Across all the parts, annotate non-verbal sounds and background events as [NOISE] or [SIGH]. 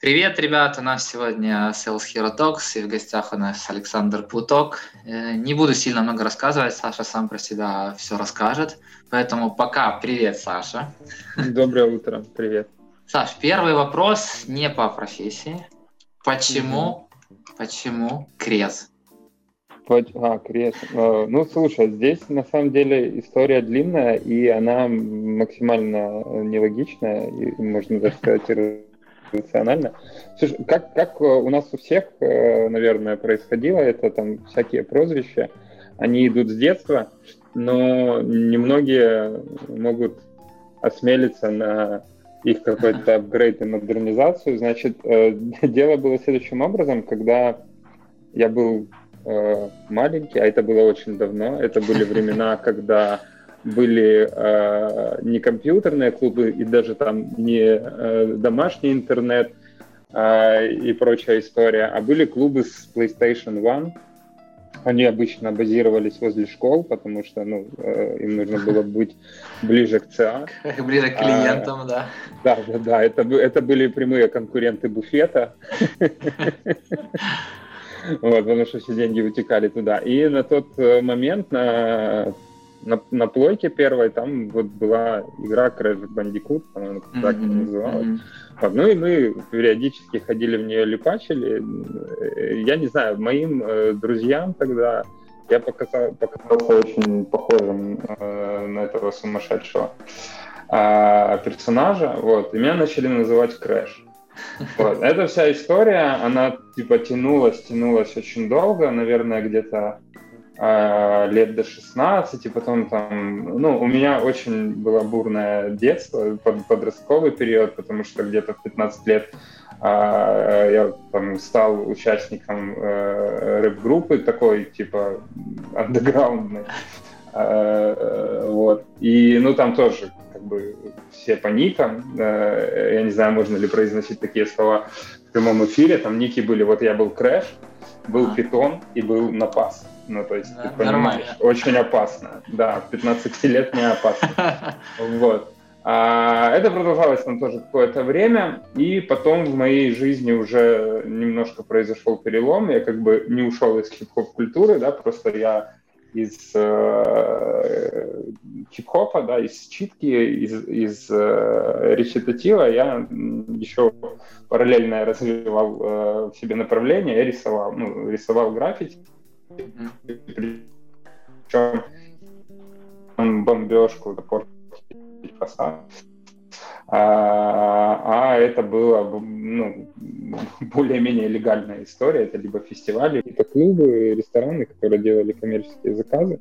Привет, ребята! У нас сегодня Sales Hero Talks, и в гостях у нас Александр Путок. Э, не буду сильно много рассказывать, Саша сам про себя все расскажет. Поэтому пока привет, Саша. Доброе утро, привет. Саш, первый вопрос не по профессии. Почему, mm почему крест? А, крест. Э, ну, слушай, здесь на самом деле история длинная, и она максимально нелогичная, и можно даже сказать эмоционально. Слушай, как, как э, у нас у всех, э, наверное, происходило, это там всякие прозвища, они идут с детства, но немногие могут осмелиться на их какой-то апгрейд и модернизацию. Значит, э, [LAUGHS] дело было следующим образом, когда я был маленький, а это было очень давно, это были времена, когда были э, не компьютерные клубы и даже там не э, домашний интернет э, и прочая история, а были клубы с PlayStation One. Они обычно базировались возле школ, потому что ну, э, им нужно было быть ближе к ЦА. [LAUGHS] Ближе к клиентам, а, да. Да, да, да. Это, это были прямые конкуренты буфета. [LAUGHS] Вот, потому что все деньги вытекали туда. И на тот э, момент, на на, на плойке первой там вот была игра Crash Bandicoot, по-моему, mm-hmm. так mm-hmm. называлась. Mm-hmm. Вот, ну и мы периодически ходили в нее липачили. Я не знаю, моим э, друзьям тогда я показал, показался очень похожим э, на этого сумасшедшего э, персонажа, вот, и меня начали называть Крэш. Вот. Эта вся история, она типа тянулась, тянулась очень долго, наверное, где-то лет до 16, и потом там, ну, у меня очень было бурное детство, под, подростковый период, потому что где-то в 15 лет а, я там стал участником э, рэп-группы такой, типа, андеграундной, а, вот, и, ну, там тоже, как бы, все по никам, э, я не знаю, можно ли произносить такие слова в прямом эфире, там ники были, вот я был Крэш, был Питон и был Напас. Ну, то есть, да, ты понимаешь, нормально. очень опасно. Да, 15 лет не опасно. [LAUGHS] Вот. А, это продолжалось там тоже какое-то время, и потом в моей жизни уже немножко произошел перелом. Я как бы не ушел из хип-хоп культуры, да, просто я из э, хип-хопа, да, из читки, из, из э, речитатива я еще параллельно развивал э, в себе направление, я рисовал, ну, рисовал граффити, причем бомбежку, портить фасад. А, а это было ну, более-менее легальная история. Это либо фестивали, либо клубы, рестораны, которые делали коммерческие заказы.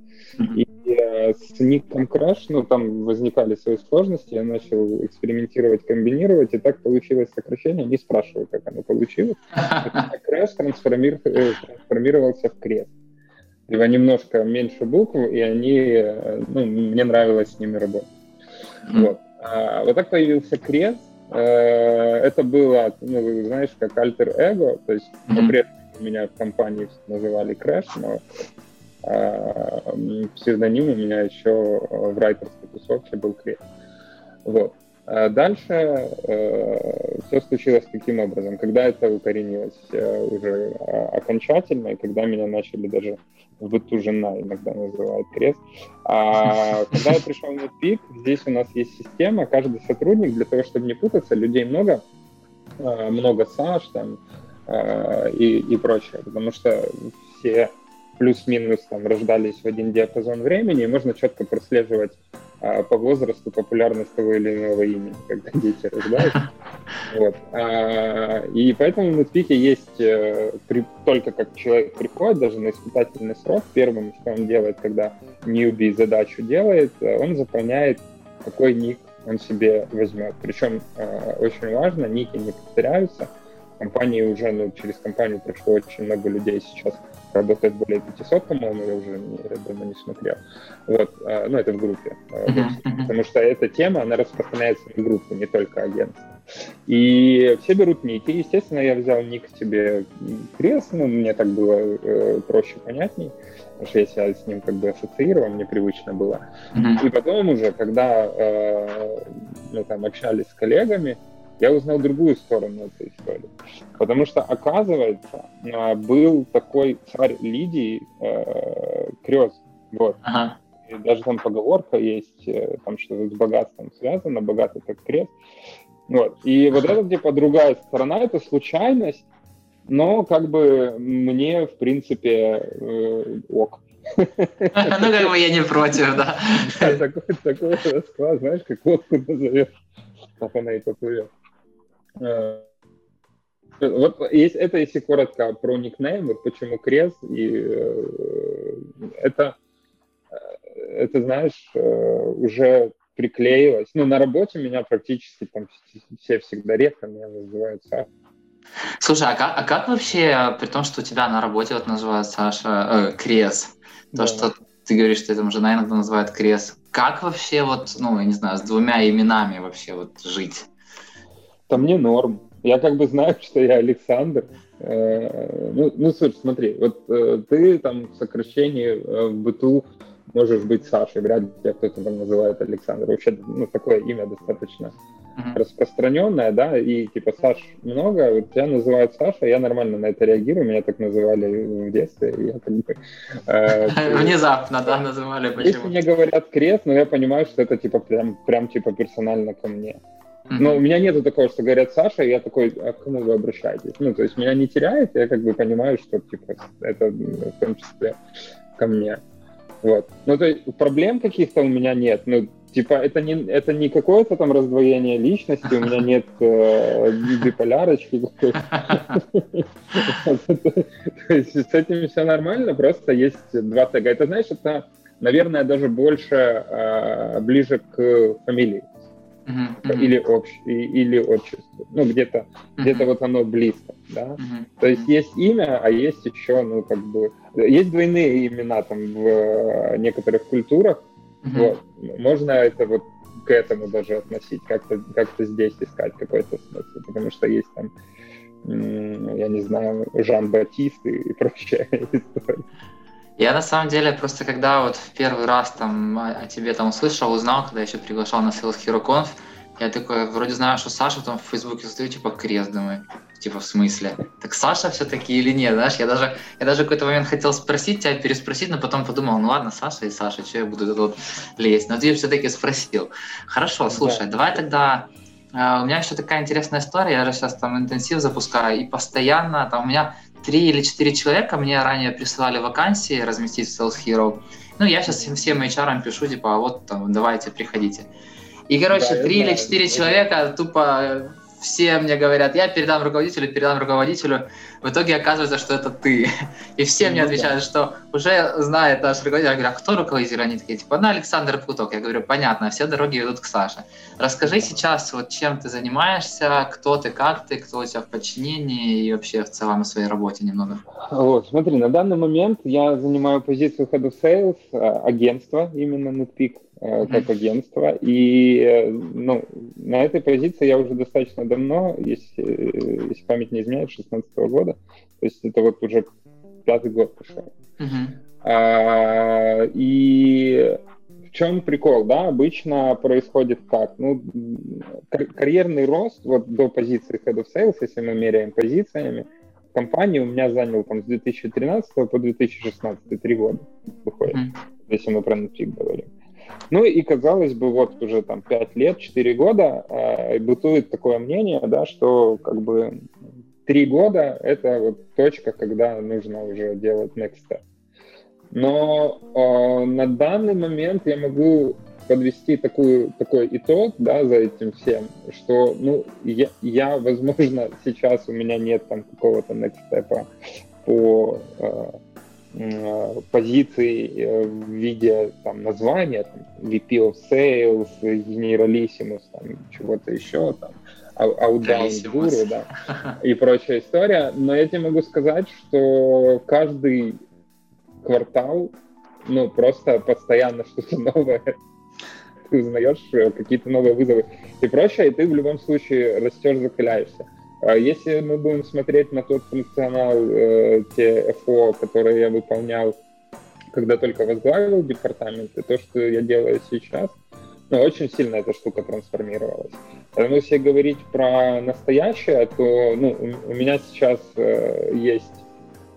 И э, с ником Crash, ну, там возникали свои сложности, я начал экспериментировать, комбинировать, и так получилось сокращение. Не спрашиваю, как оно получилось. [LAUGHS] Crash трансформир, э, трансформировался в крест. Либо немножко меньше букв, и они, э, ну, мне нравилось с ними работать. Вот. А, вот так появился крест. Э, это было, ну, знаешь, как альтер-эго, то есть mm-hmm. по-прежнему меня в компании называли Crash, но а, псевдоним у меня еще в райтерской тусовке был Крест. Вот. А дальше э, все случилось таким образом. Когда это укоренилось э, уже а, окончательно, и когда меня начали даже в быту жена иногда называют крест. А [LAUGHS] когда я пришел на пик, здесь у нас есть система, каждый сотрудник, для того, чтобы не путаться, людей много, э, много Саш там э, и, и прочее, потому что все плюс-минус там рождались в один диапазон времени, и можно четко прослеживать а, по возрасту популярность того или иного имени, когда дети рождаются. [LAUGHS] Вот. А, и поэтому в Netpeak есть э, при, только как человек приходит, даже на испытательный срок, первым, что он делает, когда newbie задачу делает, он заполняет, какой ник он себе возьмет. Причем э, очень важно, ники не повторяются. Компании уже, ну, через компанию прошло очень много людей сейчас работает более 500, по-моему, я уже не, давно не смотрел. Вот, а, ну, это в группе. Uh-huh. Потому что эта тема, она распространяется на группу, не только агентство. И все берут ники. Естественно, я взял ник тебе крест, ну, мне так было э, проще, понятней, потому что я себя с ним как бы ассоциировал, мне привычно было. Uh-huh. И потом уже, когда э, мы там общались с коллегами, я узнал другую сторону этой истории Потому что, оказывается, а, был такой царь Лидии э, Крест. Вот. Ага. И даже там поговорка есть, э, там что-то с богатством связано, богатый как крест. Вот. И вот это, типа, другая сторона, это случайность, но как бы мне, в принципе, э, ок. [LAUGHS] Ну, как бы я не против, да. [LAUGHS] Такой расклад, знаешь, как лодку назовешь, так она и поплывет. Э, вот есть, это если коротко про никнейм, вот почему крест, и э, это, э, это, знаешь, уже приклеилось. Ну, на работе меня практически там все всегда редко меня называют Саша. Слушай, а как, а как вообще, при том, что у тебя на работе вот называют Саша э, Крес, то, да. что ты говоришь, что там жена иногда называет Крес, как вообще вот, ну, я не знаю, с двумя именами вообще вот жить? Да мне норм. Я как бы знаю, [LAUGHS] что я Александр. Э, ну, ну, слушай, смотри, вот э, ты там в сокращении э, в быту можешь быть Сашей, вряд ли тебя кто-то там называет Александр. Вообще, ну, такое имя достаточно uh-huh. распространенное, да, и типа Саш много, вот тебя называют Саша, я нормально на это реагирую, меня так называли в детстве, я как бы... [LAUGHS] Внезапно, да, называли, почему? Если мне говорят крест, но я понимаю, что это типа прям, прям типа персонально ко мне. Но у меня нету такого, что говорят Саша, и я такой, а к кому вы обращаетесь? Ну, то есть меня не теряет, я как бы понимаю, что типа это в том числе ко мне. Вот. Ну, то есть проблем каких-то у меня нет. Ну, типа, это не, это не какое-то там раздвоение личности, у меня нет э, биполярочки. То есть с этим все нормально, просто есть два тега. Это, знаешь, это, наверное, даже больше э, ближе к фамилии. Uh-huh. или общ или отчеству ну где-то uh-huh. где-то вот оно близко да uh-huh. то есть есть имя а есть еще ну как бы есть двойные имена там в э, некоторых культурах uh-huh. вот можно это вот к этому даже относить как-то как-то здесь искать какой-то смысл потому что есть там я не знаю Жан Батист и, и прочая [LAUGHS] история я на самом деле просто когда вот в первый раз там о, тебе там услышал, узнал, когда еще приглашал на Sales Hero Conf, я такой, вроде знаю, что Саша там в Фейсбуке стою, типа, крест, думаю, типа, в смысле? Так Саша все-таки или нет, знаешь? Я даже, я даже какой-то момент хотел спросить тебя, переспросить, но потом подумал, ну ладно, Саша и Саша, что я буду тут вот лезть? Но ты все-таки спросил. Хорошо, слушай, да. давай тогда Uh, у меня еще такая интересная история, я же сейчас там интенсив запускаю, и постоянно там у меня три или четыре человека мне ранее присылали вакансии разместить в Sales Hero. Ну, я сейчас всем, всем HR пишу, типа, а вот там, давайте, приходите. И, короче, три или четыре человека тупо все мне говорят, я передам руководителю, передам руководителю. В итоге оказывается, что это ты. И все ну, мне отвечают, да. что уже знает наш руководитель. Я говорю, а кто руководитель? Они такие, типа, ну, Александр Плуток. Я говорю, понятно, все дороги ведут к Саше. Расскажи сейчас, вот чем ты занимаешься, кто ты, как ты, кто у тебя в подчинении и вообще в целом о своей работе немного. Вот, смотри, на данный момент я занимаю позицию Head of Sales а, агентства именно NetPeak как агентство. И э, ну, на этой позиции я уже достаточно давно, если, если память не изменяет, 16 -го года. То есть это вот уже пятый год пошел. Uh-huh. А, и в чем прикол, да, обычно происходит как? Ну, кар- карьерный рост вот до позиции Head of Sales, если мы меряем позициями, компании у меня занял там с 2013 по 2016, три года выходит, uh-huh. если мы про Netflix говорим. Ну и, казалось бы, вот уже там 5 лет, 4 года э, бытует такое мнение, да, что как бы 3 года — это вот точка, когда нужно уже делать next step. Но э, на данный момент я могу подвести такую, такой итог да, за этим всем, что ну, я, я, возможно, [LAUGHS] сейчас у меня нет там какого-то next step по э, Э, позиции э, в виде там, названия, там, VP of Sales, Generalissimus, там, чего-то еще, там, Outbound Guru, да, [LAUGHS] и прочая история. Но я тебе могу сказать, что каждый квартал, ну, просто постоянно что-то [LAUGHS] новое ты узнаешь, э, какие-то новые вызовы и прочее, и ты в любом случае растешь, закаляешься. А если мы будем смотреть на тот функционал, э, те FO, которые я выполнял, когда только возглавил департамент, и то, что я делаю сейчас, ну, очень сильно эта штука трансформировалась. Поэтому если говорить про настоящее, то ну, у, меня сейчас э, есть...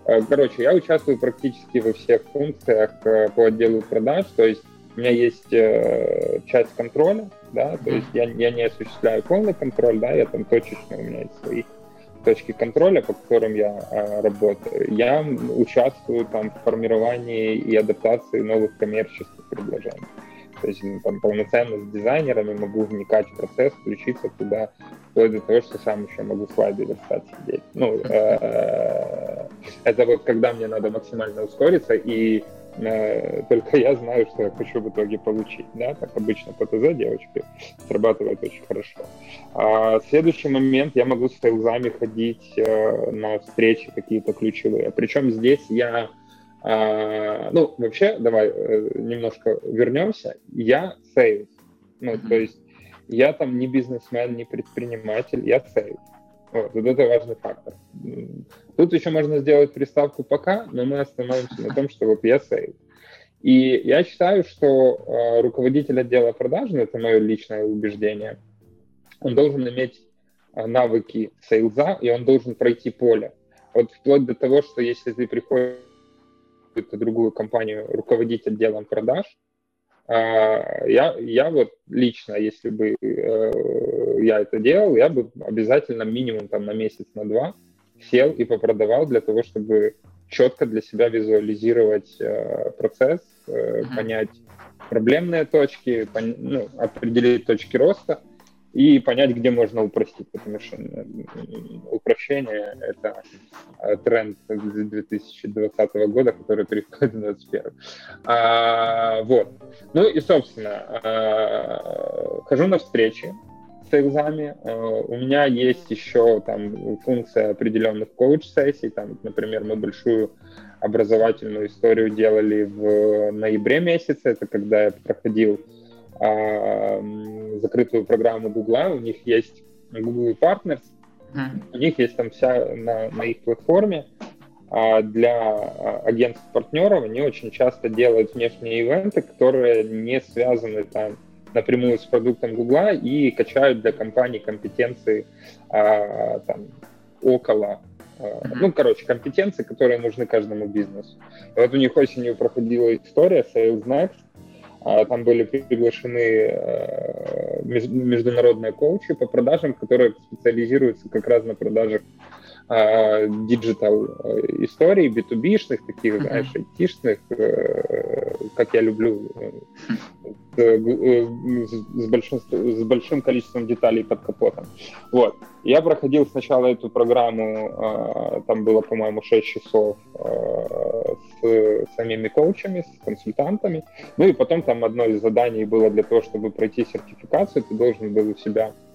Э, короче, я участвую практически во всех функциях по отделу продаж, то есть у меня есть э, часть контроля, да, то есть я, я не осуществляю полный контроль, да, я там точечно, у меня есть свои точки контроля, по которым я э, работаю. Я участвую там в формировании и адаптации новых коммерческих предложений. То есть ну, там полноценно с дизайнерами могу вникать в процесс, включиться туда, вплоть до того, что сам еще могу слайды верстать сидеть. Ну, э, это вот когда мне надо максимально ускориться, и только я знаю, что я хочу в итоге получить. Да? Так обычно по ТЗ девочки срабатывает очень хорошо. А следующий момент, я могу с сейлзами ходить э, на встречи какие-то ключевые. Причем здесь я а, ну, вообще, давай э, немножко вернемся. Я sales. Ну, то есть я там не бизнесмен, не предприниматель, я sales. Вот, вот это важный фактор. Тут еще можно сделать приставку пока, но мы остановимся на том, что вот я sales. И я считаю, что э, руководитель отдела продаж, это мое личное убеждение, он должен иметь э, навыки сейлза, и он должен пройти поле. Вот вплоть до того, что если ты приходишь какую-то другую компанию руководить отделом продаж. А, я, я вот лично, если бы э, я это делал, я бы обязательно минимум там на месяц, на два сел и попродавал для того, чтобы четко для себя визуализировать э, процесс, э, понять проблемные точки, ну, определить точки роста – и понять, где можно упростить, потому что упрощение — это э, тренд 2020 года, который переходит в 2021. А, вот. Ну и, собственно, а, хожу на встречи с сейлзами. А, у меня есть еще там функция определенных коуч-сессий. Там, например, мы большую образовательную историю делали в ноябре месяце. Это когда я проходил закрытую программу Гугла, у них есть Google Partners, у них есть там вся на, на их платформе. А для а, агентств-партнеров, они очень часто делают внешние ивенты, которые не связаны там напрямую с продуктом Гугла и качают для компаний компетенции а, там, около Uh-huh. Ну, короче, компетенции, которые нужны каждому бизнесу. И вот у них осенью проходила история Sales Next, а, там были приглашены э, международные коучи по продажам, которые специализируются как раз на продажах а, диджитал э, историй, B2B -шных, таких, знаешь, IT -шных, э, как я люблю, с, большим, с большим количеством деталей под капотом. Вот. Я проходил сначала эту программу, а, там было, по-моему, 6 часов с самими коучами, с консультантами. Ну и потом там одно из заданий было для того, чтобы пройти сертификацию, ты должен был у себя а,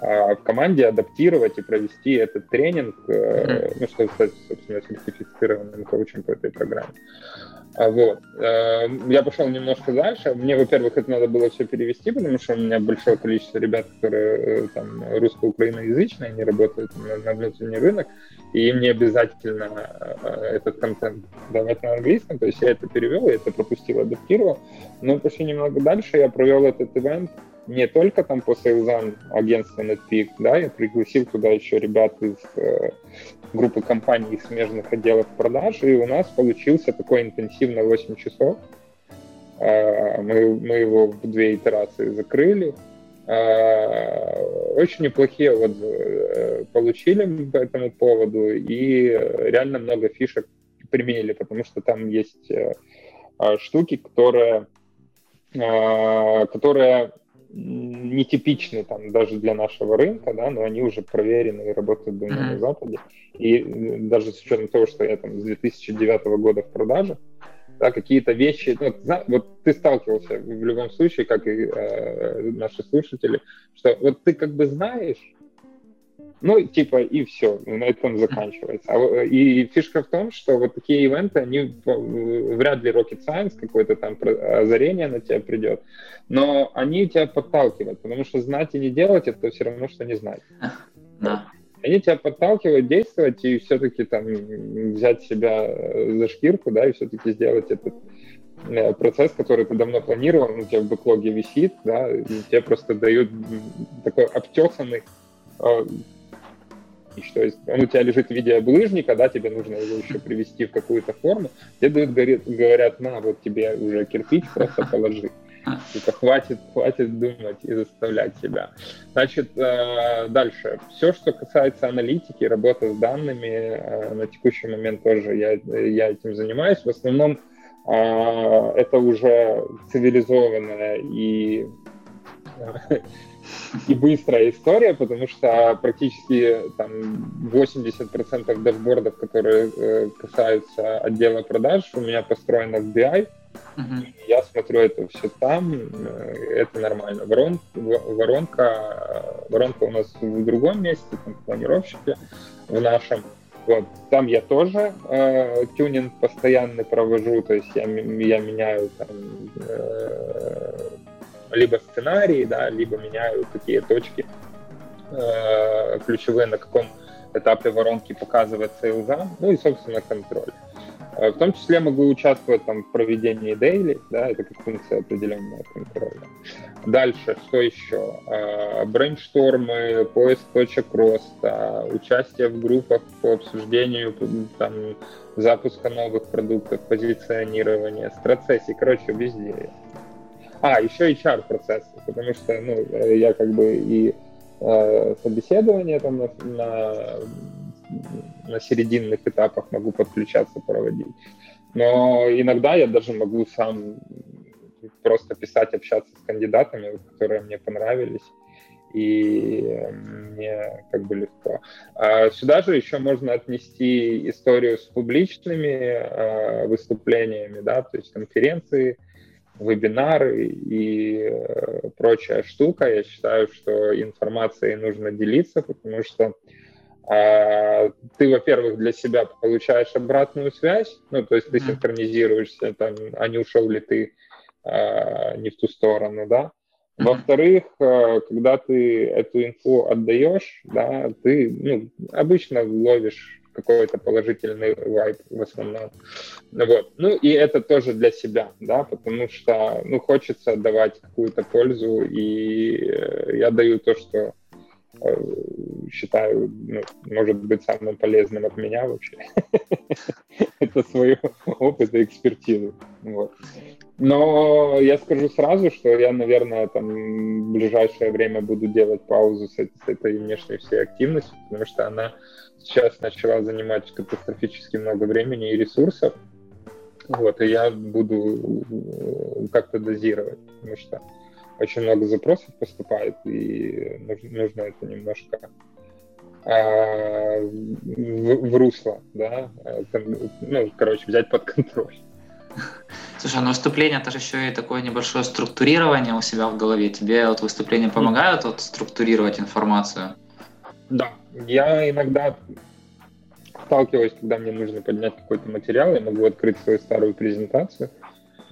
в команде адаптировать и провести этот тренинг, mm-hmm. ну, чтобы стать, собственно, сертифицированным коучем по этой программе. А, вот. Э, я пошел немножко дальше. Мне, во-первых, это надо было все перевести, потому что у меня большое количество ребят, которые э, там русско-украиноязычные, они работают на внутренний рынок, и им не обязательно этот контент давать на английском. То есть я это перевел, я это пропустил, адаптировал. Но пошли немного дальше, я провел этот ивент не только там по сейлзам агентства NetPeak, да, я пригласил туда еще ребят из э, группы компаний из смежных отделов продаж, и у нас получился такой интенсивно 8 часов. Э, мы, мы его в две итерации закрыли. Э, очень неплохие отзывы э, получили по этому поводу, и реально много фишек применили, потому что там есть э, э штуки, которые, э, которые нетипичны там даже для нашего рынка, да, но они уже проверены и работают давно mm-hmm. на Западе. И даже с учетом того, что я там с 2009 года в продаже, да, какие-то вещи, ну, вот ты сталкивался в любом случае, как и э, наши слушатели, что вот ты как бы знаешь, ну, типа, и все, на этом заканчивается. А, и фишка в том, что вот такие ивенты, они вряд ли rocket science, какое-то там озарение на тебя придет, но они тебя подталкивают, потому что знать и не делать, это все равно, что не знать. Да. Они тебя подталкивают действовать и все-таки там взять себя за шкирку, да, и все-таки сделать этот э, процесс, который ты давно планировал, у тебя в бэклоге висит, да, и тебе просто дают такой обтесанный и что есть, он у тебя лежит в виде булыжника, да, тебе нужно его еще привести в какую-то форму, тебе дают, говорят, говорят, на, вот тебе уже кирпич, просто положи. Типа, хватит, хватит думать и заставлять себя. Значит, э, дальше. Все, что касается аналитики, работы с данными, э, на текущий момент тоже я, я этим занимаюсь. В основном э, это уже цивилизованная и [LAUGHS] и быстрая история, потому что практически там 80% дашбордов, которые э, касаются отдела продаж, у меня построено в BI. Uh-huh. Я смотрю это все там, э, это нормально. Ворон, воронка, воронка у нас в другом месте, там, в планировщике, в нашем. Вот. Там я тоже э, тюнинг постоянный провожу, то есть я, я меняю там, э, либо сценарии, да, либо меняю какие точки э, ключевые, на каком этапе воронки показывает сейлза, ну и, собственно, контроль. Э, в том числе могу участвовать там, в проведении дейли, да, это как функция определенного контроля. Дальше, что еще? Э, брейнштормы, поиск точек роста, участие в группах по обсуждению там, запуска новых продуктов, позиционирование, страцессии, короче, везде. А, еще HR-процесс, потому что ну, я как бы и э, собеседование там на, на, на серединных этапах могу подключаться, проводить. Но иногда я даже могу сам просто писать, общаться с кандидатами, которые мне понравились, и мне как бы легко. А сюда же еще можно отнести историю с публичными э, выступлениями, да, то есть конференции, вебинары и э, прочая штука. Я считаю, что информацией нужно делиться, потому что э, ты, во-первых, для себя получаешь обратную связь, ну, то есть ты синхронизируешься, там, а не ушел ли ты э, не в ту сторону, да. Во-вторых, э, когда ты эту инфу отдаешь, да, ты ну, обычно ловишь какой-то положительный вайб в основном. Вот. Ну и это тоже для себя, да, потому что, ну, хочется давать какую-то пользу, и э, я даю то, что э, считаю, ну, может быть самым полезным от меня вообще. [LAUGHS] Это свой опыт и экспертизу. Вот. Но я скажу сразу, что я, наверное, там в ближайшее время буду делать паузу с, с этой внешней всей активностью, потому что она сейчас начала занимать катастрофически много времени и ресурсов. Вот, и я буду э, как-то дозировать, потому что очень много запросов поступает, и нужно, нужно это немножко а, в, в русло, да, ну, короче, взять под контроль. Слушай, ну выступление это же еще и такое небольшое структурирование у себя в голове. Тебе вот выступления помогают вот структурировать информацию? Да, я иногда сталкиваюсь, когда мне нужно поднять какой-то материал, я могу открыть свою старую презентацию,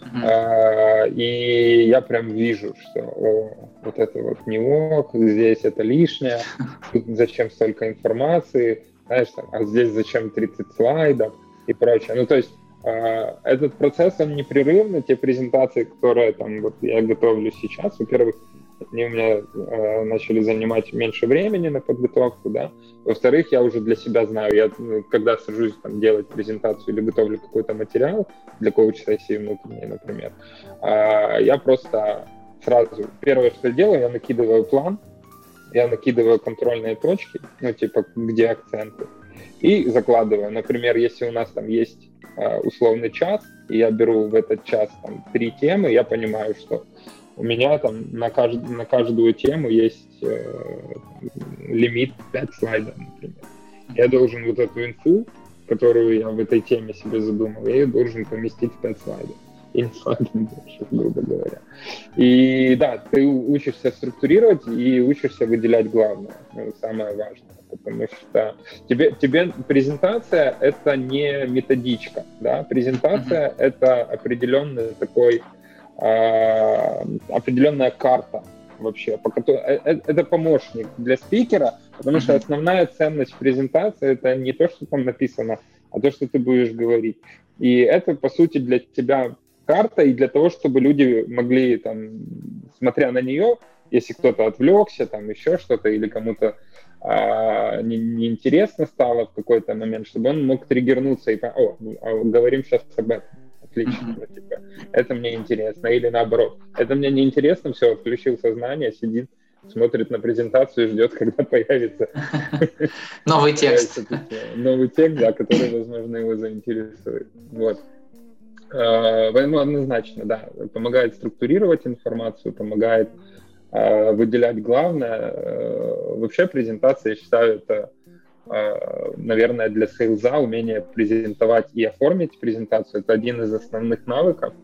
Uh-huh. А, и я прям вижу, что о, вот это вот не ок, здесь это лишнее, [LAUGHS] тут зачем столько информации, знаешь, там, а здесь зачем 30 слайдов и прочее. Ну, то есть а, этот процесс, он непрерывный, те презентации, которые там вот я готовлю сейчас, во-первых, они у меня э, начали занимать меньше времени на подготовку, да. Во-вторых, я уже для себя знаю, я ну, когда сажусь там делать презентацию или готовлю какой-то материал для коуч-сессии внутренней, например, э, я просто сразу, первое, что делаю, я накидываю план, я накидываю контрольные точки, ну, типа, где акценты, и закладываю. Например, если у нас там есть э, условный час, и я беру в этот час там три темы, я понимаю, что у меня там на, кажд... на каждую тему есть э, лимит 5 слайдов, например. Я должен вот эту инфу, которую я в этой теме себе задумал, я ее должен поместить в 5 слайдов. И не слайдов больше, грубо говоря. И да, ты учишься структурировать и учишься выделять главное, ну, самое важное потому что тебе, тебе презентация — это не методичка, да, презентация mm-hmm. — это определенный такой определенная карта вообще, по которой, э, э, это помощник для спикера, потому что основная ценность презентации это не то, что там написано, а то, что ты будешь говорить. И это, по сути, для тебя карта, и для того, чтобы люди могли, там, смотря на нее, если кто-то отвлекся, там еще что-то, или кому-то а, неинтересно не стало в какой-то момент, чтобы он мог триггернуться и о, а, говорим сейчас об этом. Отлично, mm-hmm. типа, это мне интересно. Или наоборот, это мне не интересно, все, включил сознание, сидит, смотрит на презентацию и ждет, [LAUGHS] когда появится [LAUGHS] новый текст. Новый текст, да, который, возможно, его заинтересует. Вот. А, поэтому однозначно, да, помогает структурировать информацию, помогает э, выделять главное. Э, вообще презентация, я считаю, это, э, наверное, для сейлза умение презентовать и оформить презентацию. Это один из основных навыков.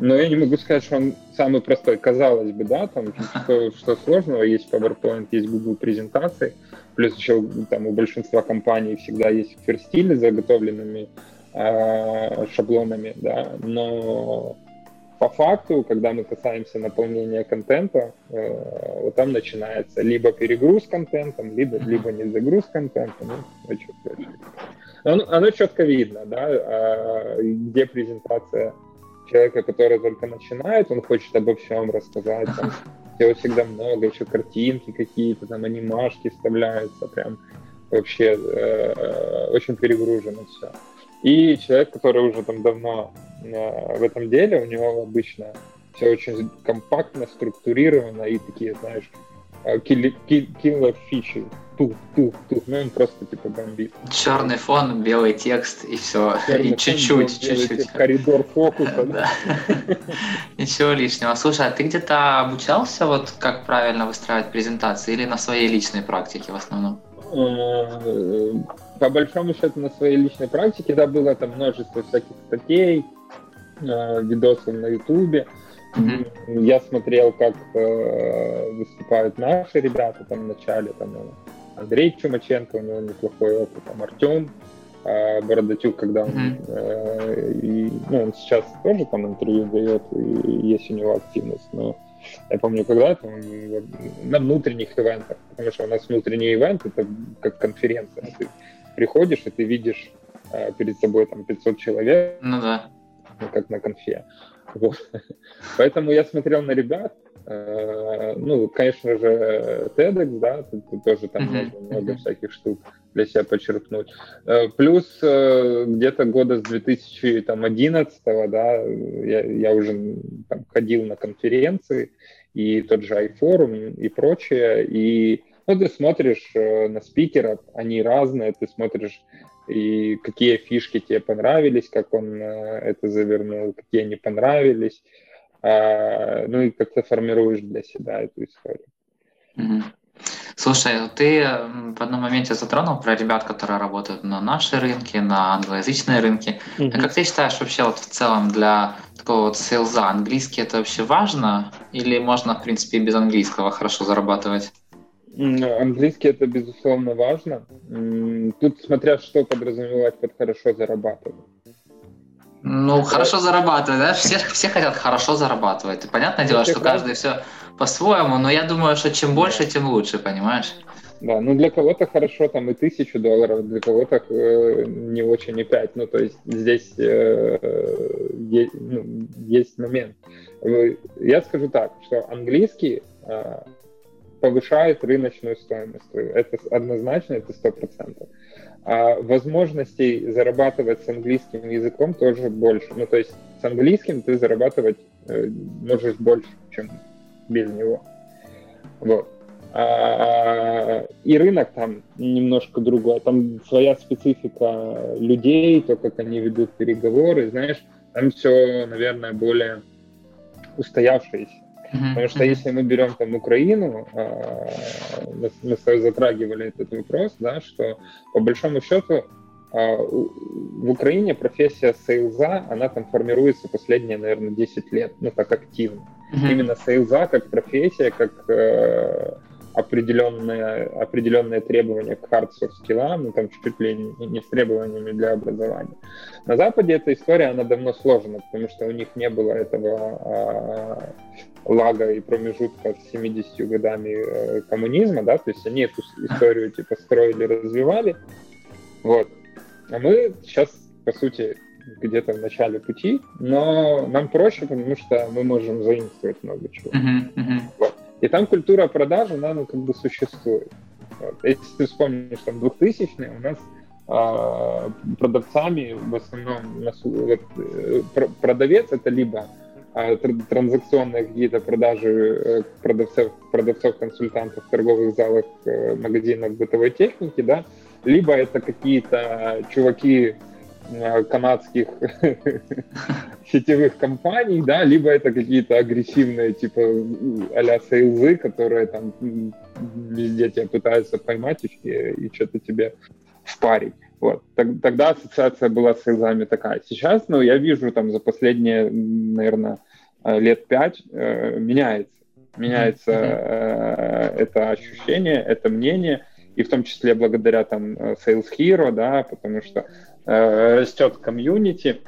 Но я не могу сказать, что он самый простой. Казалось бы, да, там что, что сложного, есть PowerPoint, есть Google презентации, плюс еще там у большинства компаний всегда есть ферстили с заготовленными э, шаблонами, да, но по факту, когда мы касаемся наполнения контента, э, вот там начинается либо перегруз контентом, либо, либо не загруз контентом. Ну, очень, оно, оно четко видно, да, э, где презентация человека, который только начинает, он хочет обо всем рассказать, там, [LAUGHS] всего всегда много, еще картинки какие-то, там, анимашки вставляются, прям вообще э, очень перегружено все. И человек, который уже там давно э, в этом деле, у него обычно все очень компактно, структурировано и такие, знаешь, киллер фичи, тух, тух, тух, ну он просто типа бомбит. Черный фон, белый текст и все, Черный и чуть-чуть, чуть-чуть. Коридор фокуса. Да. [LAUGHS] Ничего лишнего. Слушай, а ты где-то обучался, вот как правильно выстраивать презентации или на своей личной практике в основном? Э, по большому счету на своей личной практике, да, было там множество всяких статей, э, видосов на ютубе, Mm-hmm. Я смотрел, как э, выступают наши ребята там в начале, там Андрей Чумаченко, у него неплохой опыт, там Артем э, Бородатюк, когда он, mm-hmm. э, и, ну, он сейчас тоже там интервью дает, и есть у него активность, но я помню, когда-то на внутренних ивентах, потому что у нас внутренний ивент это как конференция. Ты приходишь, и ты видишь э, перед собой там 500 человек, ну да, ну, как на конфе. Вот. [LAUGHS] Поэтому я смотрел на ребят, ну, конечно же, TEDx, да, тут, тоже там uh-huh. можно много всяких штук для себя подчеркнуть. Э, плюс э, где-то года с 2011, да, я, я уже там, ходил на конференции, и тот же iForum и прочее, и ну, ты смотришь э, на спикеров, они разные, ты смотришь и какие фишки тебе понравились, как он э, это завернул, какие не понравились, ну и как ты формируешь для себя эту историю. Слушай, ты в одном моменте затронул про ребят, которые работают на нашей рынке, на англоязычные рынки. Mm-hmm. А как ты считаешь вообще вот в целом для такого вот сейлза английский это вообще важно или можно в принципе без английского хорошо зарабатывать? Английский это безусловно важно. Тут смотря что подразумевать под хорошо зарабатывать. Ну, хорошо зарабатывать, да? Все, все хотят хорошо зарабатывать. Понятное дело, что каждый все по-своему, но я думаю, что чем больше, тем лучше, понимаешь? Да, ну для кого-то хорошо там и тысячу долларов, для кого-то э, не очень и пять. Ну, то есть здесь э, есть, ну, есть момент. Я скажу так, что английский э, повышает рыночную стоимость. Это однозначно, это сто процентов. А возможностей зарабатывать с английским языком тоже больше. Ну, то есть с английским ты зарабатывать э, можешь больше, чем без него. Вот. А, и рынок там немножко другой. Там своя специфика людей, то, как они ведут переговоры, знаешь, там все, наверное, более устоявшееся. Потому что если мы берем там Украину, а, мы, мы затрагивали этот вопрос, да, что по большому счету а, в Украине профессия сейлза, она там формируется последние, наверное, 10 лет, ну так активно. Mm-hmm. Именно сейлза как профессия, как э, определенные, определенные требования к hard soft скиллам, ну, там чуть ли не, не с требованиями для образования. На Западе эта история, она давно сложена, потому что у них не было этого а, лага и промежутка с 70 годами э, коммунизма, да, то есть они эту историю типа строили, развивали, вот. А мы сейчас, по сути, где-то в начале пути, но нам проще, потому что мы можем заимствовать много чего. Uh-huh, uh-huh. Вот. И там культура продажи, она ну, как бы существует. Вот. Если ты вспомнишь, там, 2000-е, у нас а, продавцами в основном вот, э, продавец это либо транзакционные какие-то продажи э, продавцов, продавцов, консультантов торговых залах, э, магазинах бытовой техники, да, либо это какие-то чуваки канадских [LAUGHS] сетевых компаний, да, либо это какие-то агрессивные, типа, а-ля сейлзы, которые там везде тебя пытаются поймать и, и что-то тебе впарить. Вот. Тогда ассоциация была с сейлзами такая. Сейчас, ну, я вижу там за последние, наверное, лет пять э, меняется. Меняется э, это ощущение, это мнение, и в том числе благодаря там Sales Hero, да, потому что э, растет комьюнити,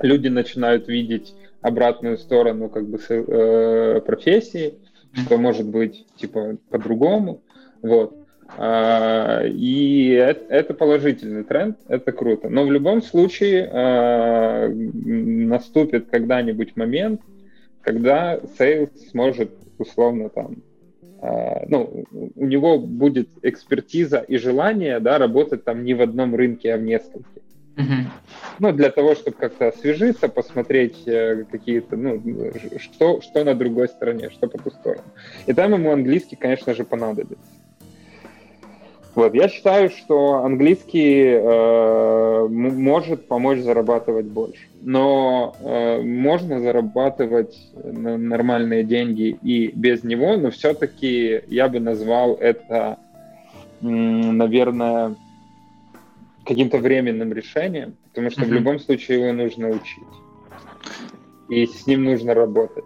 люди начинают видеть обратную сторону как бы э, профессии, что может быть типа по-другому, вот. А, и это положительный тренд, это круто. Но в любом случае а, наступит когда-нибудь момент, когда sales сможет условно там, а, ну, у него будет экспертиза и желание, да, работать там не в одном рынке, а в нескольких. Mm-hmm. Ну, для того, чтобы как-то освежиться, посмотреть э, какие-то, ну, что, что на другой стороне, что по ту сторону. И там ему английский, конечно же, понадобится. Вот, я считаю, что английский э, может помочь зарабатывать больше, но э, можно зарабатывать нормальные деньги и без него, но все-таки я бы назвал это, наверное, каким-то временным решением, потому что mm-hmm. в любом случае его нужно учить, и с ним нужно работать,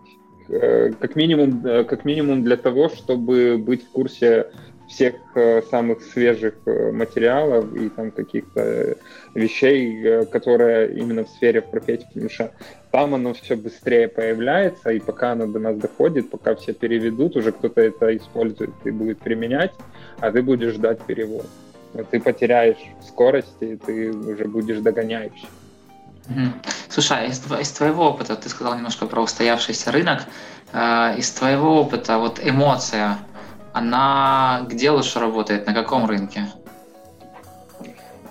э, как минимум, э, как минимум для того, чтобы быть в курсе всех э, самых свежих э, материалов и там каких-то вещей, э, которые именно в сфере профессии, потому что там оно все быстрее появляется, и пока оно до нас доходит, пока все переведут, уже кто-то это использует и будет применять, а ты будешь ждать перевод. Ты потеряешь скорость, и ты уже будешь догоняющий. Слушай, а из, из твоего опыта, ты сказал немножко про устоявшийся рынок, из твоего опыта вот эмоция, она где лучше работает, на каком рынке?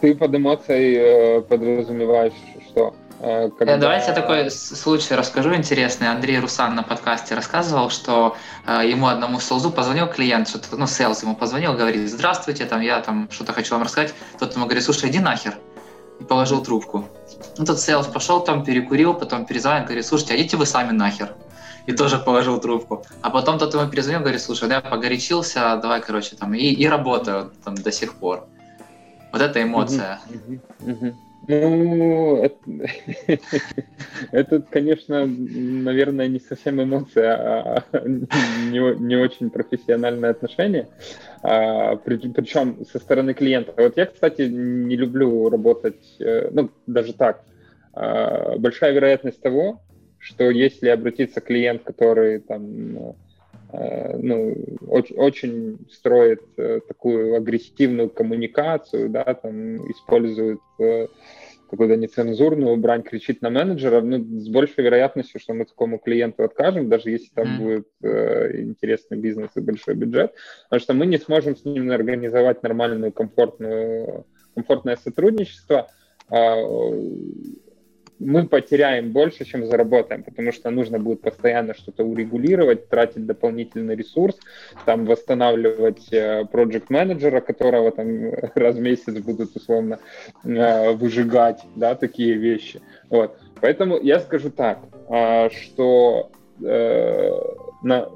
Ты под эмоцией э, подразумеваешь что? Э, когда... Давайте я такой случай расскажу интересный. Андрей Русан на подкасте рассказывал, что э, ему одному селзу позвонил клиент, что-то, ну, селз ему позвонил, говорит, здравствуйте, там, я там что-то хочу вам рассказать. Тот ему говорит, слушай, иди нахер. И положил трубку. Ну, тот селс пошел там, перекурил, потом перезвонил, говорит, слушайте, а идите вы сами нахер и тоже положил трубку. А потом тот ему перезвонил, говорит, слушай, да, я погорячился, давай, короче, там, и, и работаю там до сих пор. Вот эта эмоция. Ну, это, [LAUGHS] это, конечно, наверное, не совсем эмоция, а не, не очень профессиональное отношение. А, при, причем со стороны клиента. Вот я, кстати, не люблю работать, э, ну, даже так. А, большая вероятность того, что если обратиться клиент, который там э, ну, очень, очень строит э, такую агрессивную коммуникацию, да, там использует э, какую-то нецензурную брань, кричит на менеджера, ну, с большей вероятностью, что мы такому клиенту откажем, даже если там mm. будет э, интересный бизнес и большой бюджет, потому что мы не сможем с ним организовать нормальную, комфортную, комфортное сотрудничество, а, мы потеряем больше, чем заработаем, потому что нужно будет постоянно что-то урегулировать, тратить дополнительный ресурс, там восстанавливать проект менеджера которого там раз в месяц будут условно э, выжигать, да, такие вещи. Вот. Поэтому я скажу так, а, что э, на,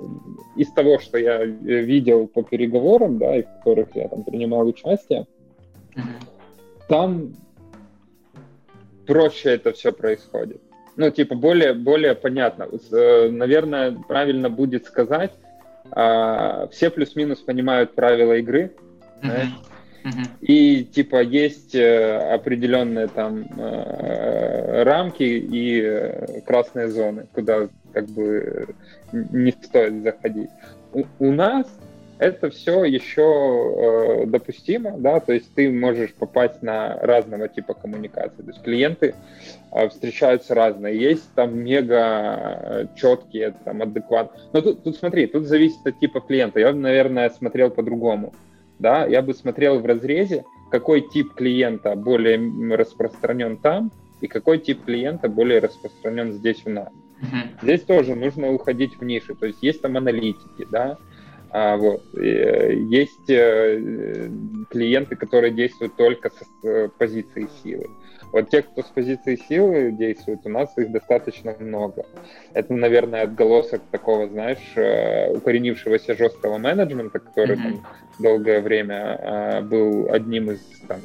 из того, что я видел по переговорам, да, и в которых я там принимал участие, там проще это все происходит. Ну, типа, более, более понятно. Э, наверное, правильно будет сказать, а, все плюс-минус понимают правила игры, mm-hmm. Mm-hmm. и, типа, есть э, определенные там э, рамки и красные зоны, куда, как бы, не стоит заходить. У, у нас это все еще э, допустимо, да, то есть ты можешь попасть на разного типа коммуникации. То есть клиенты э, встречаются разные, есть там мега четкие, там адекватные. Но тут, тут смотри, тут зависит от типа клиента. Я, наверное, смотрел по-другому, да, я бы смотрел в разрезе, какой тип клиента более распространен там, и какой тип клиента более распространен здесь у нас. Здесь тоже нужно уходить в ниши, то есть есть там аналитики, да, а, вот. Э, есть э, клиенты, которые действуют только с э, позиции силы. Вот те, кто с позиции силы действует, у нас их достаточно много. Это, наверное, отголосок такого, знаешь, укоренившегося жесткого менеджмента, который mm-hmm. там долгое время был одним из там,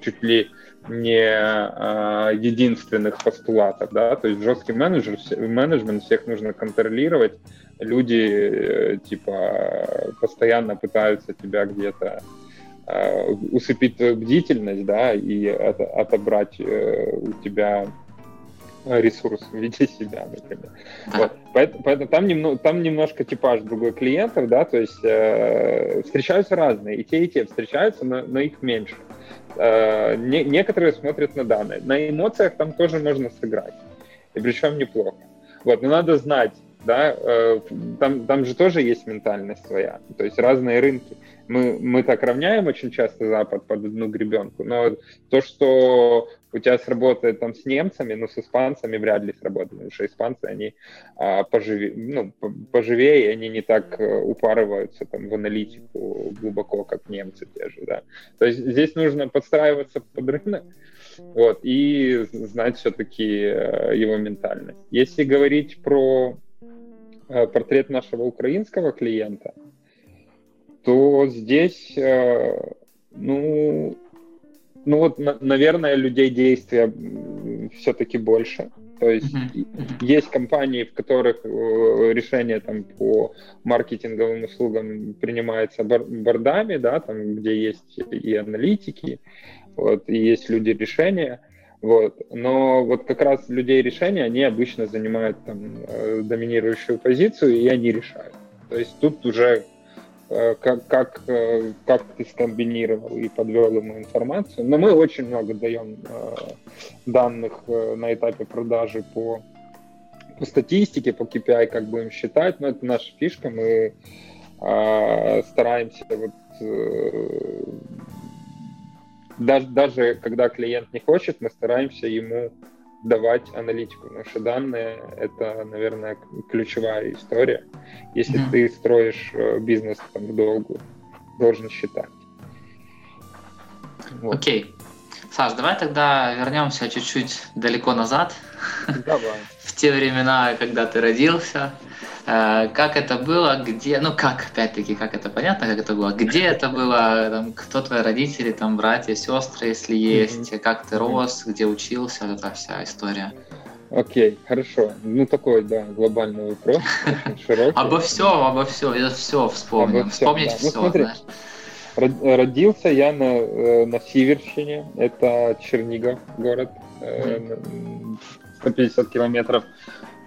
чуть ли не а, единственных постулатов, да, то есть жесткий менеджер, менеджмент всех нужно контролировать, люди э, типа постоянно пытаются тебя где-то э, усыпить твою бдительность, да, и это, отобрать э, у тебя ресурс в виде себя, например. Вот. Поэтому, поэтому там, немного, там немножко типаж другой клиентов, да, то есть э, встречаются разные, и те, и те встречаются, но, но их меньше. Э, не, некоторые смотрят на данные. На эмоциях там тоже можно сыграть, и причем неплохо. Вот, но надо знать, да, э, там, там же тоже есть ментальность своя, то есть разные рынки. Мы, мы так равняем очень часто Запад под одну гребенку, но то, что у тебя сработает там с немцами, ну, с испанцами вряд ли сработает, потому что испанцы, они а, поживее, ну, поживее, они не так э, упарываются там в аналитику глубоко, как немцы те же, да. То есть здесь нужно подстраиваться под рынок, вот, и знать все-таки э, его ментальность. Если говорить про Э, портрет нашего украинского клиента, то здесь, ну, ну вот, наверное, людей действия все-таки больше. То есть mm-hmm. есть компании, в которых э, решение там по маркетинговым услугам принимается бордами, да, там где есть и аналитики, вот, и есть люди решения. Вот. Но вот как раз людей решения, они обычно занимают там э, доминирующую позицию, и они решают. То есть тут уже как, как, э, как ты скомбинировал и подвел ему информацию. Но мы очень много даем данных на этапе продажи по, по статистике, по KPI, как будем считать. Но это наша фишка. Мы стараемся вот даже, даже когда клиент не хочет, мы стараемся ему давать аналитику. Наши данные — это, наверное, ключевая история. Если mm-hmm. ты строишь э, бизнес там, в долгу, должен считать. Вот. Окей. Саш, давай тогда вернемся чуть-чуть далеко назад. Давай. [LAUGHS] В те времена, когда ты родился. Э, как это было, где, ну как, опять-таки, как это понятно, как это было, где это было, там, кто твои родители, там, братья, сестры, если есть, mm-hmm. как ты рос, где учился, эта вся история. Окей, okay, хорошо. Ну, такой, да, глобальный вопрос, [LAUGHS] широкий. Обо всем, обо всем, я все вспомнил. Вспомнить все, ну, знаешь. Родился я на, э, на Сиверщине, это Чернигов город, 150 километров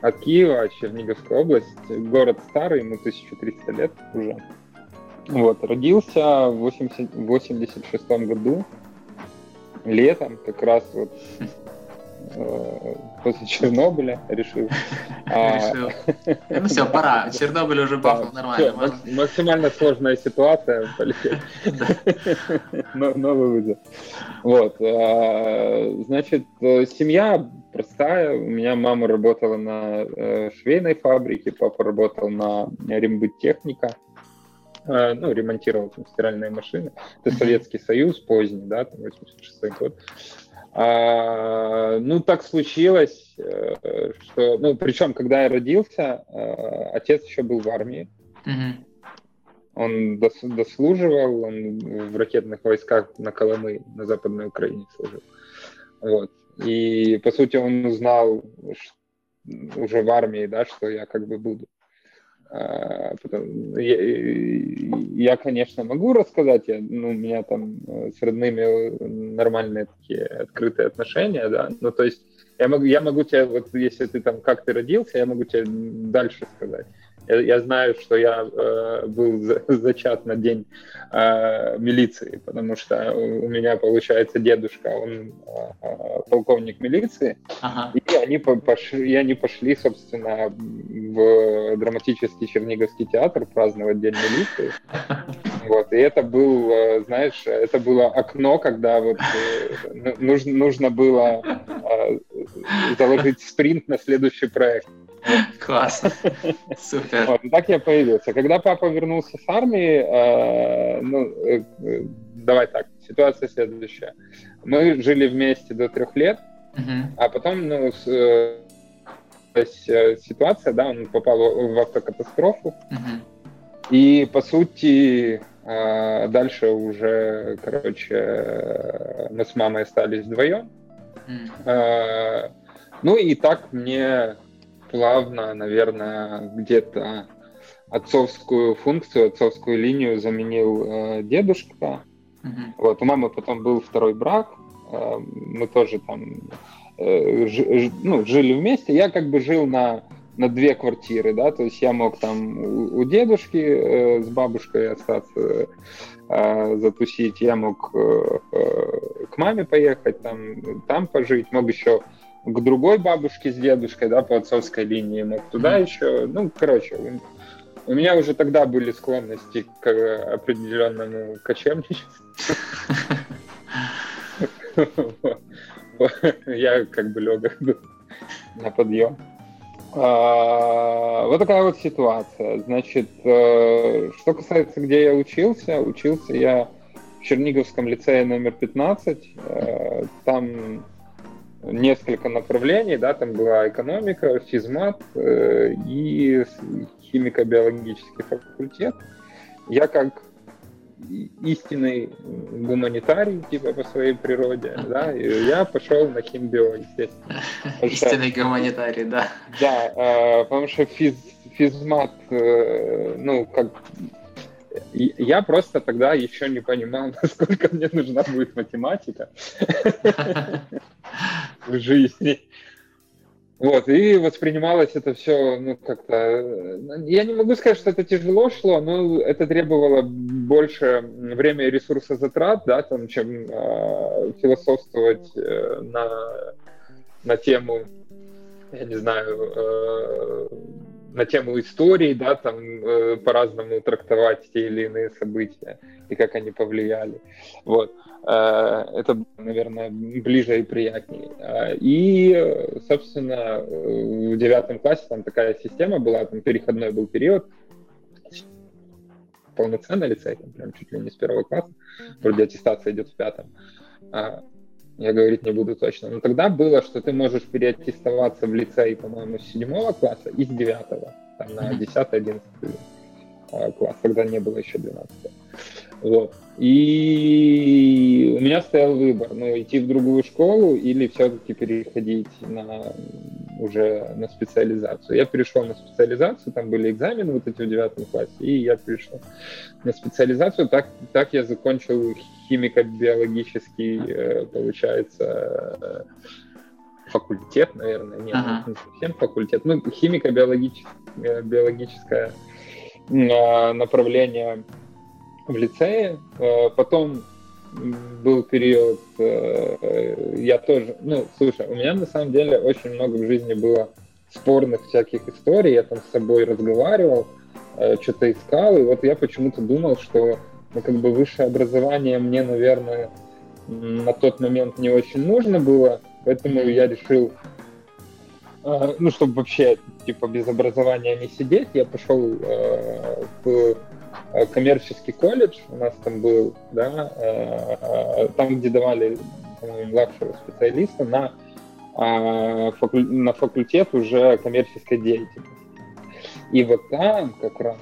от Киева, Черниговская область, город старый, ему 1300 лет уже. Вот, родился в 80, 86 году, летом, как раз вот э, после Чернобыля решил. [LAUGHS] А, ну все, [LAUGHS] пора. Чернобыль уже бахнул нормально. Максимально сложная ситуация. [LAUGHS] Новый вызов. Вот. А, значит, семья простая. У меня мама работала на э, швейной фабрике, папа работал на рембыттехника. Э, ну, ремонтировал там стиральные машины. Это Советский Союз поздний, да, там 86 год. А, ну, так случилось, э, что, ну, причем, когда я родился, отец еще был в армии. Mm-hmm. Он дос, дослуживал, он в ракетных войсках на Колымы, на Западной Украине служил. Вот. И, по сути, он узнал уже в армии, да, что я как бы буду. А, я, конечно, могу рассказать, я, ну, у меня там э, с родными нормальные такие открытые отношения, да, ну, то есть я могу, я могу тебе, вот если ты там, как ты родился, я могу тебе дальше сказать. Я, я знаю, что я э, был за, [LAUGHS] зачат на день э, милиции, потому что у, у меня, получается, дедушка, он э, полковник милиции, ага. и они пошли, и они пошли, собственно, в драматический Черниговский театр праздновать День милиции. [LAUGHS] Вот, и это был, э, знаешь, это было окно, когда вот э, нужно, нужно было э, заложить спринт на следующий проект. Класс. [LAUGHS] Супер. Вот, так я появился. Когда папа вернулся с армии, э, ну, э, давай так, ситуация следующая. Мы жили вместе до трех лет, а потом, ну, с, э, ситуация, да, он попал в автокатастрофу, и, по сути, э, дальше уже, короче, э, мы с мамой остались вдвоем. Э, ну и так мне плавно, наверное, где-то отцовскую функцию, отцовскую линию заменил э, дедушка. Mm-hmm. Вот у мамы потом был второй брак, э, мы тоже там э, ж, ну, жили вместе. Я как бы жил на на две квартиры, да, то есть я мог там у, у дедушки э, с бабушкой остаться э, затусить, я мог э, э, к маме поехать, там, там пожить, мог еще к другой бабушке с дедушкой, да, по отцовской линии, мог туда mm-hmm. еще, ну, короче, у меня уже тогда были склонности к определенному кочевничеству. Я как бы лег на подъем. А, вот такая вот ситуация. Значит, э, что касается, где я учился, учился я в Черниговском лицее номер 15. Э, там несколько направлений, да, там была экономика, физмат э, и химико-биологический факультет. Я как истинный гуманитарий, типа, по своей природе, да, и я пошел на химбио, естественно. [LAUGHS] Истинный гуманитарий, да. Да, э, потому что физ, физмат, э, ну, как я просто тогда еще не понимал, [LAUGHS] насколько мне нужна будет математика [LAUGHS] в жизни. Вот, и воспринималось это все, ну, как-то... Я не могу сказать, что это тяжело шло, но это требовало больше времени и ресурса затрат, да, там, чем э, философствовать э, на, на тему, я не знаю, э, на тему истории, да, там э, по-разному трактовать те или иные события и как они повлияли. Вот. Э, это, наверное, ближе и приятнее. Э, и, собственно, в девятом классе там такая система была, там переходной был период, полноценный лицей, там, прям чуть ли не с первого класса, вроде аттестация идет в пятом. Я говорить не буду точно. Но тогда было, что ты можешь переаттестоваться в лицей, по-моему, с седьмого класса и с девятого, там, на 10-11 а, класс, когда не было еще 12 вот. И у меня стоял выбор, ну, идти в другую школу или все-таки переходить на уже на специализацию. Я перешел на специализацию, там были экзамены вот эти в девятом классе, и я перешел на специализацию. Так, так я закончил химико-биологический, э, получается, факультет, наверное, нет, ага. не совсем факультет, ну, химико-биологическое э, направление в лицее, э, потом был период, э, я тоже, ну, слушай, у меня на самом деле очень много в жизни было спорных всяких историй, я там с собой разговаривал, э, что-то искал, и вот я почему-то думал, что ну, как бы высшее образование мне, наверное, на тот момент не очень нужно было, поэтому я решил, ну, чтобы вообще, типа, без образования не сидеть, я пошел в коммерческий колледж у нас там был, да, э, э, там, где давали младшего специалиста на, на факультет уже коммерческой деятельности. И вот там как раз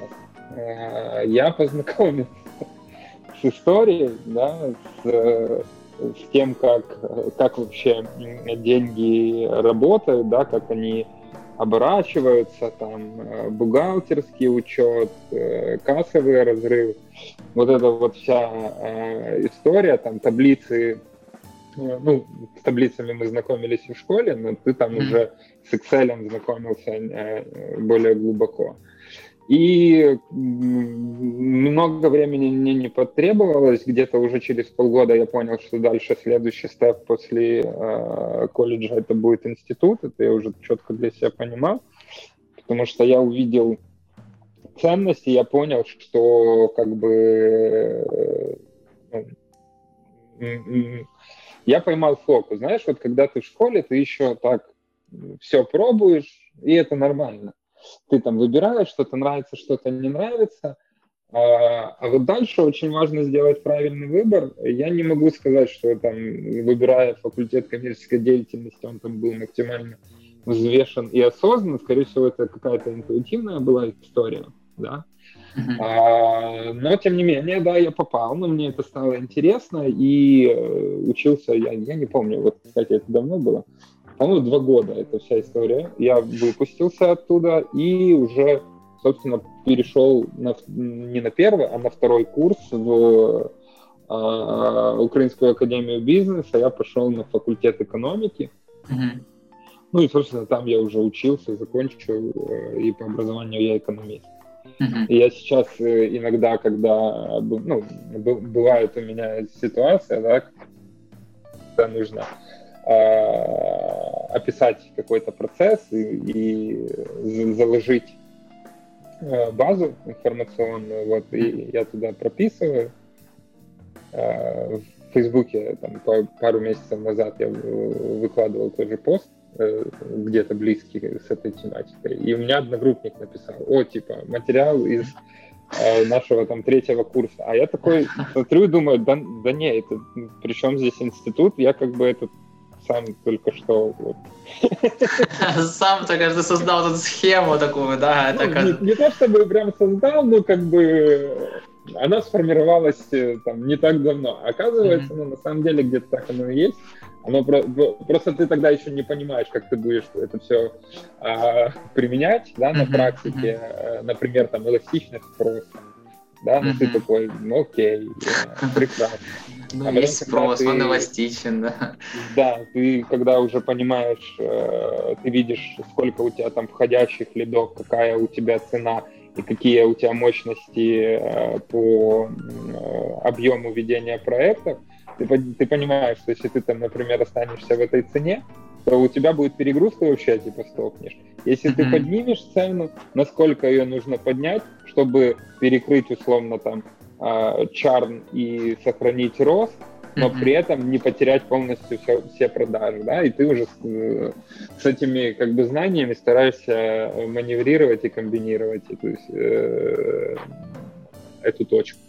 я познакомился с историей, да, с, с тем, как, как вообще деньги работают, да, как они оборачиваются, там, э, бухгалтерский учет, э, кассовый разрыв, вот эта вот вся э, история, там, таблицы, ну, с таблицами мы знакомились в школе, но ты там mm-hmm. уже с Excel знакомился более глубоко. И много времени мне не потребовалось. Где-то уже через полгода я понял, что дальше следующий степ после э, колледжа это будет институт. Это я уже четко для себя понимал. Потому что я увидел ценности, я понял, что как бы э, ну, я поймал фокус. Знаешь, вот когда ты в школе, ты еще так все пробуешь, и это нормально ты там выбираешь, что-то нравится, что-то не нравится. А, а вот дальше очень важно сделать правильный выбор. Я не могу сказать, что там, выбирая факультет коммерческой деятельности, он там был максимально взвешен и осознан. Скорее всего, это какая-то интуитивная была история, да. Uh-huh. А, но, тем не менее, да, я попал, но мне это стало интересно, и э, учился, я, я не помню, вот, кстати, это давно было, по-моему, два года эта вся история. Я выпустился оттуда и уже, собственно, перешел на, не на первый, а на второй курс в э, Украинскую академию бизнеса. Я пошел на факультет экономики. Mm-hmm. Ну и, собственно, там я уже учился, закончил, э, и по образованию я экономист. Uh-huh. И я сейчас э, иногда, когда ну, бывает у меня ситуация, да, когда нужно а, описать какой-то процесс и, и заложить а, базу информационную, вот, и я туда прописываю. А, в Фейсбуке там, пару месяцев назад я выкладывал тоже пост, э, где-то близкий с этой тематикой. И у меня одногруппник написал, о, типа, материал из э, нашего там третьего курса. А я такой смотрю и думаю, да, да не, это причем здесь институт, я как бы этот сам только что вот. [LAUGHS] Сам, так кажется, создал эту схему такую, да? Ну, не, не то чтобы прям создал, но как бы она сформировалась э, там не так давно. Оказывается, mm-hmm. ну, на самом деле где-то так оно и есть. Оно про- просто ты тогда еще не понимаешь, как ты будешь это все а, применять, да, на mm-hmm. практике. Mm-hmm. Например, там эластичность спроса да, ну mm-hmm. ты такой, ну окей, [LAUGHS] прекрасно. Ну, а есть спрос, ты, он эластичен, да. Да, ты когда уже понимаешь, э, ты видишь, сколько у тебя там входящих лидов, какая у тебя цена и какие у тебя мощности э, по э, объему ведения проектов, ты, ты понимаешь, что если ты там, например, останешься в этой цене, то у тебя будет перегрузка вообще, типа, стопнешь. Если mm-hmm. ты поднимешь цену, насколько ее нужно поднять, чтобы перекрыть, условно, там, э, чарн и сохранить рост, но mm-hmm. при этом не потерять полностью все, все продажи, да, и ты уже с, э, с этими как бы знаниями стараешься маневрировать и комбинировать есть, э, эту точку.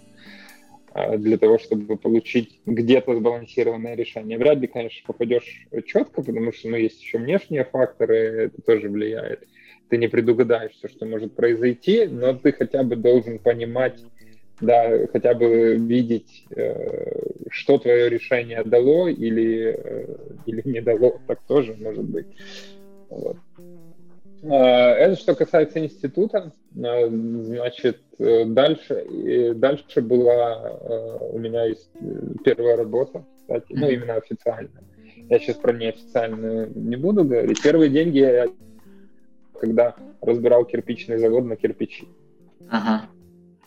Для того, чтобы получить где-то сбалансированное решение. Вряд ли, конечно, попадешь четко, потому что ну, есть еще внешние факторы, это тоже влияет. Ты не предугадаешь все, что может произойти, но ты хотя бы должен понимать, да, хотя бы видеть, э, что твое решение дало или, э, или не дало, так тоже может быть. Вот. А, это что касается института. Значит, э, дальше, дальше была э, у меня есть э, первая работа, кстати, ну, именно официальная. Я сейчас про неофициальную не буду говорить. Первые деньги я когда разбирал кирпичный завод на кирпичи. Ага.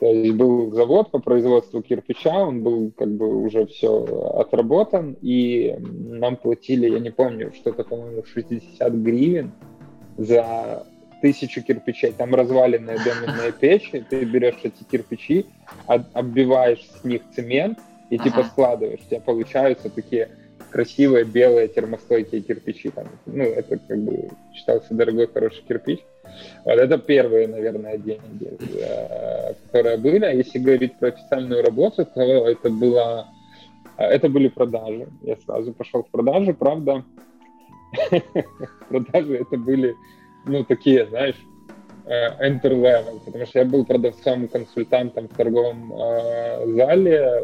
То есть был завод по производству кирпича, он был как бы уже все отработан, и нам платили, я не помню, что-то, по-моему, 60 гривен за тысячу кирпичей. Там разваленные доменные [LAUGHS] печи, ты берешь эти кирпичи, оббиваешь с них цемент и типа складываешь. У тебя получаются такие красивые белые термостойкие кирпичи. Там. Ну, это как бы считался дорогой, хороший кирпич. Вот это первые, наверное, деньги, э, которые были. А если говорить про официальную работу, то это было это были продажи. Я сразу пошел в продажи, правда, [LAUGHS] продажи это были, ну, такие, знаешь, э, enter level, потому что я был продавцом-консультантом в торговом э, зале,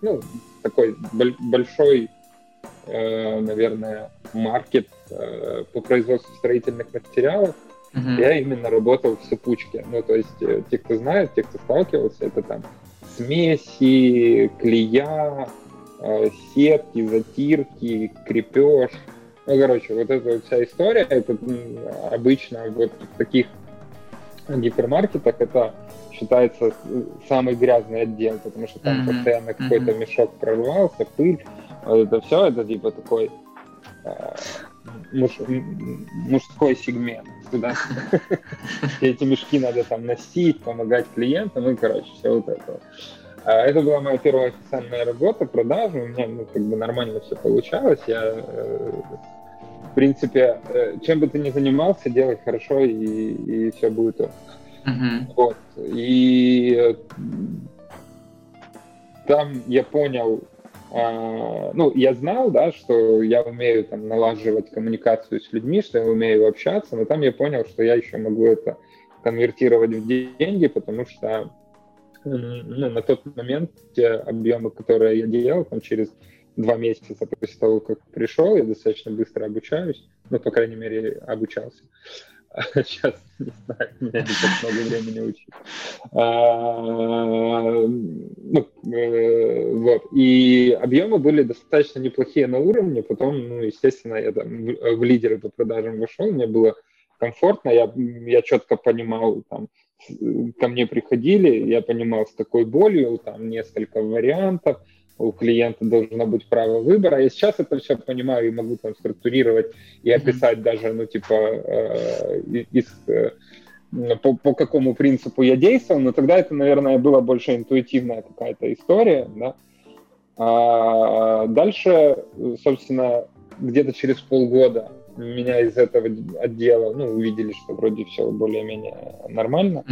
ну, такой большой, наверное, маркет э, по производству строительных материалов. Uh-huh. Я именно работал в сыпучке. Ну, то есть, э, те, кто знает, те, кто сталкивался, это там смеси, клея, Э, сетки, затирки, крепеж. Ну, короче, вот эта вот вся история, это обычно вот в таких гипермаркетах это считается самый грязный отдел, потому что там mm-hmm. постоянно какой-то мешок прорвался, пыль, вот это все, это типа такой э, муж, мужской сегмент. Туда эти мешки надо там носить, помогать клиентам, ну, короче, все вот это. А это была моя первая официальная работа, продажи, у меня ну, как бы нормально все получалось, я э, в принципе, э, чем бы ты ни занимался, делай хорошо, и, и все будет Uh-huh. Вот. И э, там я понял, а, ну, я знал, да, что я умею там налаживать коммуникацию с людьми, что я умею общаться, но там я понял, что я еще могу это конвертировать в деньги, потому что ну, на тот момент те объемы, которые я делал, там через два месяца после того, как пришел, я достаточно быстро обучаюсь, ну, по крайней мере, обучался. [LAUGHS] Сейчас, не знаю, меня не так много времени учить. А, ну, э, вот. И объемы были достаточно неплохие на уровне. Потом, ну, естественно, я там в лидеры по продажам вошел, мне было комфортно, я, я четко понимал, там, ко мне приходили, я понимал, с какой болью, там несколько вариантов, у клиента должно быть право выбора. Я сейчас это все понимаю и могу там структурировать и описать mm-hmm. даже, ну, типа, э, из, э, по, по какому принципу я действовал, но тогда это, наверное, была больше интуитивная какая-то история, да. А дальше, собственно, где-то через полгода меня из этого отдела, ну, увидели, что вроде все более-менее нормально.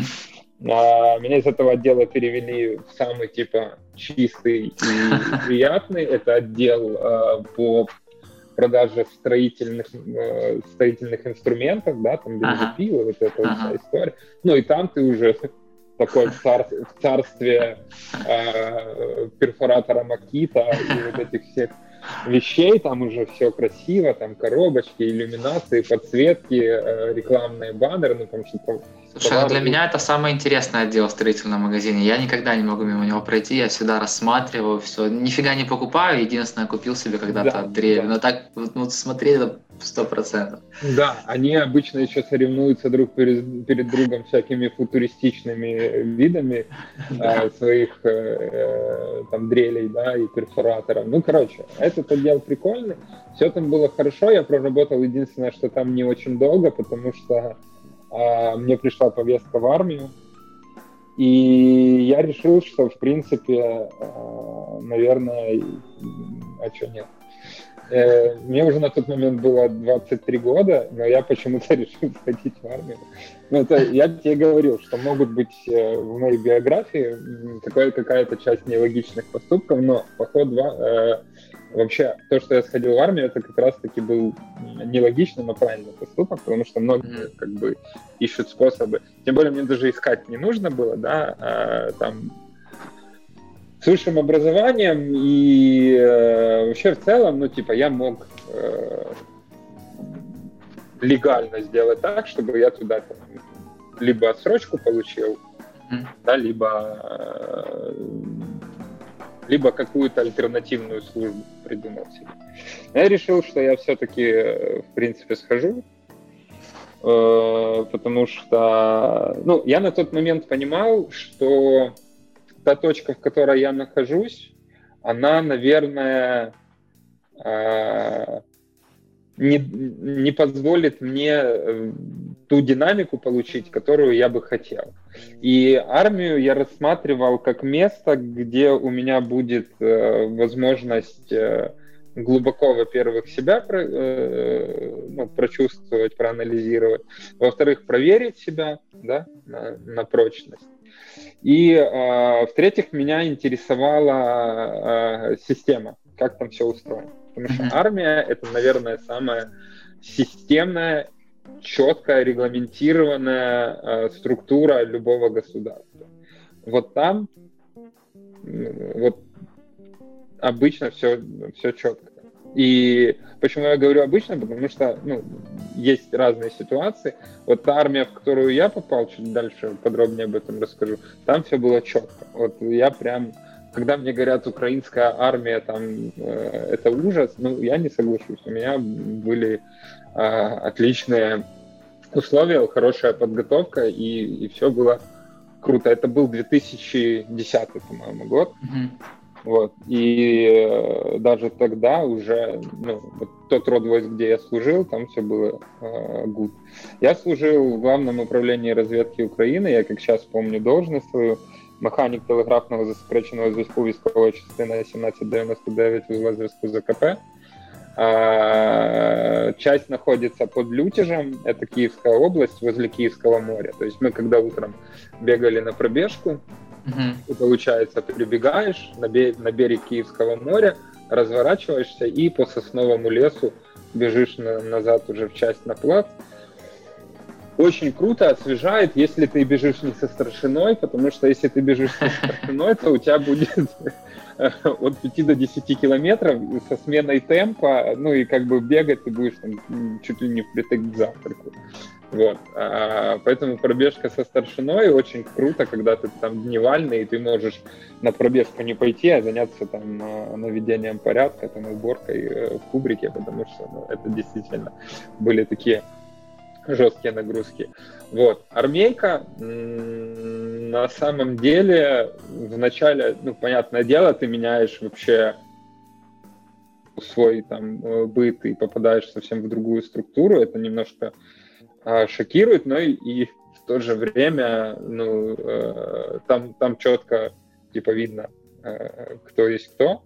А меня из этого отдела перевели в самый, типа, чистый и [LAUGHS] приятный. Это отдел э, по продаже строительных, э, строительных инструментов, да, там бензопилы, ага. вот эта ага. вся история. Ну и там ты уже такой в, цар, в царстве э, перфоратора Макита и вот этих всех вещей, там уже все красиво, там коробочки, иллюминации, подсветки, э, рекламные баннеры, ну там что-то Слушай, ну для меня это самый интересный отдел в строительном магазине. Я никогда не могу мимо него пройти, я всегда рассматриваю все. Нифига не покупаю, единственное, купил себе когда-то да, дрель. Да. Но так ну, смотреть это сто процентов. Да, они обычно еще соревнуются друг перед, перед другом всякими футуристичными видами [LAUGHS] э, своих э, там дрелей, да, и перфораторов. Ну, короче, этот отдел прикольный. Все там было хорошо, я проработал единственное, что там не очень долго, потому что мне пришла повестка в армию, и я решил, что, в принципе, а, наверное, а что нет. Э, мне уже на тот момент было 23 года, но я почему-то [LAUGHS] решил сходить в армию. Ну, это, я тебе говорил, что могут быть э, в моей биографии какая-то часть нелогичных поступков, но поход в, э, Вообще, то, что я сходил в армию, это как раз-таки был нелогичный, но правильный поступок, потому что многие как бы ищут способы. Тем более мне даже искать не нужно было, да, а, там с высшим образованием и э, вообще в целом, ну, типа, я мог э, легально сделать так, чтобы я туда там, либо отсрочку получил, mm-hmm. да, либо э, либо какую-то альтернативную службу придумал себе. Я решил, что я все-таки, э, в принципе, схожу, э, потому что, ну, я на тот момент понимал, что та точка, в которой я нахожусь, она, наверное, э, не, не позволит мне ту динамику получить, которую я бы хотел. И армию я рассматривал как место, где у меня будет э, возможность э, глубоко, во-первых, себя про, э, ну, прочувствовать, проанализировать, во-вторых, проверить себя да, на, на прочность. И, э, в-третьих, меня интересовала э, система, как там все устроено. Потому что армия — это, наверное, самая системная четкая, регламентированная э, структура любого государства. Вот там вот обычно все, все четко. И почему я говорю обычно, потому что ну, есть разные ситуации. Вот та армия, в которую я попал, чуть дальше подробнее об этом расскажу, там все было четко. Вот я прям, когда мне говорят, украинская армия, там, э, это ужас, ну, я не соглашусь. У меня были отличные условия, хорошая подготовка, и, и все было круто. Это был 2010, по-моему, год. Mm-hmm. Вот. И э, даже тогда уже ну, вот тот род войск, где я служил, там все было э, good. Я служил в главном управлении разведки Украины, я как сейчас помню должность свою, механік телеграфного засекреченого зв'язку військової частини 1799 узла зв'язку ЗКП. А, часть находится под Лютежем, это Киевская область, возле Киевского моря. То есть мы когда утром бегали на пробежку, угу. и получается прибегаешь на, берег, на берег Киевского моря, разворачиваешься и по сосновому лесу бежишь на, назад уже в часть на плац, очень круто освежает, если ты бежишь не со старшиной, потому что если ты бежишь со старшиной, то у тебя будет от 5 до 10 километров со сменой темпа, ну и как бы бегать ты будешь там, чуть ли не впритык к завтраку. Вот. А, поэтому пробежка со старшиной очень круто, когда ты там дневальный, и ты можешь на пробежку не пойти, а заняться там а, наведением порядка, там уборкой э, в кубрике, потому что ну, это действительно были такие жесткие нагрузки. Вот. Армейка на самом деле вначале, ну, понятное дело, ты меняешь вообще свой там э, быт и попадаешь совсем в другую структуру. Это немножко э, шокирует, но и, и в то же время, ну, э, там, там четко типа видно, э, кто есть кто.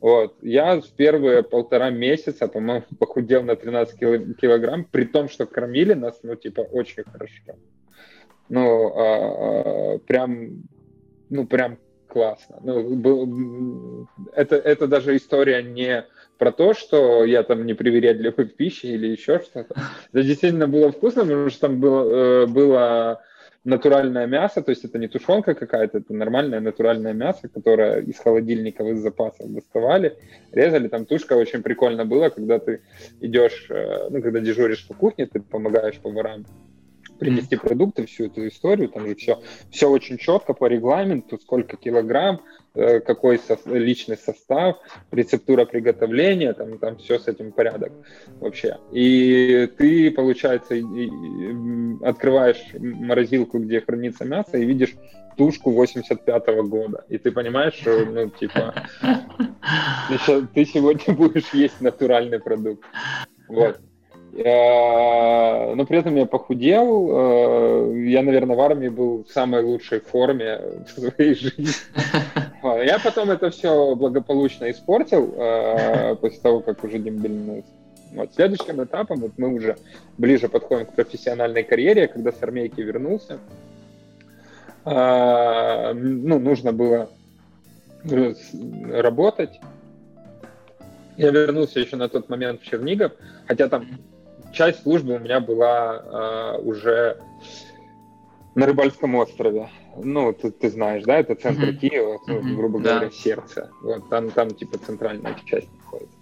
Вот. Я в первые полтора месяца, по-моему, [LAUGHS] похудел на 13 килограмм, при том, что кормили нас, ну, типа, очень хорошо. Ну, а, а, прям, ну, прям классно. Ну, был, это, это даже история не про то, что я там не привередливый в пище или еще что-то. Это действительно было вкусно, потому что там было, э, было натуральное мясо, то есть это не тушенка какая-то, это нормальное натуральное мясо, которое из холодильников, из запасов доставали, резали. Там тушка очень прикольно было, когда ты идешь, э, ну, когда дежуришь по кухне, ты помогаешь поварам принести продукты, всю эту историю, там же все, все очень четко по регламенту, сколько килограмм, Э, какой со, личный состав, рецептура приготовления, там, там все с этим порядок вообще. И ты, получается, и, и, открываешь морозилку, где хранится мясо, и видишь тушку 85-го года. И ты понимаешь, что, ну, типа, [LAUGHS] ты, ты сегодня будешь есть натуральный продукт. Вот. Э, но при этом я похудел. Э, я, наверное, в армии был в самой лучшей форме в своей жизни. Я потом это все благополучно испортил э, после того, как уже демобилизовался. Вот. Следующим этапом, вот мы уже ближе подходим к профессиональной карьере, когда с армейки вернулся, ну, нужно было работать. Я вернулся еще на тот момент в Чернигов, хотя там часть службы у меня была э, уже на Рыбальском острове. Ну, ты, ты знаешь, да, это центр mm-hmm. Киева, mm-hmm. грубо говоря, да. сердце. Вот там, там типа центральная часть находится.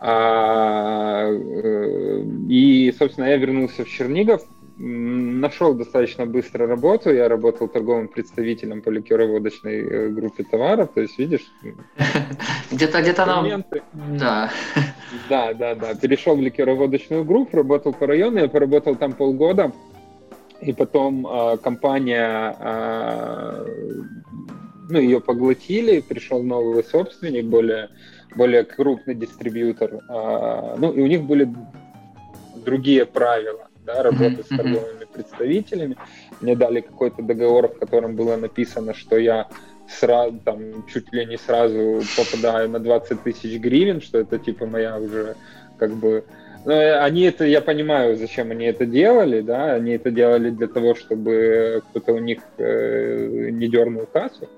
А, э, и, собственно, я вернулся в Чернигов, нашел достаточно быстро работу. Я работал торговым представителем по ликероводочной э, группе товаров. То есть, видишь... [LAUGHS] Где-то где-то нам... Да. Да, да, да. Перешел в ликероводочную группу, работал по району. Я поработал там полгода. И потом э, компания, э, ну, ее поглотили, пришел новый собственник, более, более крупный дистрибьютор. Э, ну, и у них были другие правила да, работы с торговыми представителями. Мне дали какой-то договор, в котором было написано, что я сразу, там, чуть ли не сразу попадаю на 20 тысяч гривен, что это типа моя уже как бы ну, они это, я понимаю, зачем они это делали, да, они это делали для того, чтобы кто-то у них э, не дернул кассу.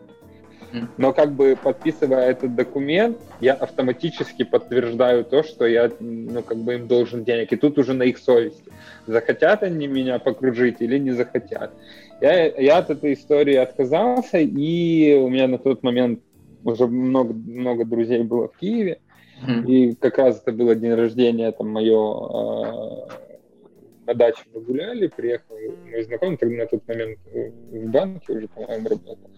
Но как бы подписывая этот документ, я автоматически подтверждаю то, что я, ну, как бы им должен денег. И тут уже на их совести. Захотят они меня покружить или не захотят. Я, я от этой истории отказался, и у меня на тот момент уже много, много друзей было в Киеве. И как раз это было день рождения, там, мое э, на даче мы гуляли, приехал мой знакомый, тогда на тот момент в банке уже, по-моему, работал.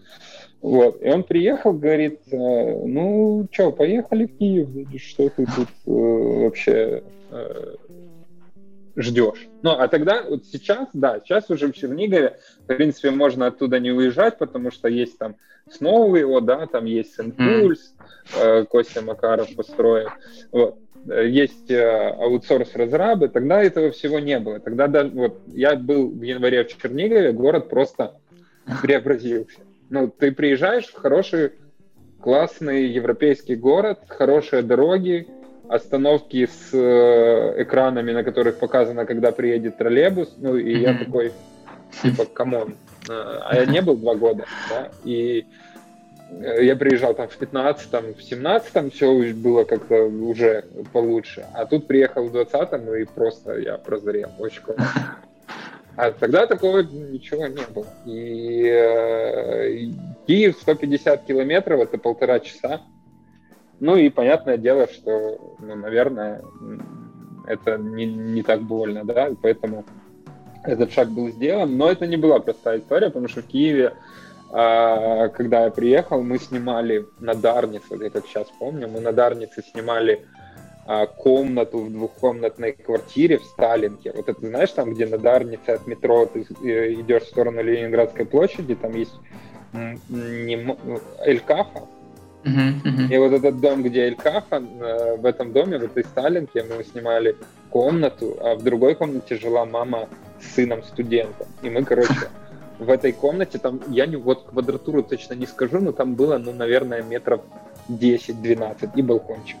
Вот. И он приехал, говорит, «Э, ну, что, поехали в Киев, что ты тут э, вообще... Э, ждешь. Ну, а тогда, вот сейчас, да, сейчас уже в Чернигове, в принципе, можно оттуда не уезжать, потому что есть там снова его, да, там есть Сент-Пульс, э, Костя Макаров построил, вот. Есть э, аутсорс-разрабы, тогда этого всего не было. Тогда даже, вот, я был в январе в Чернигове, город просто преобразился. Ну, ты приезжаешь в хороший, классный европейский город, хорошие дороги, остановки с э, экранами, на которых показано, когда приедет троллейбус, ну, и mm-hmm. я такой, типа, come on. Э, а я не был два года, да, и э, я приезжал там в 15-м, в 17-м, все было как-то уже получше, а тут приехал в 20-м, ну и просто я прозрел, очень классно. [LAUGHS] А тогда такого ничего не было. И э, Киев 150 километров, это полтора часа. Ну и понятное дело, что, ну, наверное, это не, не так больно, да, поэтому этот шаг был сделан. Но это не была простая история, потому что в Киеве, э, когда я приехал, мы снимали на Дарнице, я как сейчас помню, мы на Дарнице снимали комнату в двухкомнатной квартире в Сталинке. Вот это знаешь, там, где на Дарнице от метро ты э, идешь в сторону Ленинградской площади, там есть не, Элькафа, и вот этот дом, где Элькафа, э, в этом доме, в этой Сталинке, мы снимали комнату, а в другой комнате жила мама с сыном студентом. И мы, короче, [LAUGHS] в этой комнате, там, я не, вот квадратуру точно не скажу, но там было, ну, наверное, метров 10-12 и балкончик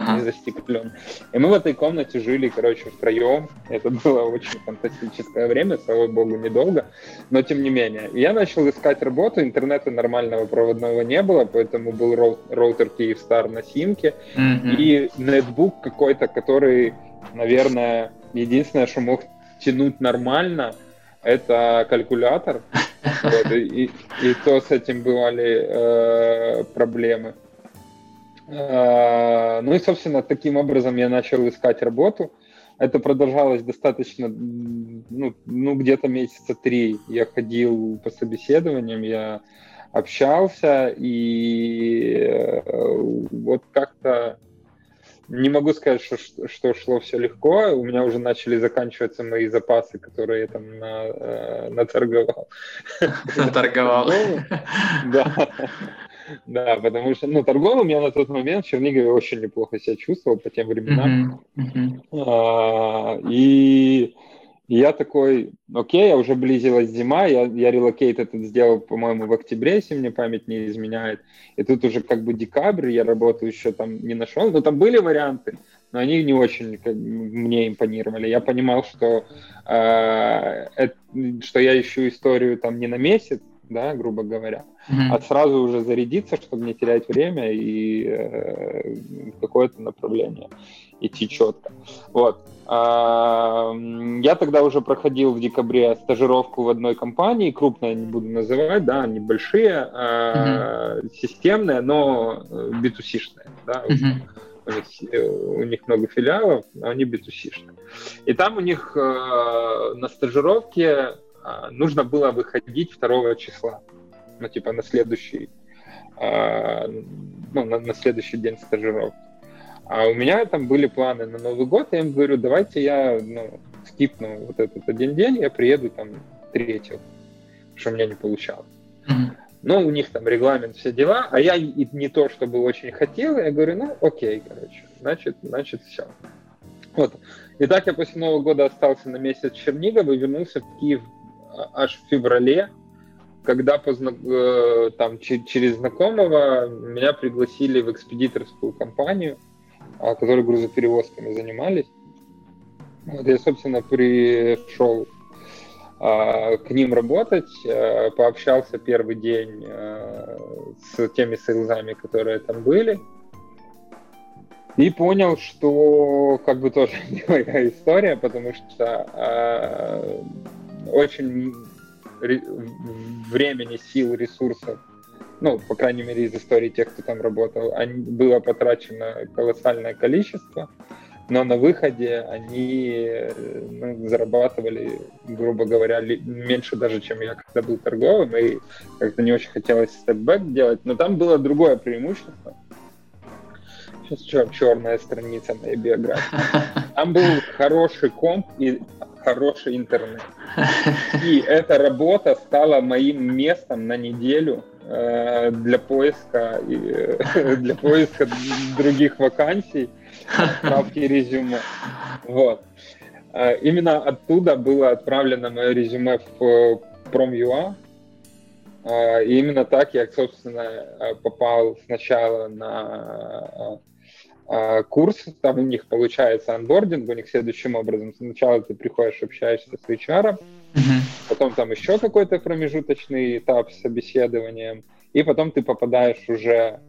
ага. не застеклен. И мы в этой комнате жили, короче, втроем. Это было очень фантастическое время, слава богу, недолго, но тем не менее. Я начал искать работу, интернета нормального проводного не было, поэтому был роутер Kyivstar на симке mm-hmm. и нетбук какой-то, который, наверное, единственное, что мог тянуть нормально, это калькулятор. [LAUGHS] Вот, и, и, и то с этим бывали э, проблемы. Э, ну и, собственно, таким образом я начал искать работу. Это продолжалось достаточно, ну, ну где-то месяца три. Я ходил по собеседованиям, я общался, и э, вот как-то не могу сказать, что, что шло все легко. У меня уже начали заканчиваться мои запасы, которые я там на, э, наторговал. Наторговал. [LAUGHS] Да. [LAUGHS] Да, потому что, ну, торговым я на тот момент в Чернигове очень неплохо себя чувствовал по тем временам. А, и я такой, окей, я уже близилась зима, я, я релокейт этот сделал, по-моему, в октябре, если мне память не изменяет. И тут уже как бы декабрь, я работу еще там не нашел. Но там были варианты, но они не очень как, мне импонировали. Я понимал, что, э, это, что я ищу историю там не на месяц, да, грубо говоря, mm-hmm. а сразу уже зарядиться, чтобы не терять время и э, какое-то направление идти четко. Вот. А, я тогда уже проходил в декабре стажировку в одной компании, крупная не буду называть, да, они большие, а, mm-hmm. системные, но b 2 да, mm-hmm. у, них, э, у них много филиалов, но они 2 И там у них э, на стажировке а, нужно было выходить 2 числа, ну, типа на следующий, а, ну, на, на следующий день стажировки. А у меня там были планы на Новый год, я им говорю, давайте я ну, скипну вот этот один день, я приеду там третьего, что у меня не получалось. Mm-hmm. Но у них там регламент, все дела, а я и не то, чтобы очень хотел, я говорю, ну окей, короче, значит, значит все. Вот. И так я после Нового года остался на месяц в Чернигово и вернулся в Киев аж в феврале, когда позна... Э, там, через знакомого меня пригласили в экспедиторскую компанию, а, которые грузоперевозками занимались. Вот я, собственно, пришел а, к ним работать, а, пообщался первый день с теми сейлзами, которые там были, и понял, что как бы тоже [LAUGHS] не моя история, потому что очень времени, сил, ресурсов, ну, по крайней мере, из истории тех, кто там работал, они, было потрачено колоссальное количество, но на выходе они ну, зарабатывали, грубо говоря, меньше даже, чем я когда был торговым, и как-то не очень хотелось степбэк делать, но там было другое преимущество. Сейчас черная страница моей биографии. [LAUGHS] Там был хороший комп и хороший интернет. И эта работа стала моим местом на неделю э, для поиска э, [LAUGHS] для поиска других вакансий, отправки резюме. Вот. Э, именно оттуда было отправлено мое резюме в Prom.ua. И именно так я, собственно, попал сначала на курс, там у них получается анбординг, у них следующим образом. Сначала ты приходишь, общаешься с HR, потом там еще какой-то промежуточный этап с собеседованием, и потом ты попадаешь уже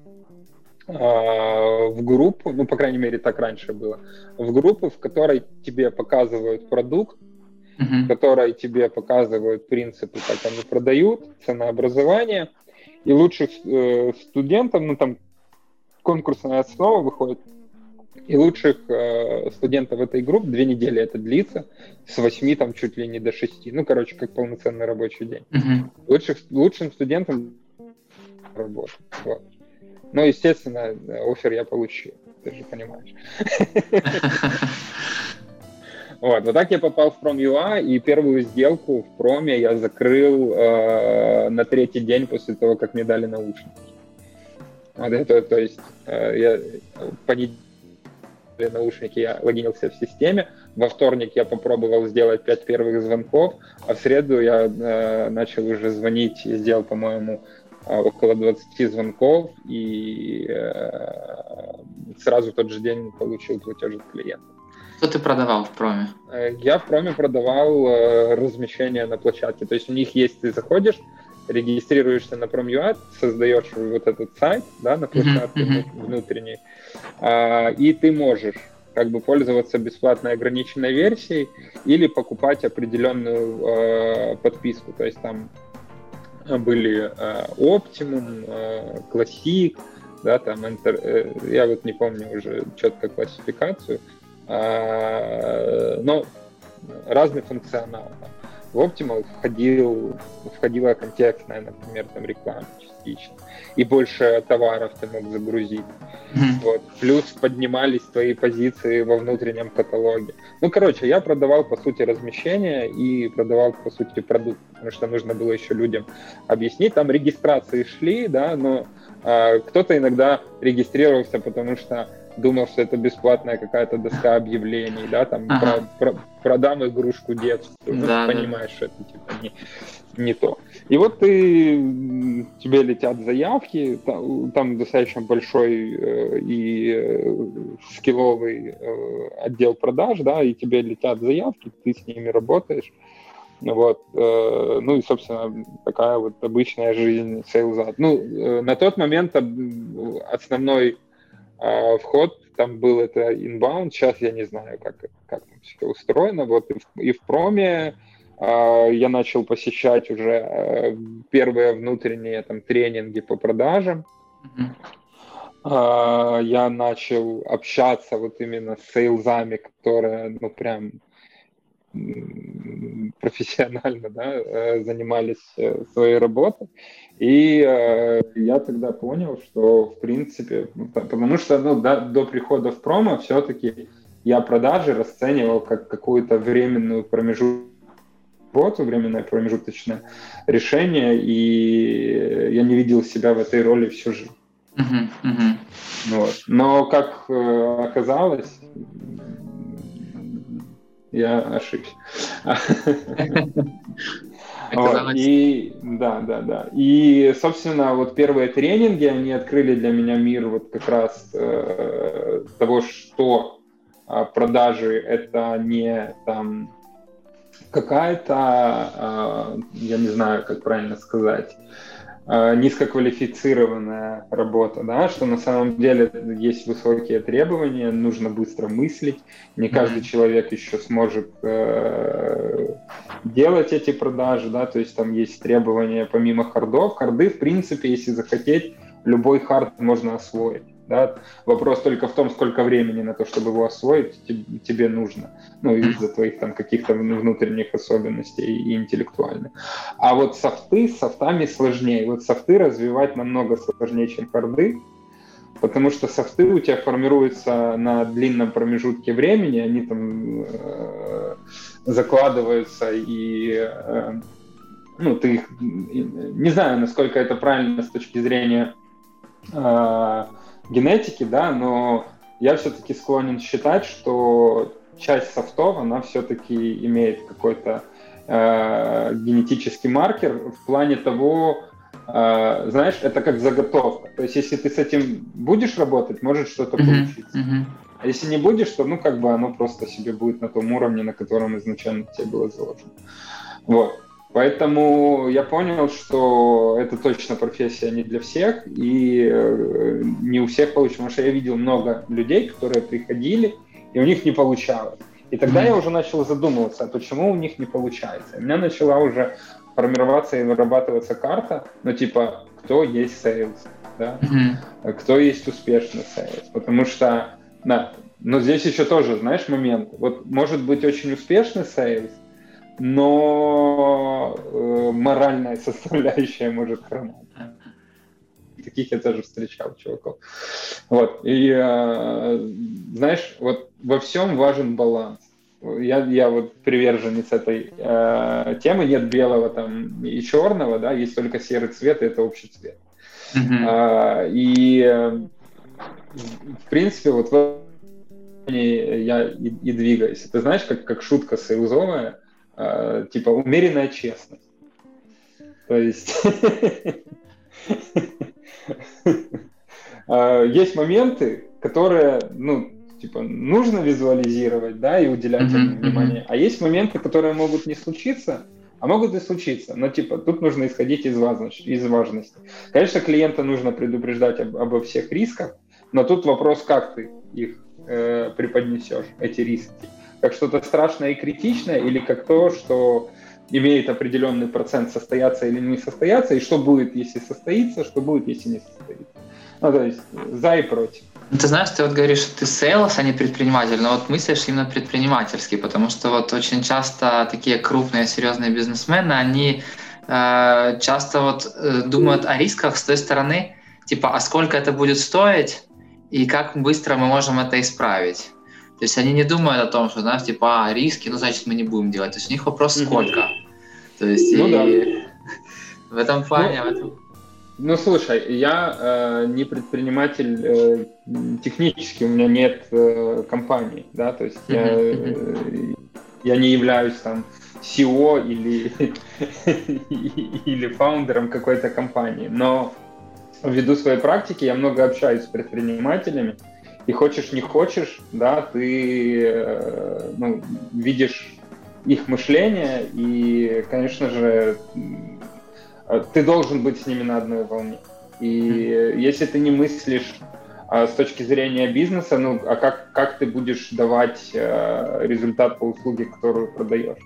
э, в группу, ну, по крайней мере, так раньше было, в группу, в которой тебе показывают продукт, uh-huh. в которой тебе показывают принципы, как они продают, ценообразование, и лучших э, студентов, ну, там конкурсная основа выходит, и лучших э, студентов этой группы две недели это длится, с восьми там чуть ли не до шести. Ну, короче, как полноценный рабочий день. Uh-huh. Лучших, лучшим студентам работа. Вот. Но, естественно, офер я получил, ты же понимаешь. [LAUGHS] Вот, вот так я попал в Prom.ua, и первую сделку в Проме я закрыл э, на третий день после того, как мне дали наушники. Вот это, то есть э, я понедельник наушники я логинился в системе, во вторник я попробовал сделать пять первых звонков, а в среду я э, начал уже звонить и сделал, по-моему, э, около 20 звонков и э, сразу в тот же день получил платеж от клиента. Что ты продавал в проме? Э, я в проме продавал э, размещение на площадке. То есть у них есть, ты заходишь, регистрируешься на Prom.ua, создаешь вот этот сайт да, на площадке uh-huh, внутренней, а, и ты можешь как бы пользоваться бесплатной ограниченной версией или покупать определенную э, подписку. То есть там были э, Optimum, э, Classic, да, там Enter, э, я вот не помню уже четко классификацию, э, но разный функционал. Там в Optimal входил, входила контекстная, например, там реклама частично. И больше товаров ты мог загрузить. Mm-hmm. Вот. Плюс поднимались твои позиции во внутреннем каталоге. Ну, короче, я продавал, по сути, размещение и продавал, по сути, продукт, потому что нужно было еще людям объяснить. Там регистрации шли, да, но э, кто-то иногда регистрировался, потому что думал, что это бесплатная какая-то доска объявлений, да, там ага. про, про, продам игрушку детскую, ну, да, понимаешь, да. что это типа не, не то. И вот ты, тебе летят заявки, там, там достаточно большой э, и э, скилловый э, отдел продаж, да, и тебе летят заявки, ты с ними работаешь. Вот, э, ну и, собственно, такая вот обычная жизнь сейлза. Ну, э, на тот момент основной а вход там был это inbound, сейчас я не знаю, как, как там все устроено. Вот и в, и в проме а, я начал посещать уже а, первые внутренние там тренинги по продажам. Mm-hmm. я начал общаться вот именно с сейлзами, которые, ну, прям профессионально да, э, занимались э, своей работой. И э, я тогда понял, что в принципе, ну, потому что ну, до, до прихода в промо все-таки я продажи расценивал как какую-то временную промежутку работу, временное промежуточное решение, и я не видел себя в этой роли всю жизнь. Uh-huh, uh-huh. Вот. Но как оказалось, я ошибся. [LAUGHS] Вот, и да, да, да. И, собственно, вот первые тренинги, они открыли для меня мир вот как раз э, того, что э, продажи это не там какая-то, э, я не знаю, как правильно сказать, низкоквалифицированная работа, да, что на самом деле есть высокие требования, нужно быстро мыслить, не каждый человек еще сможет э, делать эти продажи, да, то есть там есть требования помимо хардов, харды, в принципе, если захотеть, любой хард можно освоить. Да? Вопрос только в том, сколько времени на то, чтобы его освоить, тебе нужно. Ну, из-за твоих там каких-то внутренних особенностей и интеллектуальных. А вот софты с софтами сложнее. Вот софты развивать намного сложнее, чем харды. потому что софты у тебя формируются на длинном промежутке времени, они там э, закладываются и э, ну, ты их, не знаю, насколько это правильно с точки зрения э, генетики, да, но я все-таки склонен считать, что часть софтов, она все-таки имеет какой-то э, генетический маркер в плане того, э, знаешь, это как заготовка. То есть, если ты с этим будешь работать, может что-то mm-hmm. получиться. Mm-hmm. А если не будешь, то, ну, как бы оно просто себе будет на том уровне, на котором изначально тебе было заложено. Вот. Поэтому я понял, что это точно профессия не для всех, и э, не у всех получится, потому что я видел много людей, которые приходили, и у них не получалось. И тогда mm-hmm. я уже начал задумываться, почему у них не получается. У меня начала уже формироваться и вырабатываться карта, ну типа, кто есть sales, да? mm-hmm. кто есть успешный sales. Потому что, да, но здесь еще тоже, знаешь, момент. Вот может быть очень успешный sales, но э, моральная [LAUGHS] составляющая может хромать. Таких я тоже встречал, чуваков. Вот. И, э, знаешь, вот во всем важен баланс. Я, я вот приверженец этой э, темы. Нет белого там и черного, да, есть только серый цвет, и это общий цвет. Mm-hmm. А, и, в принципе, вот в я и, и двигаюсь. Ты знаешь, как, как шутка союзовая, э, типа умеренная честность. То есть [LAUGHS] а, есть моменты, которые, ну, типа, нужно визуализировать, да, и уделять этому внимание, а есть моменты, которые могут не случиться, а могут и случиться. Но, типа, тут нужно исходить из важности. Из важности. Конечно, клиента нужно предупреждать об, обо всех рисках, но тут вопрос, как ты их э, преподнесешь, эти риски как что-то страшное и критичное, или как то, что имеет определенный процент состояться или не состояться, и что будет, если состоится, что будет, если не состоится. Ну, то есть за и против. Ты знаешь, ты вот говоришь, что ты sales, а не предприниматель, но вот мыслишь именно предпринимательский, потому что вот очень часто такие крупные, серьезные бизнесмены, они э, часто вот э, думают о рисках с той стороны, типа, а сколько это будет стоить, и как быстро мы можем это исправить. То есть они не думают о том, что, знаешь, типа, а, риски, ну, значит, мы не будем делать. То есть у них вопрос сколько. То есть ну, и да. [LAUGHS] в этом плане... Ну, в этом... ну слушай, я э, не предприниматель э, технически, у меня нет э, компании, да, то есть я, э, я не являюсь там CEO или, [LAUGHS] или фаундером какой-то компании, но ввиду своей практики я много общаюсь с предпринимателями, и хочешь не хочешь, да, ты э, ну, видишь их мышление, и, конечно же, ты должен быть с ними на одной волне. И если ты не мыслишь а с точки зрения бизнеса, ну, а как, как ты будешь давать э, результат по услуге, которую продаешь?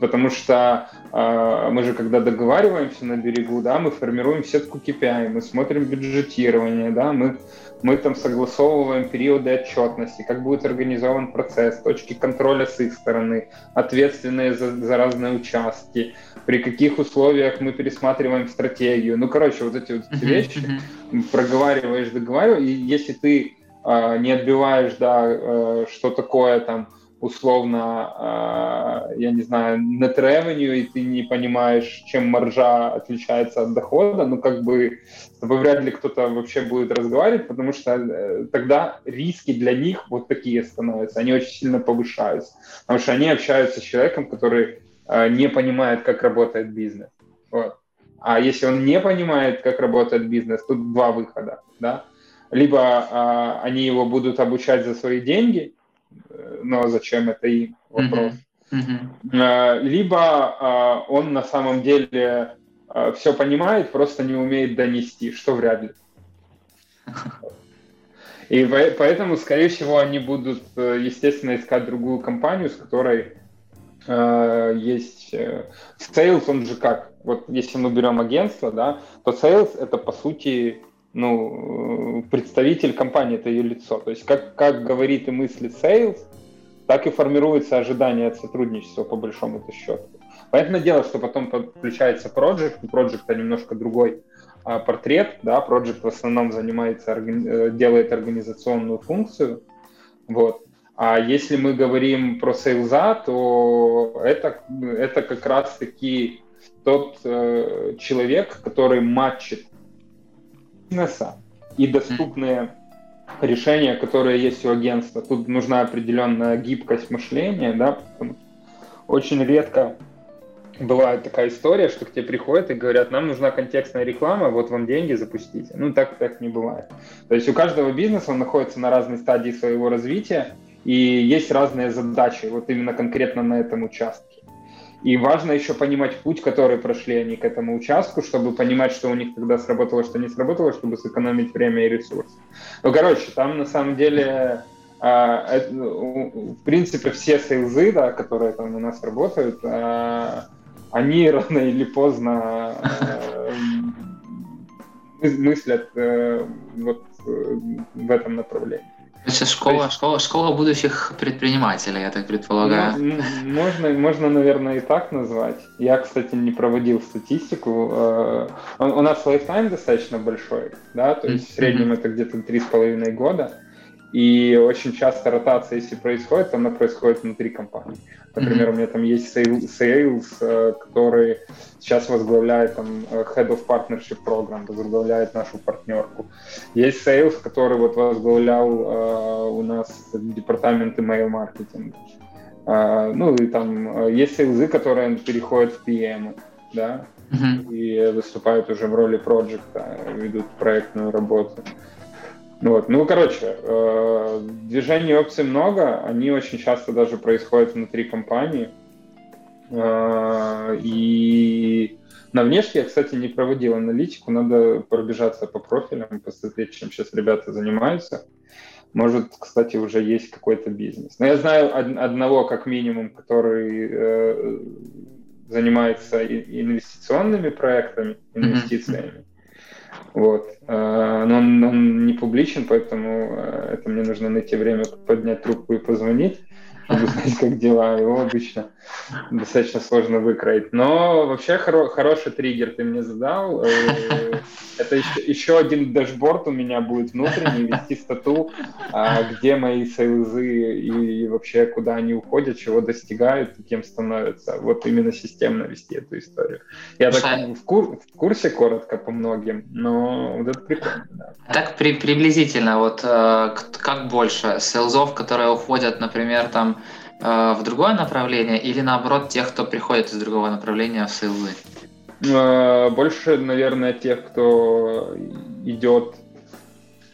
Потому что э, мы же, когда договариваемся на берегу, да, мы формируем сетку KPI, мы смотрим бюджетирование, да, мы мы там согласовываем периоды отчетности, как будет организован процесс, точки контроля с их стороны, ответственные за, за разные участки, при каких условиях мы пересматриваем стратегию. Ну, короче, вот эти вот uh-huh, вещи uh-huh. проговариваешь, договариваешь, и если ты э, не отбиваешь, да, э, что такое там условно, э, я не знаю, net revenue, и ты не понимаешь, чем маржа отличается от дохода, ну, как бы с тобой вряд ли кто-то вообще будет разговаривать, потому что э, тогда риски для них вот такие становятся, они очень сильно повышаются, потому что они общаются с человеком, который э, не понимает, как работает бизнес. Вот. А если он не понимает, как работает бизнес, тут два выхода, да, либо э, они его будут обучать за свои деньги, но зачем это им? Вопрос. Mm-hmm. Либо он на самом деле все понимает, просто не умеет донести, что вряд ли. [LAUGHS] И поэтому, скорее всего, они будут, э, естественно, искать другую компанию, с которой э, есть... Э, sales, он же как? Вот если мы берем агентство, да, то sales — это, по сути, ну, представитель компании, это ее лицо. То есть как, как говорит и мыслит sales, так и формируется ожидание от сотрудничества по большому счету. Понятное дело, что потом подключается Project, у Project немножко другой а, портрет, да, проект в основном занимается, органи- делает организационную функцию, вот. А если мы говорим про сейлза, то это, это как раз-таки тот э, человек, который матчит бизнеса и доступные решения, которые есть у агентства. Тут нужна определенная гибкость мышления, да, очень редко бывает такая история, что к тебе приходят и говорят, нам нужна контекстная реклама, вот вам деньги, запустите. Ну, так, так не бывает. То есть у каждого бизнеса он находится на разной стадии своего развития, и есть разные задачи, вот именно конкретно на этом участке. И важно еще понимать путь, который прошли они к этому участку, чтобы понимать, что у них тогда сработало, что не сработало, чтобы сэкономить время и ресурсы. Ну, короче, там на самом деле, а, ну, в принципе, все сейлзы, да, которые там у нас работают, а, они рано или поздно а, мыслят э, вот э, в этом направлении. Это школа, есть... школа, школа будущих предпринимателей, я так предполагаю. Ну, можно, можно, наверное, и так назвать. Я, кстати, не проводил статистику. Э, у нас лайфтайм достаточно большой, да, то есть в среднем это где-то три с половиной года. И очень часто ротация, если происходит, она происходит внутри компании. Например, mm-hmm. у меня там есть sales, э, который сейчас возглавляет там э, Head of Partnership Program, возглавляет нашу партнерку. Есть sales, который вот возглавлял uh, у нас департамент email маркетинга. Uh, ну и там есть сейлзы, которые переходят в PM, да, mm-hmm. и выступают уже в роли проекта, ведут проектную работу. Вот. Ну, короче, э, движений опций много, они очень часто даже происходят внутри компании. Э, и на внешке я, кстати, не проводил аналитику, надо пробежаться по профилям, посмотреть, чем сейчас ребята занимаются. Может, кстати, уже есть какой-то бизнес. Но я знаю одного, как минимум, который э, занимается инвестиционными проектами, инвестициями. Вот. Э, но он, он не публичен, поэтому э, это мне нужно найти время поднять трубку и позвонить [LAUGHS] чтобы узнать, как дела. Его обычно достаточно сложно выкроить. Но вообще хоро- хороший триггер ты мне задал. Э, [LAUGHS] это еще, еще один дашборд у меня будет внутренний, вести стату, а, где мои сейлзы и вообще куда они уходят, чего достигают и кем становятся. Вот именно системно вести эту историю. Я так в, кур- в курсе коротко по многим, но вот это прикольно. Да. Так при- приблизительно, вот э, как больше сейлзов, которые уходят, например, там в другое направление или наоборот тех, кто приходит из другого направления в sales ы? Э, больше, наверное, тех, кто идет.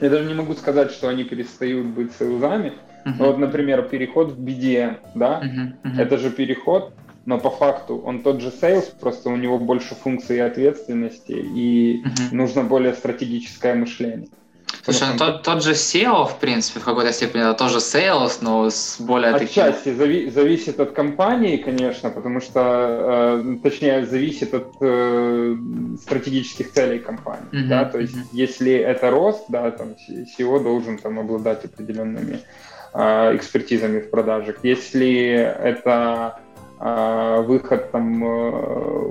Я даже не могу сказать, что они перестают быть sales ами. Uh-huh. Вот, например, переход в BDM, да, uh-huh. Uh-huh. это же переход, но по факту он тот же sales, просто у него больше функций и ответственности, и uh-huh. нужно более стратегическое мышление. Слушай, ну, тот, тот же CEO, в принципе, в какой-то степени это тоже sales, но с более Отчасти таким... зави- зависит от компании, конечно, потому что, э, точнее, зависит от э, стратегических целей компании, uh-huh, да, то есть uh-huh. если это рост, да, там SEO должен там обладать определенными э, экспертизами в продажах. Если это э, выход там э,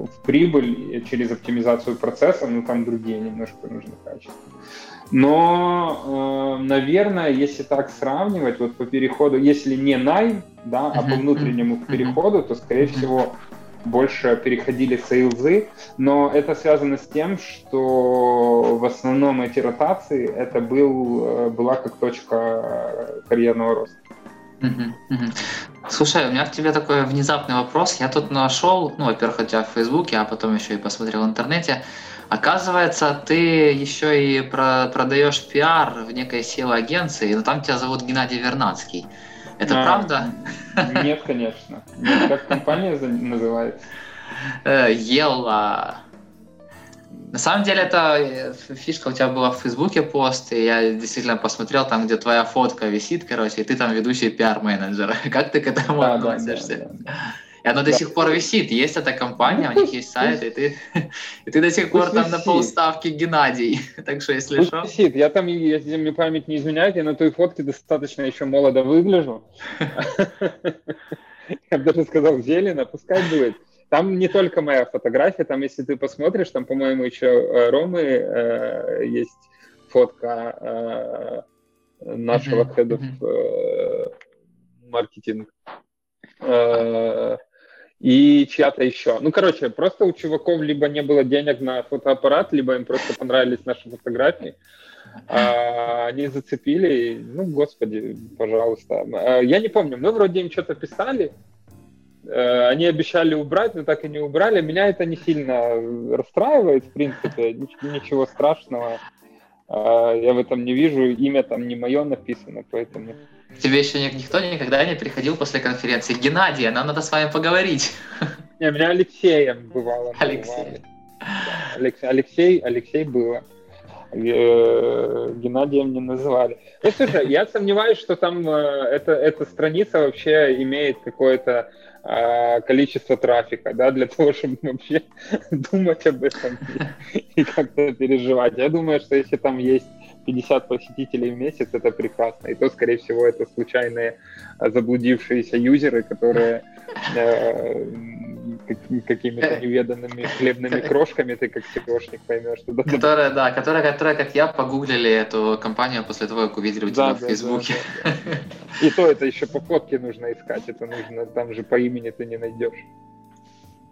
в прибыль через оптимизацию процесса, ну там другие немножко нужны качества. Но, э, наверное, если так сравнивать, вот по переходу, если не найм, да, а по внутреннему переходу, то, скорее всего, больше переходили сейлзы, но это связано с тем, что в основном эти ротации это был, э, была как точка карьерного роста. Слушай, у меня к тебе такой внезапный вопрос. Я тут нашел, ну, во-первых, у тебя в Фейсбуке, а потом еще и посмотрел в интернете. Оказывается, ты еще и про продаешь пиар в некой SEO-агенции, но там тебя зовут Геннадий Вернадский. Это а, правда? Нет, конечно. Как компания называется? Э, Ела. На самом деле, это э, фишка у тебя была в Фейсбуке пост, и я действительно посмотрел там, где твоя фотка висит, короче, и ты там ведущий пиар-менеджер. [LAUGHS] Как ты к этому да, относишься? Да, да, да. И оно до сих пор висит. Есть эта компания, у них есть сайт, и ты, [LAUGHS] и ты до сих пор там на полставки Геннадий. [LAUGHS] Так что, если что... висит. Я там, если мне память не изменяет, я на той фотке достаточно еще молодо выгляжу. [LAUGHS] Я бы даже сказал, зелено, пускай будет. Там не только моя фотография, там, если ты посмотришь, там, по-моему, еще э, Ромы э, есть фотка э, нашего of э, маркетинг. Э, и чья-то еще. Ну, короче, просто у чуваков либо не было денег на фотоаппарат, либо им просто понравились наши фотографии. А, они зацепили, ну, господи, пожалуйста. А, я не помню, мы вроде им что-то писали, э, они обещали убрать, но так и не убрали. Меня это не сильно расстраивает, в принципе, ничего страшного. А, я в этом не вижу, имя там не мое написано, поэтому... Тебе еще никто никогда не приходил после конференции. Геннадий, нам надо с вами поговорить. Не, меня Алексеем бывало. Алексей. Алексей, Алексей было. Э, Геннадием не называли. Ну, слушай, я сомневаюсь, что там э, это, эта страница вообще имеет какое-то а, количество трафика, да, для того, чтобы вообще [LAUGHS] думать об этом и как-то переживать. Я думаю, что если там есть 50 посетителей в месяц, это прекрасно. И то, скорее всего, это случайные а, заблудившиеся юзеры, которые [LAUGHS] э, какими-то неведанными хлебными [LAUGHS] крошками, ты как SEOшник поймешь. Что которые, да, которые, которые, как я, погуглили эту компанию после того, как увидели у тебя да, в да, Фейсбуке. Да, да. И то это еще по фотке нужно искать, это нужно, там же по имени ты не найдешь.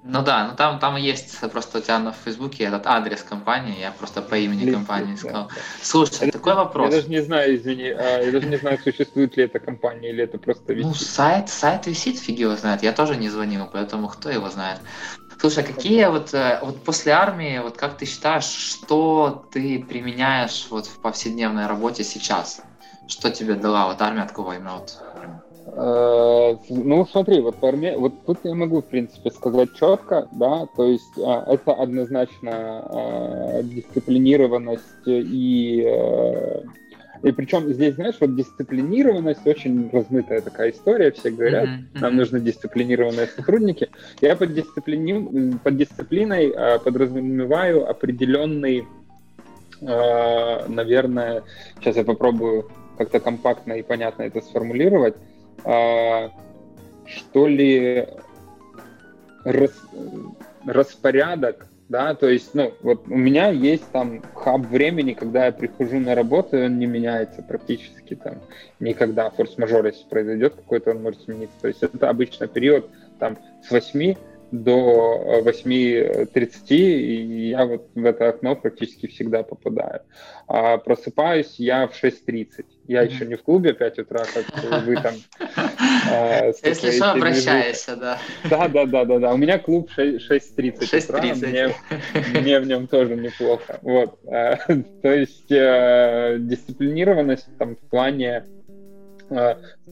Ну да, ну там, там есть просто у тебя на Фейсбуке этот адрес компании, я просто по имени Лист, компании. Да, да. Слушай, я такой вопрос. Я даже не знаю, извини, а, я даже не знаю, существует ли эта компания или это просто висит. Ну, сайт, сайт висит, фиг его знает. Я тоже не звонил, поэтому кто его знает. Слушай, а какие вот, э, вот после армии, вот как ты считаешь, что ты применяешь вот в повседневной работе сейчас? Что тебе дала вот армия от кого именно вот ну, смотри, вот, по армии, вот тут я могу, в принципе, сказать четко, да, то есть а, это однозначно а, дисциплинированность и э, и причем здесь, знаешь, вот дисциплинированность очень размытая такая история, все говорят, mm-hmm. нам нужны дисциплинированные сотрудники. Я под, дисциплини... под дисциплиной э, подразумеваю определенный, э, наверное, сейчас я попробую как-то компактно и понятно это сформулировать, а, что ли, рас, распорядок, да, то есть, ну, вот у меня есть там хаб времени, когда я прихожу на работу, и он не меняется практически там никогда. Форс-мажор, если произойдет какой-то, он может смениться. То есть это обычно период там с 8 до 8.30, и я вот в это окно практически всегда попадаю. А просыпаюсь я в 6.30. Я еще не в клубе 5 утра, как вы там. [LAUGHS] А, Если что, обращайся, да. [LAUGHS] Да, да, да, да, да. У меня клуб 6.30 6.30. Мне, в нем тоже неплохо. Вот. А, [LAUGHS] то есть э, дисциплинированность там в плане Э,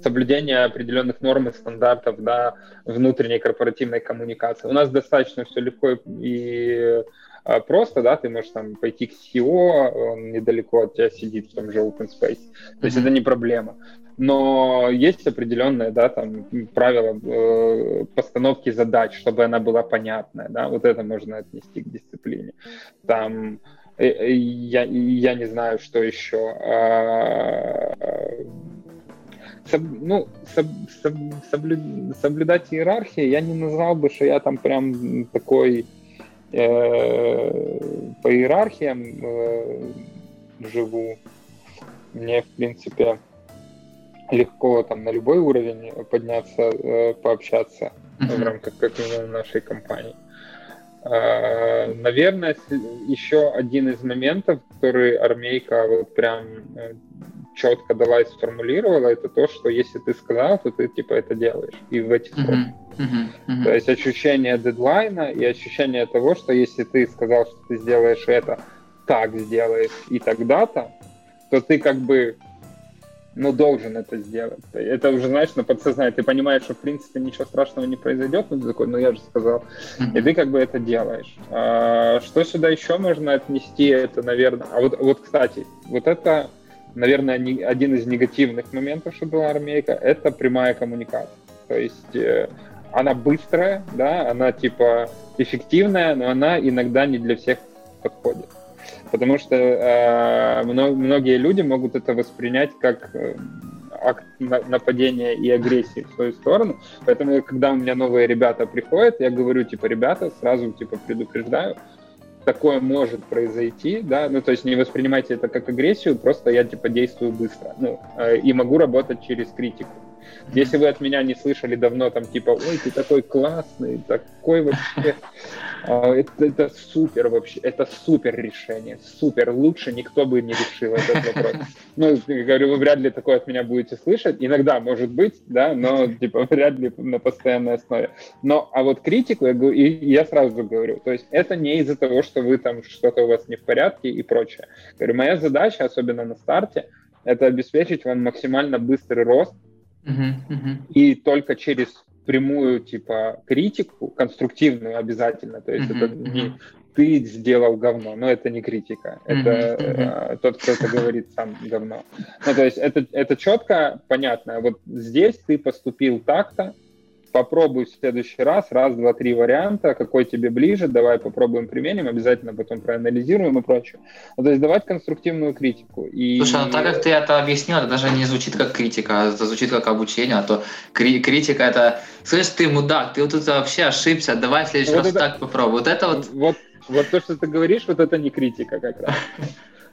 соблюдение определенных норм и стандартов да, внутренней корпоративной коммуникации. У нас достаточно все легко и э, просто, да, ты можешь там пойти к CEO, он недалеко от тебя сидит в том же open space, то есть mm-hmm. это не проблема. Но есть определенные, да, там правила э, постановки задач, чтобы она была понятная, да, вот это можно отнести к дисциплине. Там э, э я, я не знаю, что еще. Соб, ну, соб, соб, соблю, соблюдать иерархию, я не назвал бы, что я там прям такой э, по иерархиям э, живу. Мне, в принципе, легко там на любой уровень подняться, э, пообщаться mm-hmm. в рамках как минимум нашей компании. Наверное, еще один из моментов, который армейка вот прям э, четко дала и сформулировала, это то, что если ты сказал, то ты типа это делаешь. И в этих mm-hmm. Mm-hmm. Mm-hmm. То есть ощущение дедлайна и ощущение того, что если ты сказал, что ты сделаешь это, так сделаешь и тогда-то, то ты как бы ну, должен это сделать. Это уже, знаешь, на подсознание. Ты понимаешь, что, в принципе, ничего страшного не произойдет, но ты такой, ну, я же сказал. Mm-hmm. И ты как бы это делаешь. А, что сюда еще можно отнести? Это, наверное... А вот, вот, кстати, вот это наверное, один из негативных моментов, что была армейка, это прямая коммуникация. То есть э, она быстрая, да, она типа эффективная, но она иногда не для всех подходит. Потому что э, многие люди могут это воспринять как э, акт нападения и агрессии в свою сторону. Поэтому, когда у меня новые ребята приходят, я говорю, типа, ребята, сразу, типа, предупреждаю, такое может произойти, да, ну, то есть не воспринимайте это как агрессию, просто я, типа, действую быстро, ну, э, и могу работать через критику. Если вы от меня не слышали давно, там, типа, ой, ты такой классный, такой вообще, а, это, это супер вообще, это супер решение, супер, лучше никто бы не решил этот вопрос. Ну, говорю, вы вряд ли такое от меня будете слышать, иногда, может быть, да, но, типа, вряд ли на постоянной основе. Но, а вот критику, я, говорю, я сразу говорю, то есть это не из-за того, что вы там, что-то у вас не в порядке и прочее. Говорю, моя задача, особенно на старте, это обеспечить вам максимально быстрый рост, Uh-huh, uh-huh. И только через прямую, типа, критику, конструктивную обязательно, то есть uh-huh, это не ты сделал говно, но это не критика, это uh-huh. тот, кто это говорит, сам говно. Ну, то есть это, это четко, понятно, вот здесь ты поступил так-то, попробуй в следующий раз, раз, два, три варианта, какой тебе ближе, давай попробуем, применим, обязательно потом проанализируем и прочее. Ну, то есть давать конструктивную критику. И... Слушай, ну так как ты это объяснил, это даже не звучит как критика, а это звучит как обучение, а то кри- критика это, слышь, ты мудак, ты вот тут вообще ошибся, давай в следующий вот раз это... так попробуй. Вот это вот... Вот, вот то, что ты говоришь, вот это не критика как раз. [LAUGHS]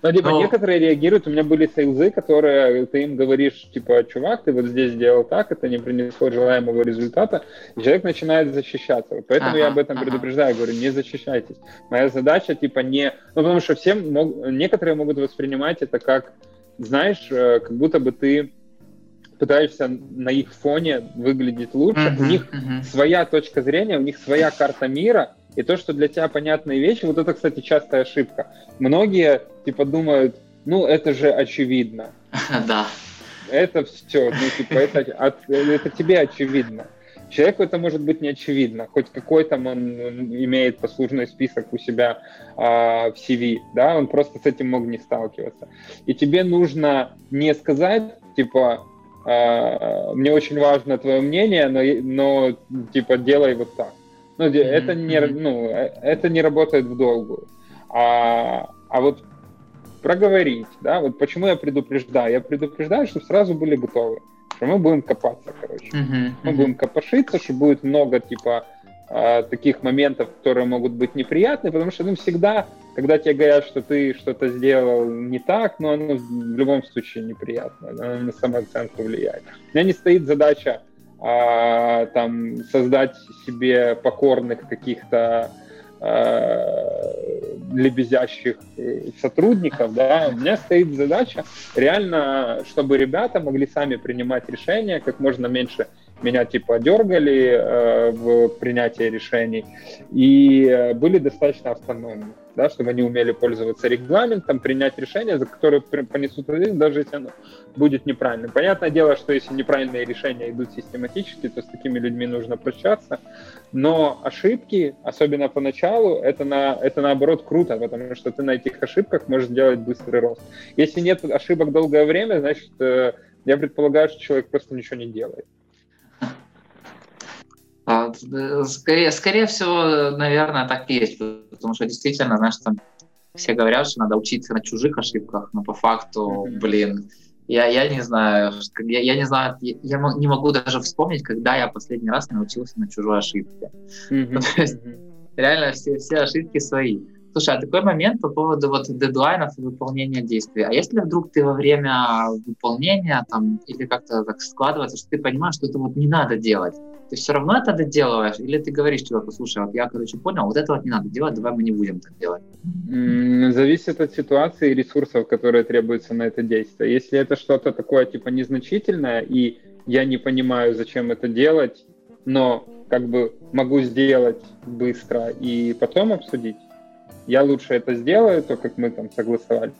Но либо Но... некоторые реагируют, у меня были сейлзы, которые ты им говоришь, типа, чувак, ты вот здесь сделал так, это не принесло желаемого результата, и человек начинает защищаться. Вот поэтому ага, я об этом ага. предупреждаю, говорю, не защищайтесь. Моя задача, типа, не... Ну, потому что все, мог... некоторые могут воспринимать это как, знаешь, э, как будто бы ты пытаешься на их фоне выглядеть лучше. Uh-huh, у них uh-huh. своя точка зрения, у них своя карта мира, и то, что для тебя понятные вещи, вот это, кстати, частая ошибка. Многие, типа, думают, ну, это же очевидно. [LAUGHS] Да. Это все, ну, типа, это, это тебе очевидно. Человеку это может быть не очевидно, хоть какой там он имеет послужной список у себя а, в CV, да, он просто с этим мог не сталкиваться. И тебе нужно не сказать, типа, а, мне очень важно твое мнение, но, но типа делай вот так. Ну, mm-hmm. это, не, ну, э, это не работает в долгую. А, а вот проговорить, да, вот почему я предупреждаю? Я предупреждаю, чтобы сразу были готовы, что мы будем копаться, короче. Mm-hmm. Мы будем копошиться, что будет много, типа, э, таких моментов, которые могут быть неприятны, потому что, ну, всегда, когда тебе говорят, что ты что-то сделал не так, но оно в любом случае неприятно, оно на самооценку влияет. У меня не стоит задача а, там создать себе покорных каких-то а, лебезящих э, сотрудников, да, у меня стоит задача реально, чтобы ребята могли сами принимать решения, как можно меньше меня типа дергали э, в принятии решений. И э, были достаточно автономны, да, чтобы они умели пользоваться регламентом, принять решение, за которое понесут ответственность, даже если оно будет неправильным. Понятное дело, что если неправильные решения идут систематически, то с такими людьми нужно прощаться, но ошибки, особенно поначалу, это, на, это наоборот круто, потому что ты на этих ошибках можешь сделать быстрый рост. Если нет ошибок долгое время, значит, э, я предполагаю, что человек просто ничего не делает. А, скорее, скорее всего, наверное, так и есть, потому что действительно, знаешь, там все говорят, что надо учиться на чужих ошибках, но по факту, блин, я, я не знаю, я, я не знаю, я, я не могу даже вспомнить, когда я последний раз научился на чужой ошибке. Mm-hmm. [LAUGHS] То есть, реально все, все ошибки свои. Слушай, а такой момент по поводу вот дедлайнов и выполнения действий. А если вдруг ты во время выполнения там или как-то так складывается, что ты понимаешь, что это вот не надо делать, ты все равно это доделываешь, или ты говоришь человеку, слушай, вот я, короче, понял, вот этого вот не надо делать, давай мы не будем так делать? Зависит от ситуации и ресурсов, которые требуются на это действие. Если это что-то такое, типа, незначительное, и я не понимаю, зачем это делать, но как бы могу сделать быстро и потом обсудить, я лучше это сделаю, то, как мы там согласовали.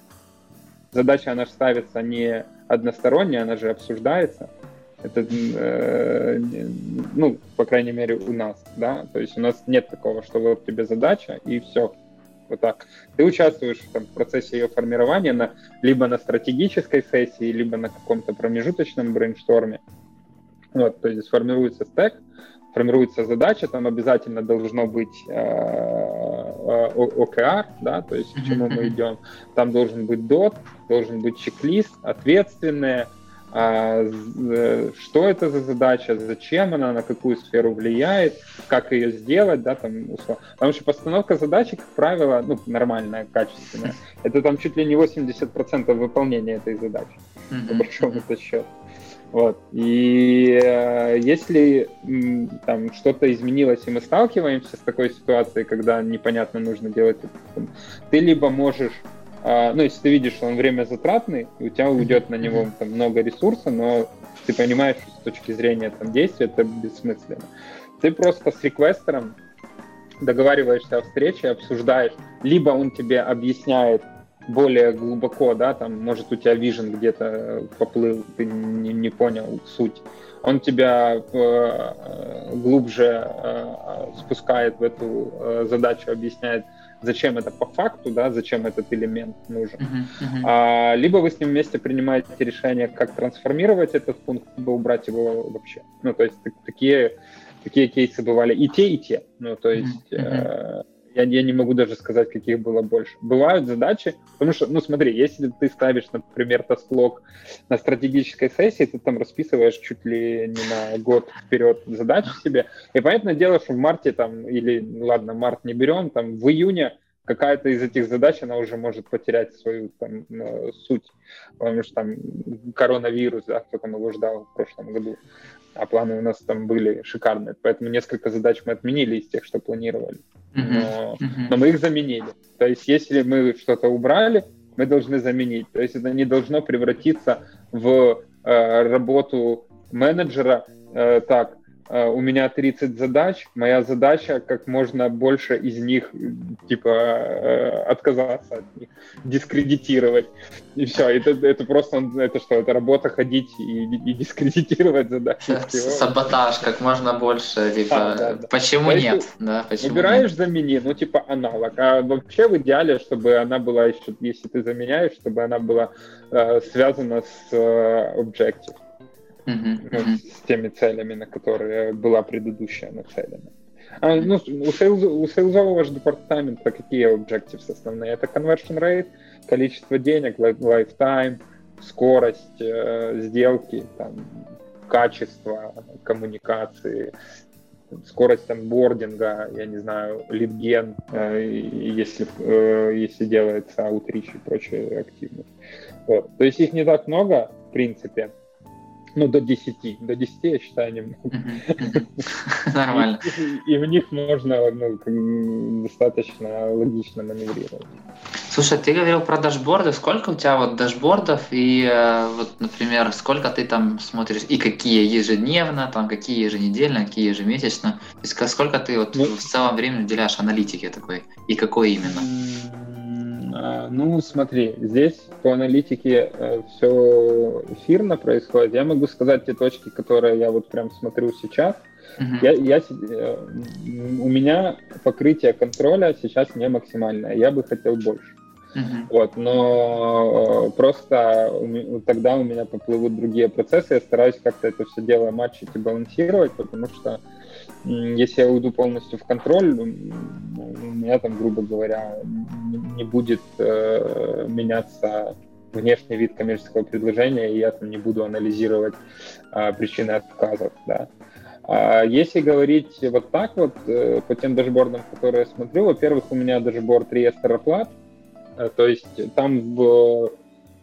Задача, она же ставится не односторонняя, она же обсуждается. Это, э, ну, по крайней мере, у нас, да, то есть у нас нет такого, что вот тебе задача и все, вот так. Ты участвуешь там, в процессе ее формирования на, либо на стратегической сессии, либо на каком-то промежуточном брейншторме. Вот, то есть формируется стек, формируется задача, там обязательно должно быть э, э OKR, да, то есть к чему мы идем. Там должен быть DOT, должен быть чек-лист, ответственные, э, что это за задача, зачем она, на какую сферу влияет, как ее сделать, да, там, условно. Потому что постановка задачи, как правило, ну, нормальная, качественная, [LAUGHS] это там чуть ли не 80% выполнения этой задачи, по большому счету. Вот. И э, если там что-то изменилось, и мы сталкиваемся с такой ситуацией, когда непонятно нужно делать это, ты либо можешь а, ну, если ты видишь, что он время затратный, и у тебя уйдет на него там, много ресурса, но ты понимаешь, что с точки зрения там, действия это бессмысленно. Ты просто с реквестером договариваешься о встрече, обсуждаешь, либо он тебе объясняет более глубоко, да, там, может, у тебя вижен где-то поплыл, ты не, не понял суть. Он тебя э, глубже э, спускает в эту э, задачу, объясняет, зачем это по факту, да, зачем этот элемент нужен. Uh-huh, uh-huh. А, либо вы с ним вместе принимаете решение, как трансформировать этот пункт, либо убрать его вообще. Ну, то есть такие, такие кейсы бывали и те, и те. Ну, то есть uh-huh. э, я, я не могу даже сказать, каких было больше. Бывают задачи, потому что, ну смотри, если ты ставишь, например, тасклог на стратегической сессии, ты там расписываешь чуть ли не на год вперед задачи себе, и понятное дело, что в марте там, или, ладно, март не берем, там в июне какая-то из этих задач, она уже может потерять свою там, э, суть, потому что там коронавирус, да, кто там его ждал в прошлом году, а планы у нас там были шикарные, поэтому несколько задач мы отменили из тех, что планировали, но, но мы их заменили. То есть если мы что-то убрали, мы должны заменить. То есть это не должно превратиться в э, работу менеджера э, так, у меня 30 задач, моя задача как можно больше из них, типа, э, отказаться от них, дискредитировать. И все, это, это просто, это что, это работа ходить и, и дискредитировать задачи. Саботаж, как можно больше, типа, а, да, да. почему да, нет? Да, почему выбираешь нет? замени, ну, типа, аналог. А вообще в идеале, чтобы она была еще, если ты заменяешь, чтобы она была э, связана с э, Objective uh-huh, с теми целями, на которые была предыдущая нацелена. А, ну, у, сейлз, у сейлзового же департамента какие objectives основные? Это conversion rate, количество денег, lifetime, скорость э, сделки, там, качество коммуникации, скорость онбординга, я не знаю, лидген, э, если, э, если делается аутрич и прочая активность. Вот. То есть их не так много, в принципе, ну, до 10. До 10, я считаю, немного. [LAUGHS] [LAUGHS] Нормально. И, в них можно ну, достаточно логично маневрировать. Слушай, ты говорил про дашборды. Сколько у тебя вот дашбордов и э, вот, например, сколько ты там смотришь и какие ежедневно, там какие еженедельно, какие ежемесячно? То есть сколько ты вот ну, в целом времени уделяешь аналитике такой и какой именно? А, ну, смотри, здесь по аналитике э, все эфирно происходит. Я могу сказать те точки, которые я вот прям смотрю сейчас. Uh-huh. Я, я, э, у меня покрытие контроля сейчас не максимальное. Я бы хотел больше. Uh-huh. Вот, но э, просто тогда у меня поплывут другие процессы. Я стараюсь как-то это все дело матчить и балансировать, потому что если я уйду полностью в контроль, у меня там, грубо говоря, не будет э, меняться внешний вид коммерческого предложения, и я там не буду анализировать э, причины отказов, да. А если говорить вот так вот, э, по тем дашбордам, которые я смотрю, во-первых, у меня дашборд реестра оплат, э, то есть там в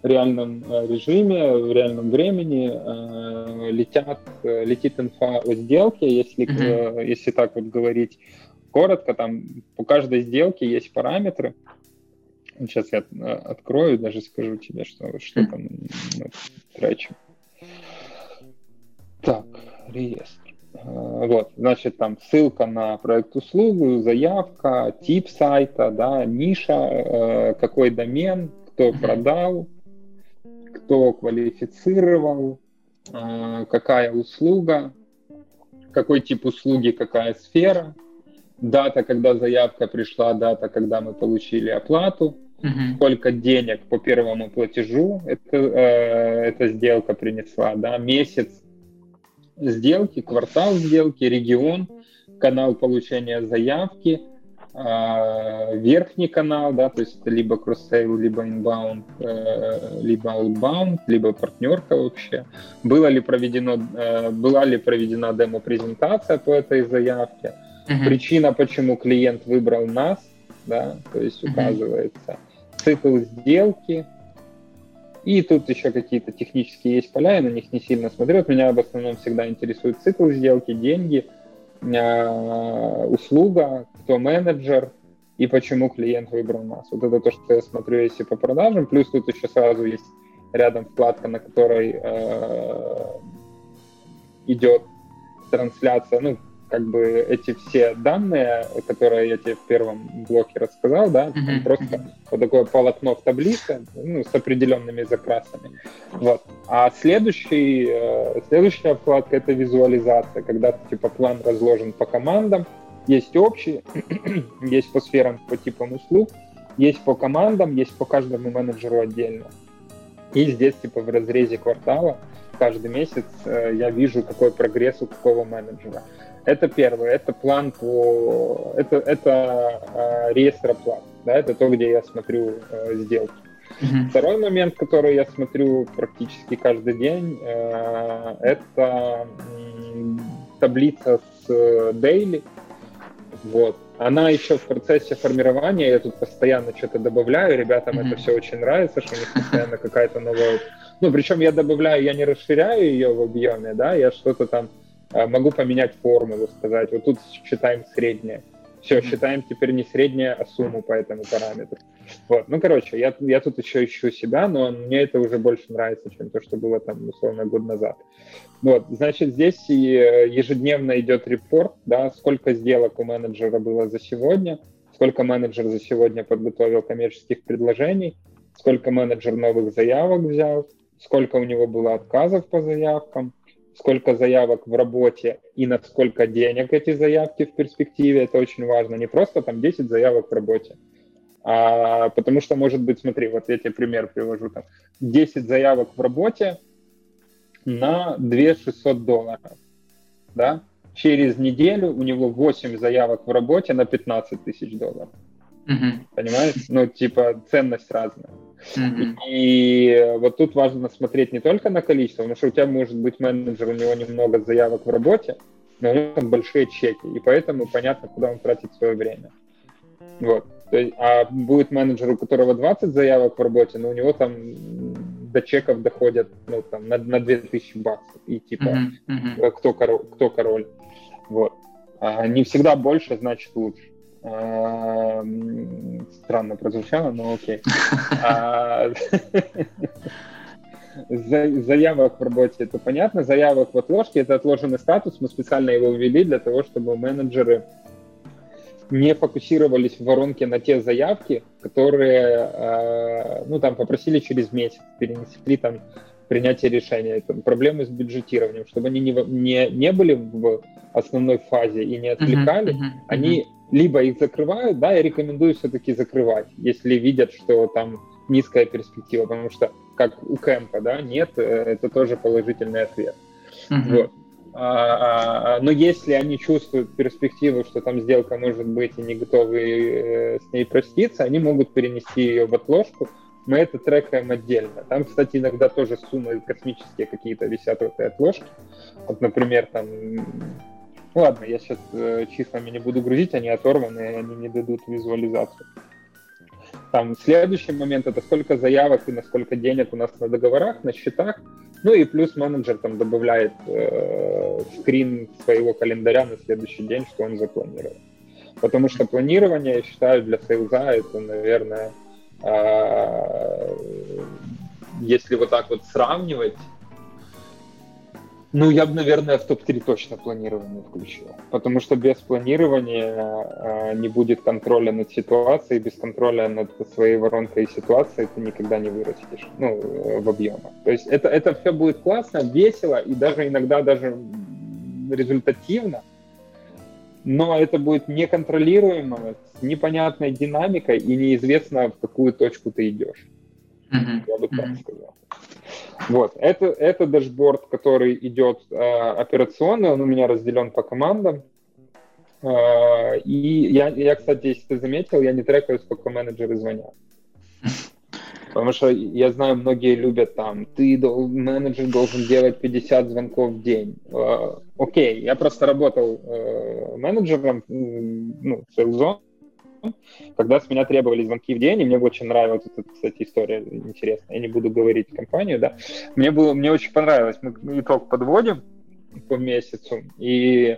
реальном э, режиме, в реальном времени э, летят, э, летит инфа о сделке, если, mm-hmm. если так вот говорить коротко, там по каждой сделке есть параметры. Сейчас я открою, даже скажу тебе, что, что там мы трачим. Так, реестр. Вот, значит, там ссылка на проект-услугу, заявка, тип сайта, да, ниша, какой домен, кто продал, кто квалифицировал, а, какая услуга, какой тип услуги, какая сфера, дата, когда заявка пришла, дата, когда мы получили оплату, uh-huh. сколько денег по первому платежу это, э, эта сделка принесла, да, месяц сделки, квартал сделки, регион, канал получения заявки, верхний канал, да, то есть это либо cross-sale, либо inbound, э, либо outbound, либо партнерка вообще. Было ли проведено, э, была ли проведена демо-презентация по этой заявке? Uh-huh. Причина, почему клиент выбрал нас, да, то есть указывается. Uh-huh. Цикл сделки, и тут еще какие-то технические есть поля, я на них не сильно смотрю. Вот меня в основном всегда интересует цикл сделки, деньги – Э, услуга, кто менеджер и почему клиент выбрал нас. Вот это то, что я смотрю, если по продажам. Плюс тут еще сразу есть рядом вкладка, на которой э, идет трансляция, ну, как бы эти все данные, которые я тебе в первом блоке рассказал, да, uh-huh. просто вот такое полотно в таблице, ну, с определенными закрасами. Вот. А следующий, э, следующая вкладка — это визуализация, когда типа план разложен по командам, есть общий, [CLEARS THROAT] есть по сферам, по типам услуг, есть по командам, есть по каждому менеджеру отдельно. И здесь типа в разрезе квартала каждый месяц э, я вижу, какой прогресс у какого менеджера. Это первое, это план по... Это, это э, реестр оплат, да, это то, где я смотрю э, сделки. Mm-hmm. Второй момент, который я смотрю практически каждый день, э, это таблица с э, daily. Вот. Она еще в процессе формирования, я тут постоянно что-то добавляю, ребятам mm-hmm. это все очень нравится, что у них постоянно какая-то новая... Ну, причем я добавляю, я не расширяю ее в объеме, да, я что-то там могу поменять формулу, сказать, вот тут считаем среднее. Все, считаем теперь не среднее, а сумму по этому параметру. Вот. Ну, короче, я, я тут еще ищу себя, но мне это уже больше нравится, чем то, что было там, условно, год назад. Вот, значит, здесь э, ежедневно идет репорт, да, сколько сделок у менеджера было за сегодня, сколько менеджер за сегодня подготовил коммерческих предложений, сколько менеджер новых заявок взял, сколько у него было отказов по заявкам, сколько заявок в работе и на сколько денег эти заявки в перспективе, это очень важно. Не просто там 10 заявок в работе, а, потому что, может быть, смотри, вот я тебе пример привожу, там 10 заявок в работе на 2 600 долларов, да, через неделю у него 8 заявок в работе на 15 тысяч долларов. Mm-hmm. Понимаешь? Ну, типа, ценность разная. Mm-hmm. И вот тут важно смотреть не только на количество, потому что у тебя может быть менеджер, у него немного заявок в работе, но у него там большие чеки, и поэтому понятно, куда он тратит свое время. Вот. То есть, а будет менеджер, у которого 20 заявок в работе, но у него там до чеков доходят ну, там, на, на 2000 баксов. И типа, mm-hmm. Mm-hmm. Кто, король, кто король. Вот. А не всегда больше, значит лучше. Странно прозвучало, но окей. [LAUGHS] А, заявок в работе это понятно. Заявок в отложке это отложенный статус. Мы специально его ввели для того, чтобы менеджеры не фокусировались в воронке на те заявки, которые, а, ну, там, попросили через месяц, перенесли там принятие решения, там, проблемы с бюджетированием, чтобы они не, не, не были в основной фазе и не отвлекали, uh-huh, uh-huh, они либо их закрывают, да, я рекомендую все-таки закрывать, если видят, что там низкая перспектива, потому что как у кемпа, да, нет, э, это тоже положительный ответ. Uh-huh. Вот. А, а, а, но если они чувствуют перспективу, что там сделка может быть и не готовы э, с ней проститься, они могут перенести ее в отложку. Мы это трекаем отдельно. Там, кстати, иногда тоже суммы космические какие-то висят в этой отложке. Вот, например, там ну ладно, я сейчас э, числами не буду грузить, они оторваны, они не дадут визуализацию. Там следующий момент это сколько заявок и насколько денег у нас на договорах, на счетах. Ну и плюс менеджер там добавляет э, скрин своего календаря на следующий день, что он запланировал. Потому что планирование, я считаю, для сейлза это, наверное, э, если вот так вот сравнивать, ну, я бы, наверное, в топ-3 точно планирование включил. Потому что без планирования э, не будет контроля над ситуацией, без контроля над своей воронкой и ситуацией ты никогда не вырастешь, ну, в объемах. То есть это, это все будет классно, весело и даже иногда даже результативно, но это будет неконтролируемо, с непонятной динамикой и неизвестно, в какую точку ты идешь. Mm-hmm. Я бы так mm-hmm. сказал. Вот, это, это дашборд, который идет э, операционный, он у меня разделен по командам. А, и я, я, кстати, если ты заметил, я не трекаю, сколько менеджеры звонят. Потому что я знаю, многие любят там, ты менеджер должен делать 50 звонков в день. Э, окей, я просто работал э, менеджером, ну, сейлзон, когда с меня требовали звонки в день, и мне очень нравилась эта, кстати, история интересная. Я не буду говорить компанию, да. Мне было, мне очень понравилось. Мы итог подводим по месяцу, и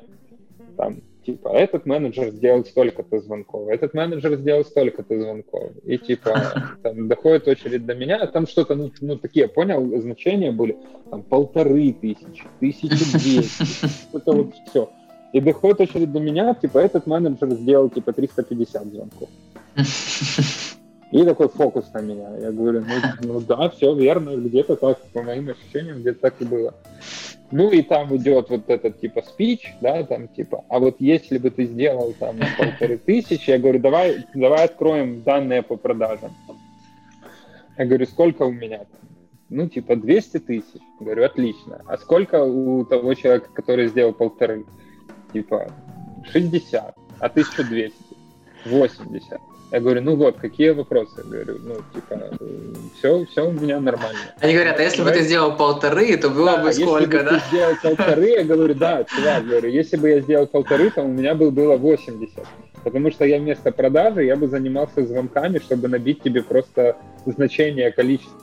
там типа, этот менеджер сделал столько-то звонков, этот менеджер сделал столько-то звонков, и типа, там, доходит очередь до меня, а там что-то, ну, ну, такие, понял, значения были, там, полторы тысячи, тысячи двести, это вот все. И доходит очередь до меня, типа, этот менеджер сделал, типа, 350 звонков. [LAUGHS] И такой фокус на меня. Я говорю, ну, ну да, все верно, где-то так, по моим ощущениям, где-то так и было. Ну и там идет вот этот типа спич, да, там типа, а вот если бы ты сделал там полторы тысячи, я говорю, давай, давай откроем данные по продажам. Я говорю, сколько у меня там? Ну, типа 200 тысяч. Говорю, отлично. А сколько у того человека, который сделал полторы? Типа 60. А 1200? 80. Я говорю, ну вот, какие вопросы? Я говорю, ну, типа, все, все у меня нормально. Они говорят, а если Давай... бы ты сделал полторы, то было да, бы сколько, если да? Бы ты сделал полторы, я говорю, да, чувак, говорю, если бы я сделал полторы, то у меня бы было 80. Потому что я вместо продажи, я бы занимался звонками, чтобы набить тебе просто значение количества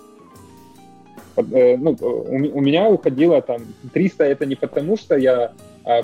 э, ну, у, меня уходило там 300, это не потому, что я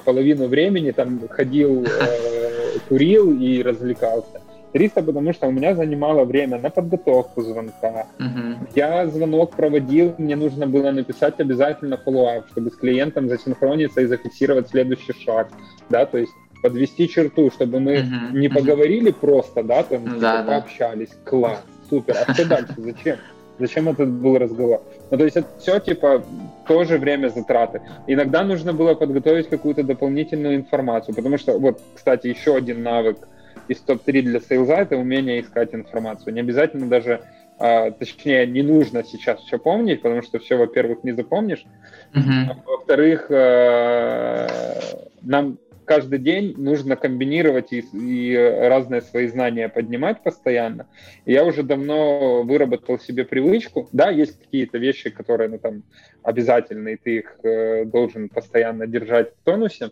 половину времени там ходил, э, курил и развлекался. 300, потому что у меня занимало время на подготовку звонка. Uh-huh. Я звонок проводил, мне нужно было написать обязательно follow-up, чтобы с клиентом засинхрониться и зафиксировать следующий шаг, да, то есть подвести черту, чтобы мы uh-huh. не поговорили uh-huh. просто, да, там, да, пообщались, класс, супер, а что дальше, зачем? Зачем этот был разговор? Ну, то есть это все, типа, тоже время затраты. Иногда нужно было подготовить какую-то дополнительную информацию, потому что, вот, кстати, еще один навык – из топ-3 для сейлза — это умение искать информацию. Не обязательно даже, а, точнее, не нужно сейчас все помнить, потому что все, во-первых, не запомнишь. Mm-hmm. А, во-вторых, а, нам каждый день нужно комбинировать и, и разные свои знания поднимать постоянно. Я уже давно выработал себе привычку. Да, есть какие-то вещи, которые ну, там, обязательны, и ты их э, должен постоянно держать в тонусе.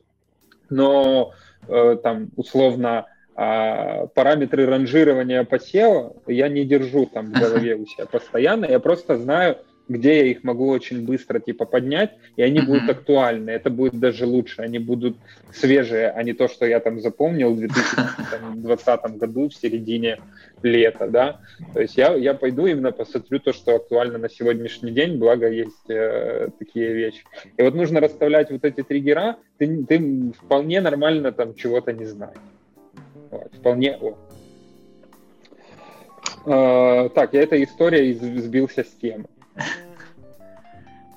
Но э, там условно а параметры ранжирования посева я не держу там в голове у себя постоянно, я просто знаю, где я их могу очень быстро типа поднять, и они uh-huh. будут актуальны. Это будет даже лучше, они будут свежие, а не то, что я там запомнил в 2020 году в середине лета, да. То есть я, я пойду именно посмотрю то, что актуально на сегодняшний день, благо есть э, такие вещи. И вот нужно расставлять вот эти триггера, ты, ты вполне нормально там чего-то не знаешь. Вполне о. А, так, я этой историей сбился с темы. [LAUGHS]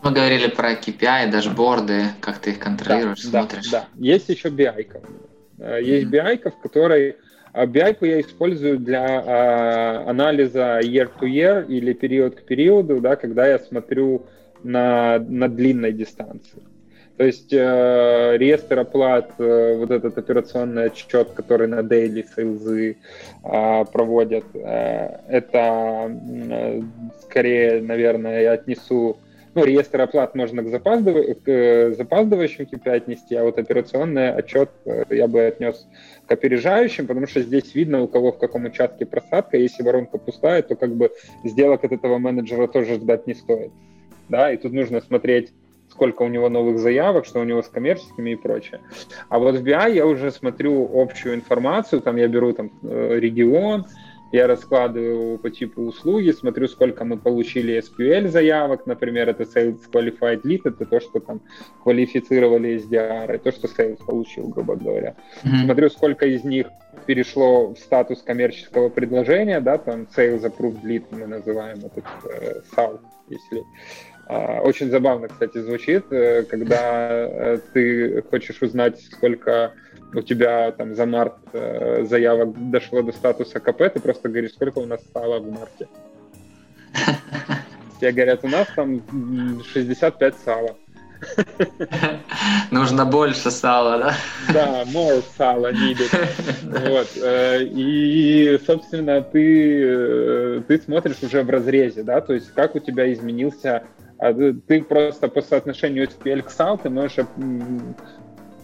Мы говорили про KPI, дашборды, как ты их контролируешь, да, смотришь. Да, да. Есть еще BI-ка. А, есть mm-hmm. BI, в которой BI я использую для а, анализа year-to-year или период к периоду, да, когда я смотрю на, на длинной дистанции. То есть э, реестр оплат, э, вот этот операционный отчет, который на daily sales э, проводят, э, это э, скорее, наверное, я отнесу ну, реестр оплат можно к, запаздыв... к э, запаздывающим KPI отнести, а вот операционный отчет э, я бы отнес к опережающим, потому что здесь видно, у кого в каком участке просадка. Если воронка пустая, то как бы сделок от этого менеджера тоже ждать не стоит. Да, и тут нужно смотреть сколько у него новых заявок, что у него с коммерческими и прочее. А вот в BI я уже смотрю общую информацию, там я беру там э, регион, я раскладываю по типу услуги, смотрю, сколько мы получили SQL заявок, например, это Sales Qualified Lead, это то, что там квалифицировали SDR, и то, что Sales получил, грубо говоря. Mm-hmm. Смотрю, сколько из них перешло в статус коммерческого предложения, да, там Sales Approved Lead мы называем этот э, SAL, если очень забавно, кстати, звучит, э, когда э, ты хочешь узнать, сколько у тебя там за март э, заявок дошло до статуса КП, ты просто говоришь, сколько у нас стало в марте. [LAUGHS] Тебе говорят, у нас там 65 сала. [LAUGHS] Нужно больше сала, да? Да, more сала [LAUGHS] needed. Вот. И, собственно, ты, ты смотришь уже в разрезе, да, то есть как у тебя изменился а ты просто по соотношению SQL к SAL ты можешь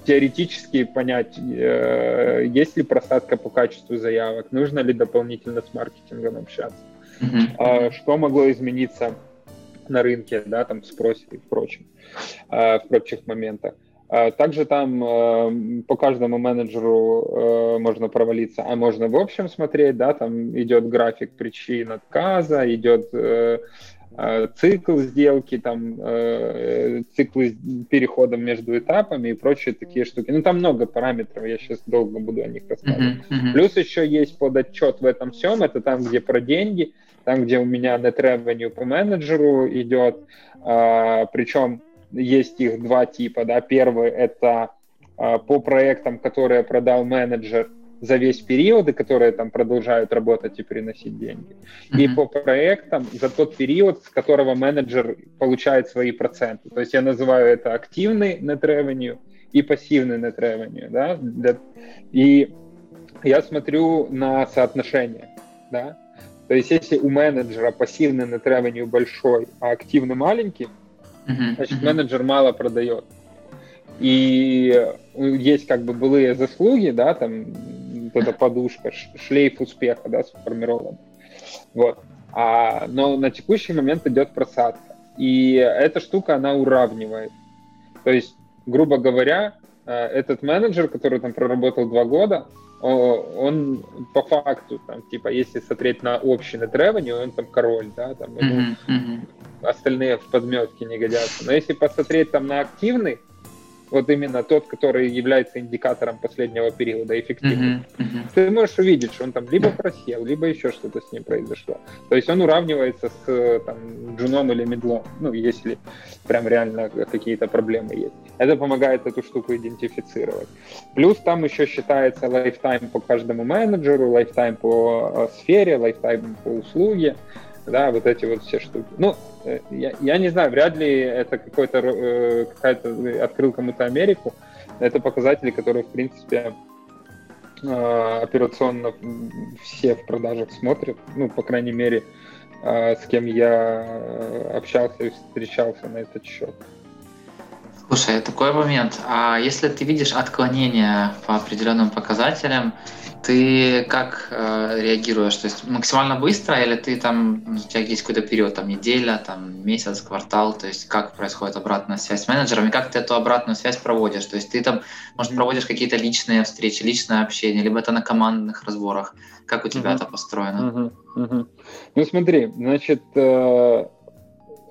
теоретически понять, э, есть ли просадка по качеству заявок, нужно ли дополнительно с маркетингом общаться, mm-hmm. что могло измениться на рынке, да, там в спросе и впрочем, э, в прочих моментах. Также там э, по каждому менеджеру можно провалиться, а можно в общем смотреть, да, там идет график причин отказа, идет цикл сделки, там, э, циклы перехода между этапами и прочие такие штуки. Ну, там много параметров, я сейчас долго буду о них рассказывать. Uh-huh, uh-huh. Плюс еще есть подотчет в этом всем, это там, где про деньги, там, где у меня net revenue по менеджеру идет, а, причем есть их два типа, да, первый это по проектам, которые продал менеджер, за весь период, и которые там продолжают работать и приносить деньги. Mm-hmm. И по проектам за тот период, с которого менеджер получает свои проценты. То есть я называю это активный net revenue и пассивный net revenue. Да? И я смотрю на соотношение. Да? То есть если у менеджера пассивный net revenue большой, а активный маленький, mm-hmm. значит менеджер мало продает. И есть как бы былые заслуги, да, там вот эта подушка, шлейф успеха, да, сформирован. Вот. А, но на текущий момент идет просадка. И эта штука, она уравнивает. То есть, грубо говоря, э, этот менеджер, который там проработал два года, он по факту, там, типа, если смотреть на общий net revenue, он там король, да, там, mm-hmm. остальные в подметке не годятся. Но если посмотреть там на активный, вот именно тот, который является индикатором последнего периода эффективности, uh-huh, uh-huh. ты можешь увидеть, что он там либо просел, либо еще что-то с ним произошло. То есть он уравнивается с там, джуном или middle ом, ну, если прям реально какие-то проблемы есть. Это помогает эту штуку идентифицировать. Плюс там еще считается lifetime по каждому менеджеру, lifetime по э, сфере, lifetime по услуге да, вот эти вот все штуки. Ну, э, я, я не знаю, вряд ли это какой-то э, какая-то э, открыл кому-то Америку. Это показатели, которые, в принципе, э, операционно все в продажах смотрят. Ну, по крайней мере, э, с кем я э, общался и встречался на этот счет. Слушай, такой момент. А если ты видишь отклонения по определенным показателям, ты как э, реагируешь? То есть максимально быстро или ты там, у тебя есть какой-то период, там неделя, там месяц, квартал, то есть как происходит обратная связь с менеджером и как ты эту обратную связь проводишь? То есть ты там, может, проводишь какие-то личные встречи, личное общение, либо это на командных разборах? Как у тебя uh-huh. это построено? Uh-huh. Uh-huh. Ну смотри, значит, э,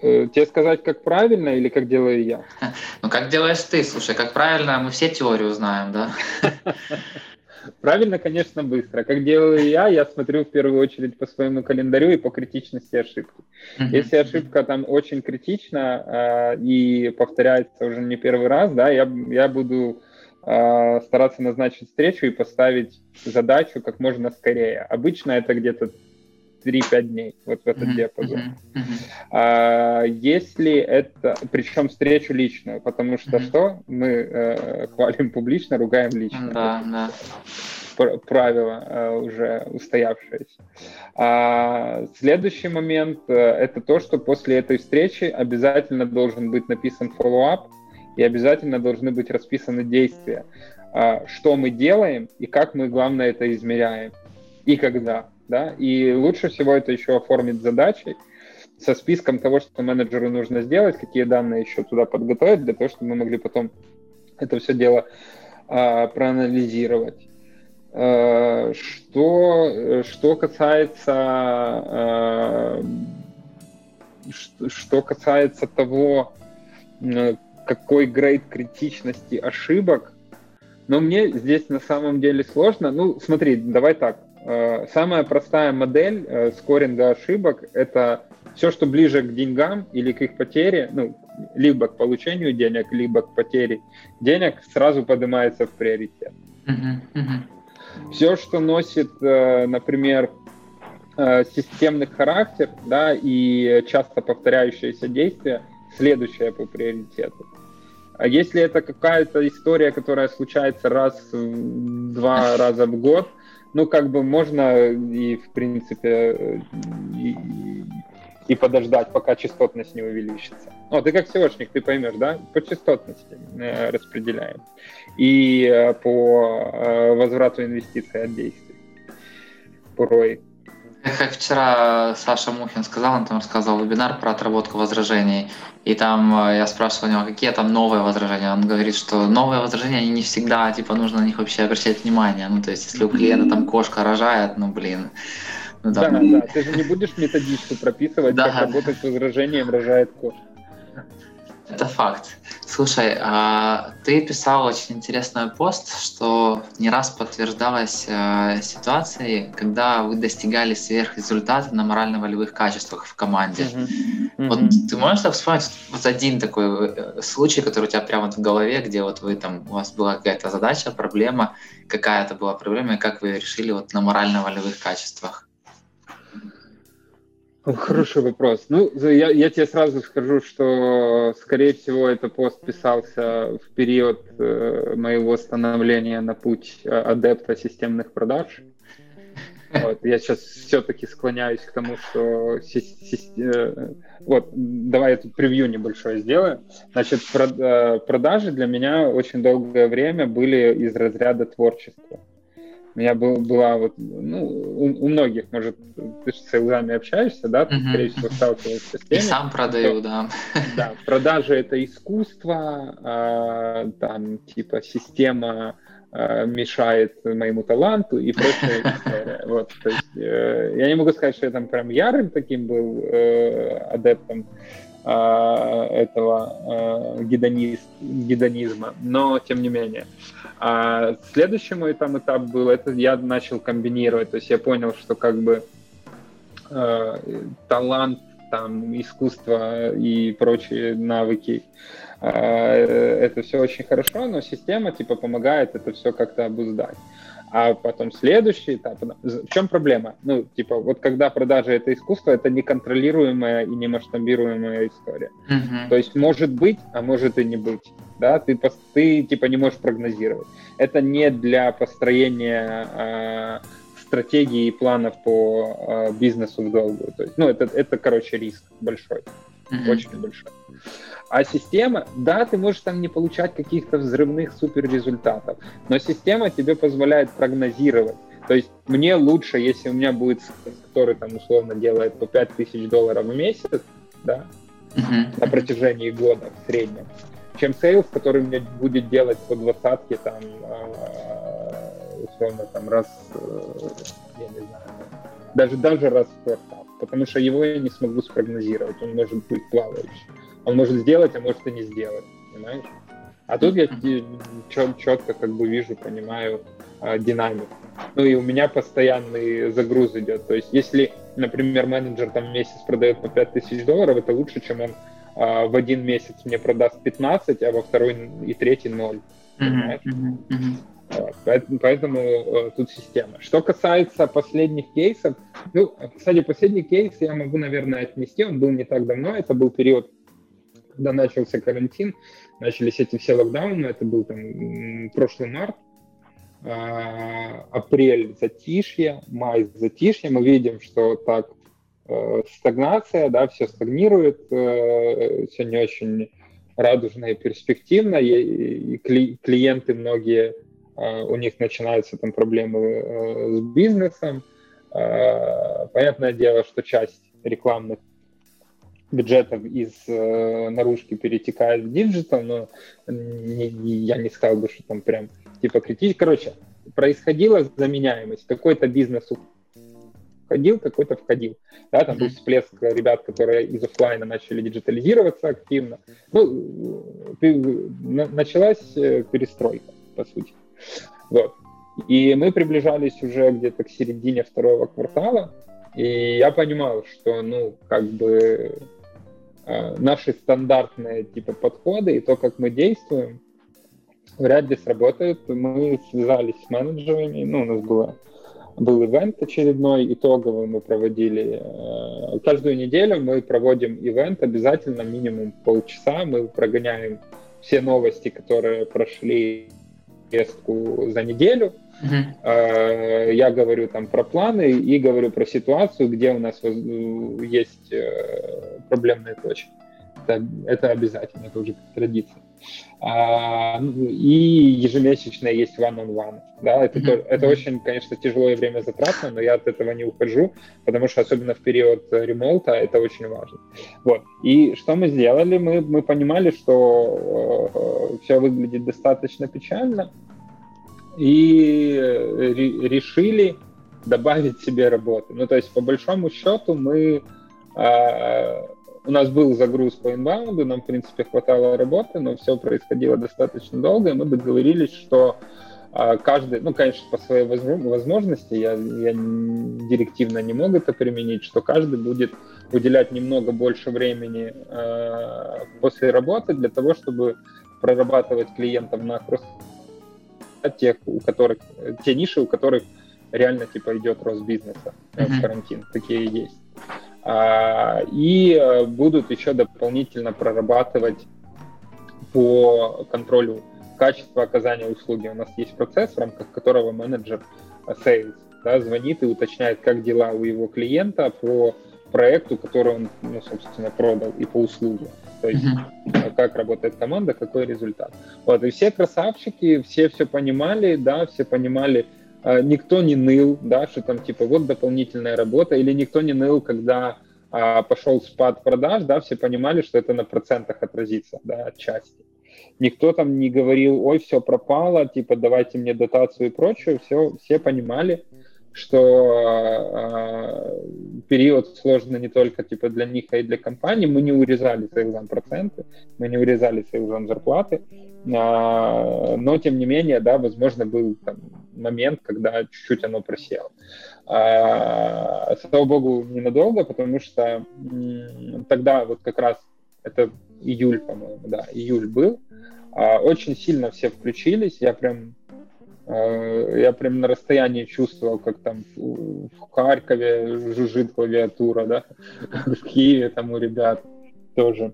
тебе сказать, как правильно или как делаю я? [LAUGHS] Ну, как делаешь ты, слушай, как правильно, мы все теорию знаем, да? [LAUGHS] Правильно, конечно, быстро. Как делаю я, я смотрю в первую очередь по своему календарю и по критичности ошибки. Если ошибка там очень критична э, и повторяется уже не первый раз, да, я, я буду э, стараться назначить встречу и поставить задачу как можно скорее. Обычно это где-то 3-5 дней, вот в этот mm-hmm. диапазон. Mm-hmm. А, если это, причем встречу личную, потому что mm-hmm. что? Мы э, хвалим публично, ругаем лично. Да, да. Правило э, уже устоявшееся. А, следующий момент э, это то, что после этой встречи обязательно должен быть написан follow-up и обязательно должны быть расписаны действия, а, что мы делаем и как мы, главное, это измеряем и когда да, и лучше всего это еще оформить задачей со списком того, что менеджеру нужно сделать, какие данные еще туда подготовить, для того, чтобы мы могли потом это все дело э, проанализировать. Э, что, что касается э, что касается того, какой грейд критичности ошибок, но мне здесь на самом деле сложно. Ну, смотри, давай так. Э, самая простая модель э, скоринга ошибок — это все, что ближе к деньгам или к их потере, ну, либо к получению денег, либо к потере денег, сразу поднимается в приоритет. Uh-huh, uh-huh. Все, что носит, э, например, системный характер, да, и часто повторяющиеся действия, следующее по приоритету. А если это какая-то история, которая случается раз, два [LAUGHS] раза в год, ну, как бы можно и, в принципе, и, и подождать, пока частотность не увеличится. О, ты как SEOшник, ты поймешь, да? По частотности э, распределяем. И э, по э, возврату инвестиций от действий. По. Как вчера Саша Мухин сказал, он там рассказывал вебинар про отработку возражений, и там э, я спрашивал у него, какие там новые возражения. Он говорит, что новые возражения, они не всегда, типа, нужно на них вообще обращать внимание. Ну, то есть, если у клиента там кошка рожает, ну, блин. Ну, да, да, да, ты же не будешь методичку прописывать, как работать с возражением рожает кошка. Это факт. Слушай, а ты писал очень интересный пост, что не раз подтверждалась э, ситуации, когда вы достигали сверхрезультата на морально-волевых качествах в команде. Mm-hmm. Вот mm-hmm. ты можешь вспомнить вот один такой э, случай, который у тебя прямо в голове, где вот вы там, у вас была какая-то задача, проблема, какая это была проблема, и как вы решили вот на морально-волевых качествах? Хороший вопрос. Ну, я, я тебе сразу скажу, что, скорее всего, это пост писался в период э, моего становления на путь э, адепта системных продаж. Вот, я сейчас все-таки склоняюсь к тому, что э, вот, давай я тут превью небольшое сделаю. Значит, э, продажи для меня очень долгое время были из разряда творчества. У меня был, была вот, ну, у, у многих, может, ты с сейлзами общаешься, да, ты, скорее всего, сталкиваешься с теми. И сам продаю, что, да. Да, продажи — это искусство, а, там, типа, система а, мешает моему таланту и история. [LAUGHS] Вот, то есть, э, я не могу сказать, что я там прям ярым таким был э, адептом, этого а, гедонист, гедонизма, но тем не менее. А следующий там этап был, это я начал комбинировать, то есть я понял, что как бы э, талант, там, искусство и прочие навыки, э, это все очень хорошо, но система типа помогает это все как-то обуздать. А потом следующий этап. В чем проблема? Ну, типа, вот когда продажа это искусство, это неконтролируемая и не масштабируемая история. Uh-huh. То есть может быть, а может и не быть. Да, ты, ты типа не можешь прогнозировать. Это не для построения э, стратегии и планов по э, бизнесу в долгую. То есть, ну, это, это, короче, риск большой. Uh-huh. Очень большой. А система, да, ты можешь там не получать каких-то взрывных супер результатов, но система тебе позволяет прогнозировать. То есть мне лучше, если у меня будет который там условно делает по 5000 долларов в месяц, да, uh-huh. на протяжении года в среднем, чем sales, который мне будет делать по двадцатке там а, условно там раз, э, я не знаю, даже даже раз в квартал, потому что его я не смогу спрогнозировать, он может быть плавающий. Он может сделать, а может и не сделать, понимаешь? А тут я четко как бы вижу, понимаю э, динамику. Ну и у меня постоянный загруз идет. То есть если, например, менеджер там месяц продает по 5000 долларов, это лучше, чем он э, в один месяц мне продаст 15, а во второй и третий 0. Понимаешь? Mm-hmm. Mm-hmm. Поэтому, поэтому э, тут система. Что касается последних кейсов, ну, кстати, последний кейс я могу, наверное, отнести, он был не так давно, это был период когда начался карантин, начались эти все локдауны, это был там прошлый март, а, апрель затишье, май затишье, мы видим, что так э, стагнация, да, все стагнирует, э, все не очень радужно и перспективно, и, клиенты многие, э, у них начинаются там проблемы с бизнесом. Понятное дело, что часть рекламных бюджетов из э, наружки перетекает в digital, но не, не, я не сказал бы, что там прям типа критично. Короче, происходила заменяемость. Какой-то бизнес входил, какой-то входил. Да, там был всплеск ребят, которые из офлайна начали диджитализироваться активно. Ну, началась э, перестройка, по сути. Вот. И мы приближались уже где-то к середине второго квартала, и я понимал, что, ну, как бы наши стандартные типа подходы и то, как мы действуем, вряд ли сработают. Мы связались с менеджерами, ну, у нас было, был ивент очередной, итоговый мы проводили. Э, каждую неделю мы проводим ивент, обязательно минимум полчаса, мы прогоняем все новости, которые прошли повестку за неделю. Uh-huh. Я говорю там про планы и говорю про ситуацию, где у нас есть э, проблемные точки. Это, это обязательно, это уже традиция. А, и ежемесячно есть one-on-one. Да, это, mm-hmm. это очень, конечно, тяжело и время затратно, но я от этого не ухожу, потому что особенно в период ремонта это очень важно. Вот. И что мы сделали? Мы, мы понимали, что э, все выглядит достаточно печально, и решили добавить себе работы. Ну, то есть, по большому счету, мы э, у нас был загруз по инбаунду, нам, в принципе, хватало работы, но все происходило достаточно долго, и мы договорились, что а, каждый, ну, конечно, по своей возможности, я, я директивно не могу это применить, что каждый будет уделять немного больше времени э, после работы для того, чтобы прорабатывать клиентов на кросс тех, у которых, те ниши, у которых реально типа идет рост бизнеса mm-hmm. в карантин, такие есть. А, и э, будут еще дополнительно прорабатывать по контролю качества оказания услуги. У нас есть процесс, в рамках которого менеджер э, sales да, звонит и уточняет, как дела у его клиента по проекту, который он, ну, собственно, продал, и по услуге. То есть, mm-hmm. как работает команда, какой результат. Вот, и все красавчики, все все понимали, да, все понимали, а, никто не ныл, да, что там типа вот дополнительная работа, или никто не ныл, когда а, пошел спад продаж, да, все понимали, что это на процентах отразится, да, отчасти. Никто там не говорил, ой, все пропало, типа давайте мне дотацию и прочее, все, все понимали, что э, период сложный не только типа для них, а и для компании. Мы не урезали сейлзам проценты, мы не урезали сейлзам зарплаты, э, но тем не менее, да, возможно, был там, момент, когда чуть-чуть оно просело. Э, слава богу, ненадолго, потому что м, тогда вот как раз это июль, по-моему, да, июль был, э, очень сильно все включились, я прям Э, я прям на расстоянии чувствовал, как там в Харькове жужжит клавиатура, да, [LAUGHS] в Киеве там у ребят тоже.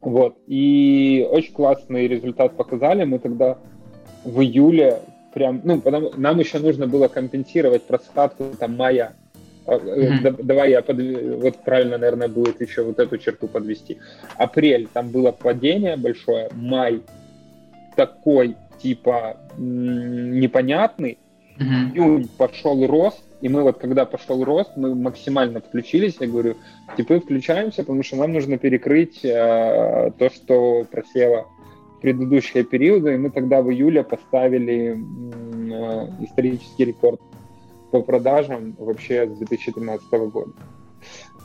Вот. И очень классный результат показали. Мы тогда в июле прям, ну, потому, нам еще нужно было компенсировать просадку там мая. Mm-hmm. Давай я под, вот правильно, наверное, будет еще вот эту черту подвести. Апрель, там было падение большое, май такой типа непонятный. Mm-hmm. Июнь пошел рост, и мы вот когда пошел рост, мы максимально включились. Я говорю, типа включаемся, потому что нам нужно перекрыть э, то, что просело предыдущие периоды. И мы тогда в июле поставили э, исторический рекорд по продажам вообще с 2013 года.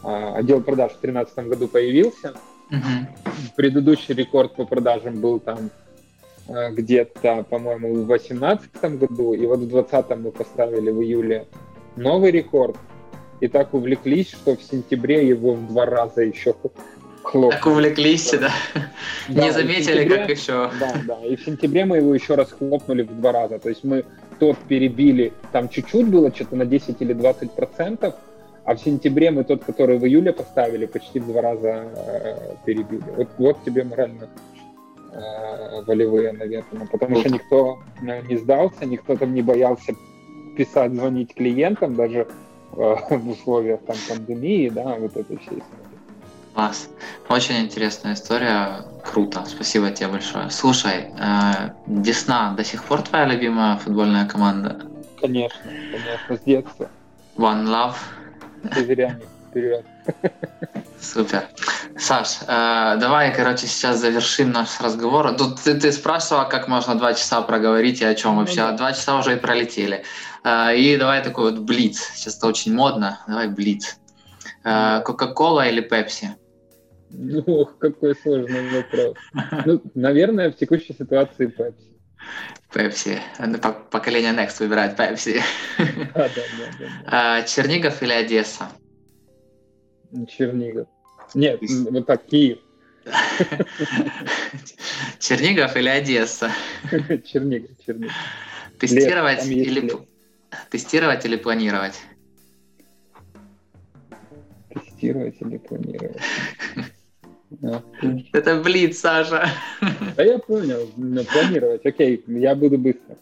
Э, отдел продаж в 2013 году появился. Mm-hmm. Предыдущий рекорд по продажам был там где-то, по-моему, в 2018 году, и вот в 2020 мы поставили в июле новый рекорд, и так увлеклись, что в сентябре его в два раза еще хлопнули. Так увлеклись, да? да Не заметили, как еще. Да, да, и в сентябре мы его еще раз хлопнули в два раза, то есть мы тот перебили, там чуть-чуть было, что-то на 10 или 20 процентов, а в сентябре мы тот, который в июле поставили, почти в два раза э, перебили. Вот, вот тебе морально э, волевые, наверное, потому что никто э, не сдался, никто там не боялся писать, звонить клиентам, даже э, в условиях там пандемии, да, вот всей истории. Класс. Очень интересная история. Круто. Спасибо тебе большое. Слушай, э, Десна до сих пор твоя любимая футбольная команда? Конечно, конечно, с детства. One Love. Северяне, вперед. Супер. Саш, э, давай, короче, сейчас завершим наш разговор. Тут ты, ты спрашивала, как можно два часа проговорить и о чем вообще. А два часа уже и пролетели. Э, и давай такой вот блиц. Сейчас это очень модно. Давай блиц. Э, Кока-кола или Пепси? Ох, какой сложный вопрос. Ну, наверное, в текущей ситуации Пепси. Пепси. Поколение Next выбирает Пепси. [LAUGHS] Да, да, да, да. Чернигов или Одесса? Чернигов. Нет, вот так, Киев. [LAUGHS] Чернигов или Одесса? [LAUGHS] Чернигов, Чернигов. Тестировать лес, или лес. тестировать или планировать? Тестировать или планировать? [LAUGHS] Это блиц, Саша. Да я понял, планировать. Окей, я буду быстро.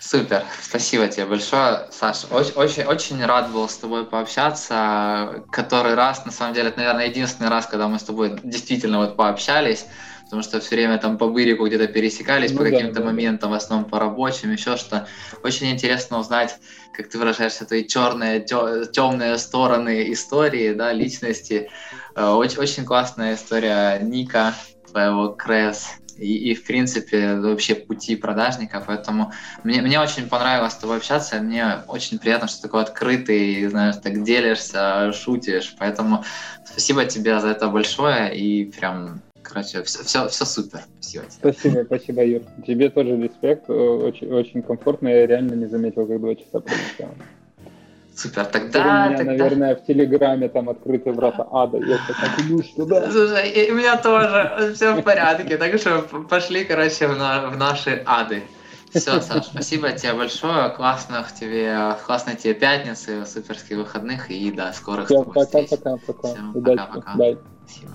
Супер, спасибо тебе большое, Саша. Очень, очень, очень рад был с тобой пообщаться. Который раз, на самом деле, это, наверное, единственный раз, когда мы с тобой действительно вот пообщались потому что все время там по Бырику где-то пересекались ну, по каким-то да, моментам, да. в основном по рабочим, еще что. Очень интересно узнать, как ты выражаешься, твои черные, темные стороны истории, да, личности. Э, очень, очень классная история Ника, твоего Крес, и, и в принципе вообще пути продажника, поэтому мне, мне очень понравилось с тобой общаться, мне очень приятно, что ты такой открытый, знаешь, так делишься, шутишь, поэтому спасибо тебе за это большое, и прям Короче, все, все, все супер. Спасибо тебе. Спасибо, спасибо, Юр. Тебе тоже респект. Очень, очень комфортно. Я реально не заметил, как два часа пролетело. Супер, тогда... У меня, тогда... наверное, в Телеграме там открытые врата ада. Я так иду сюда. Слушай, и у меня тоже все в порядке. Так что пошли, короче, в, на, в наши ады. Все, Саш, [LAUGHS] спасибо тебе большое. Классных тебе, классной тебе пятницы, суперских выходных и до скорых Все, пока, пока, пока. Все, пока, пока. Спасибо.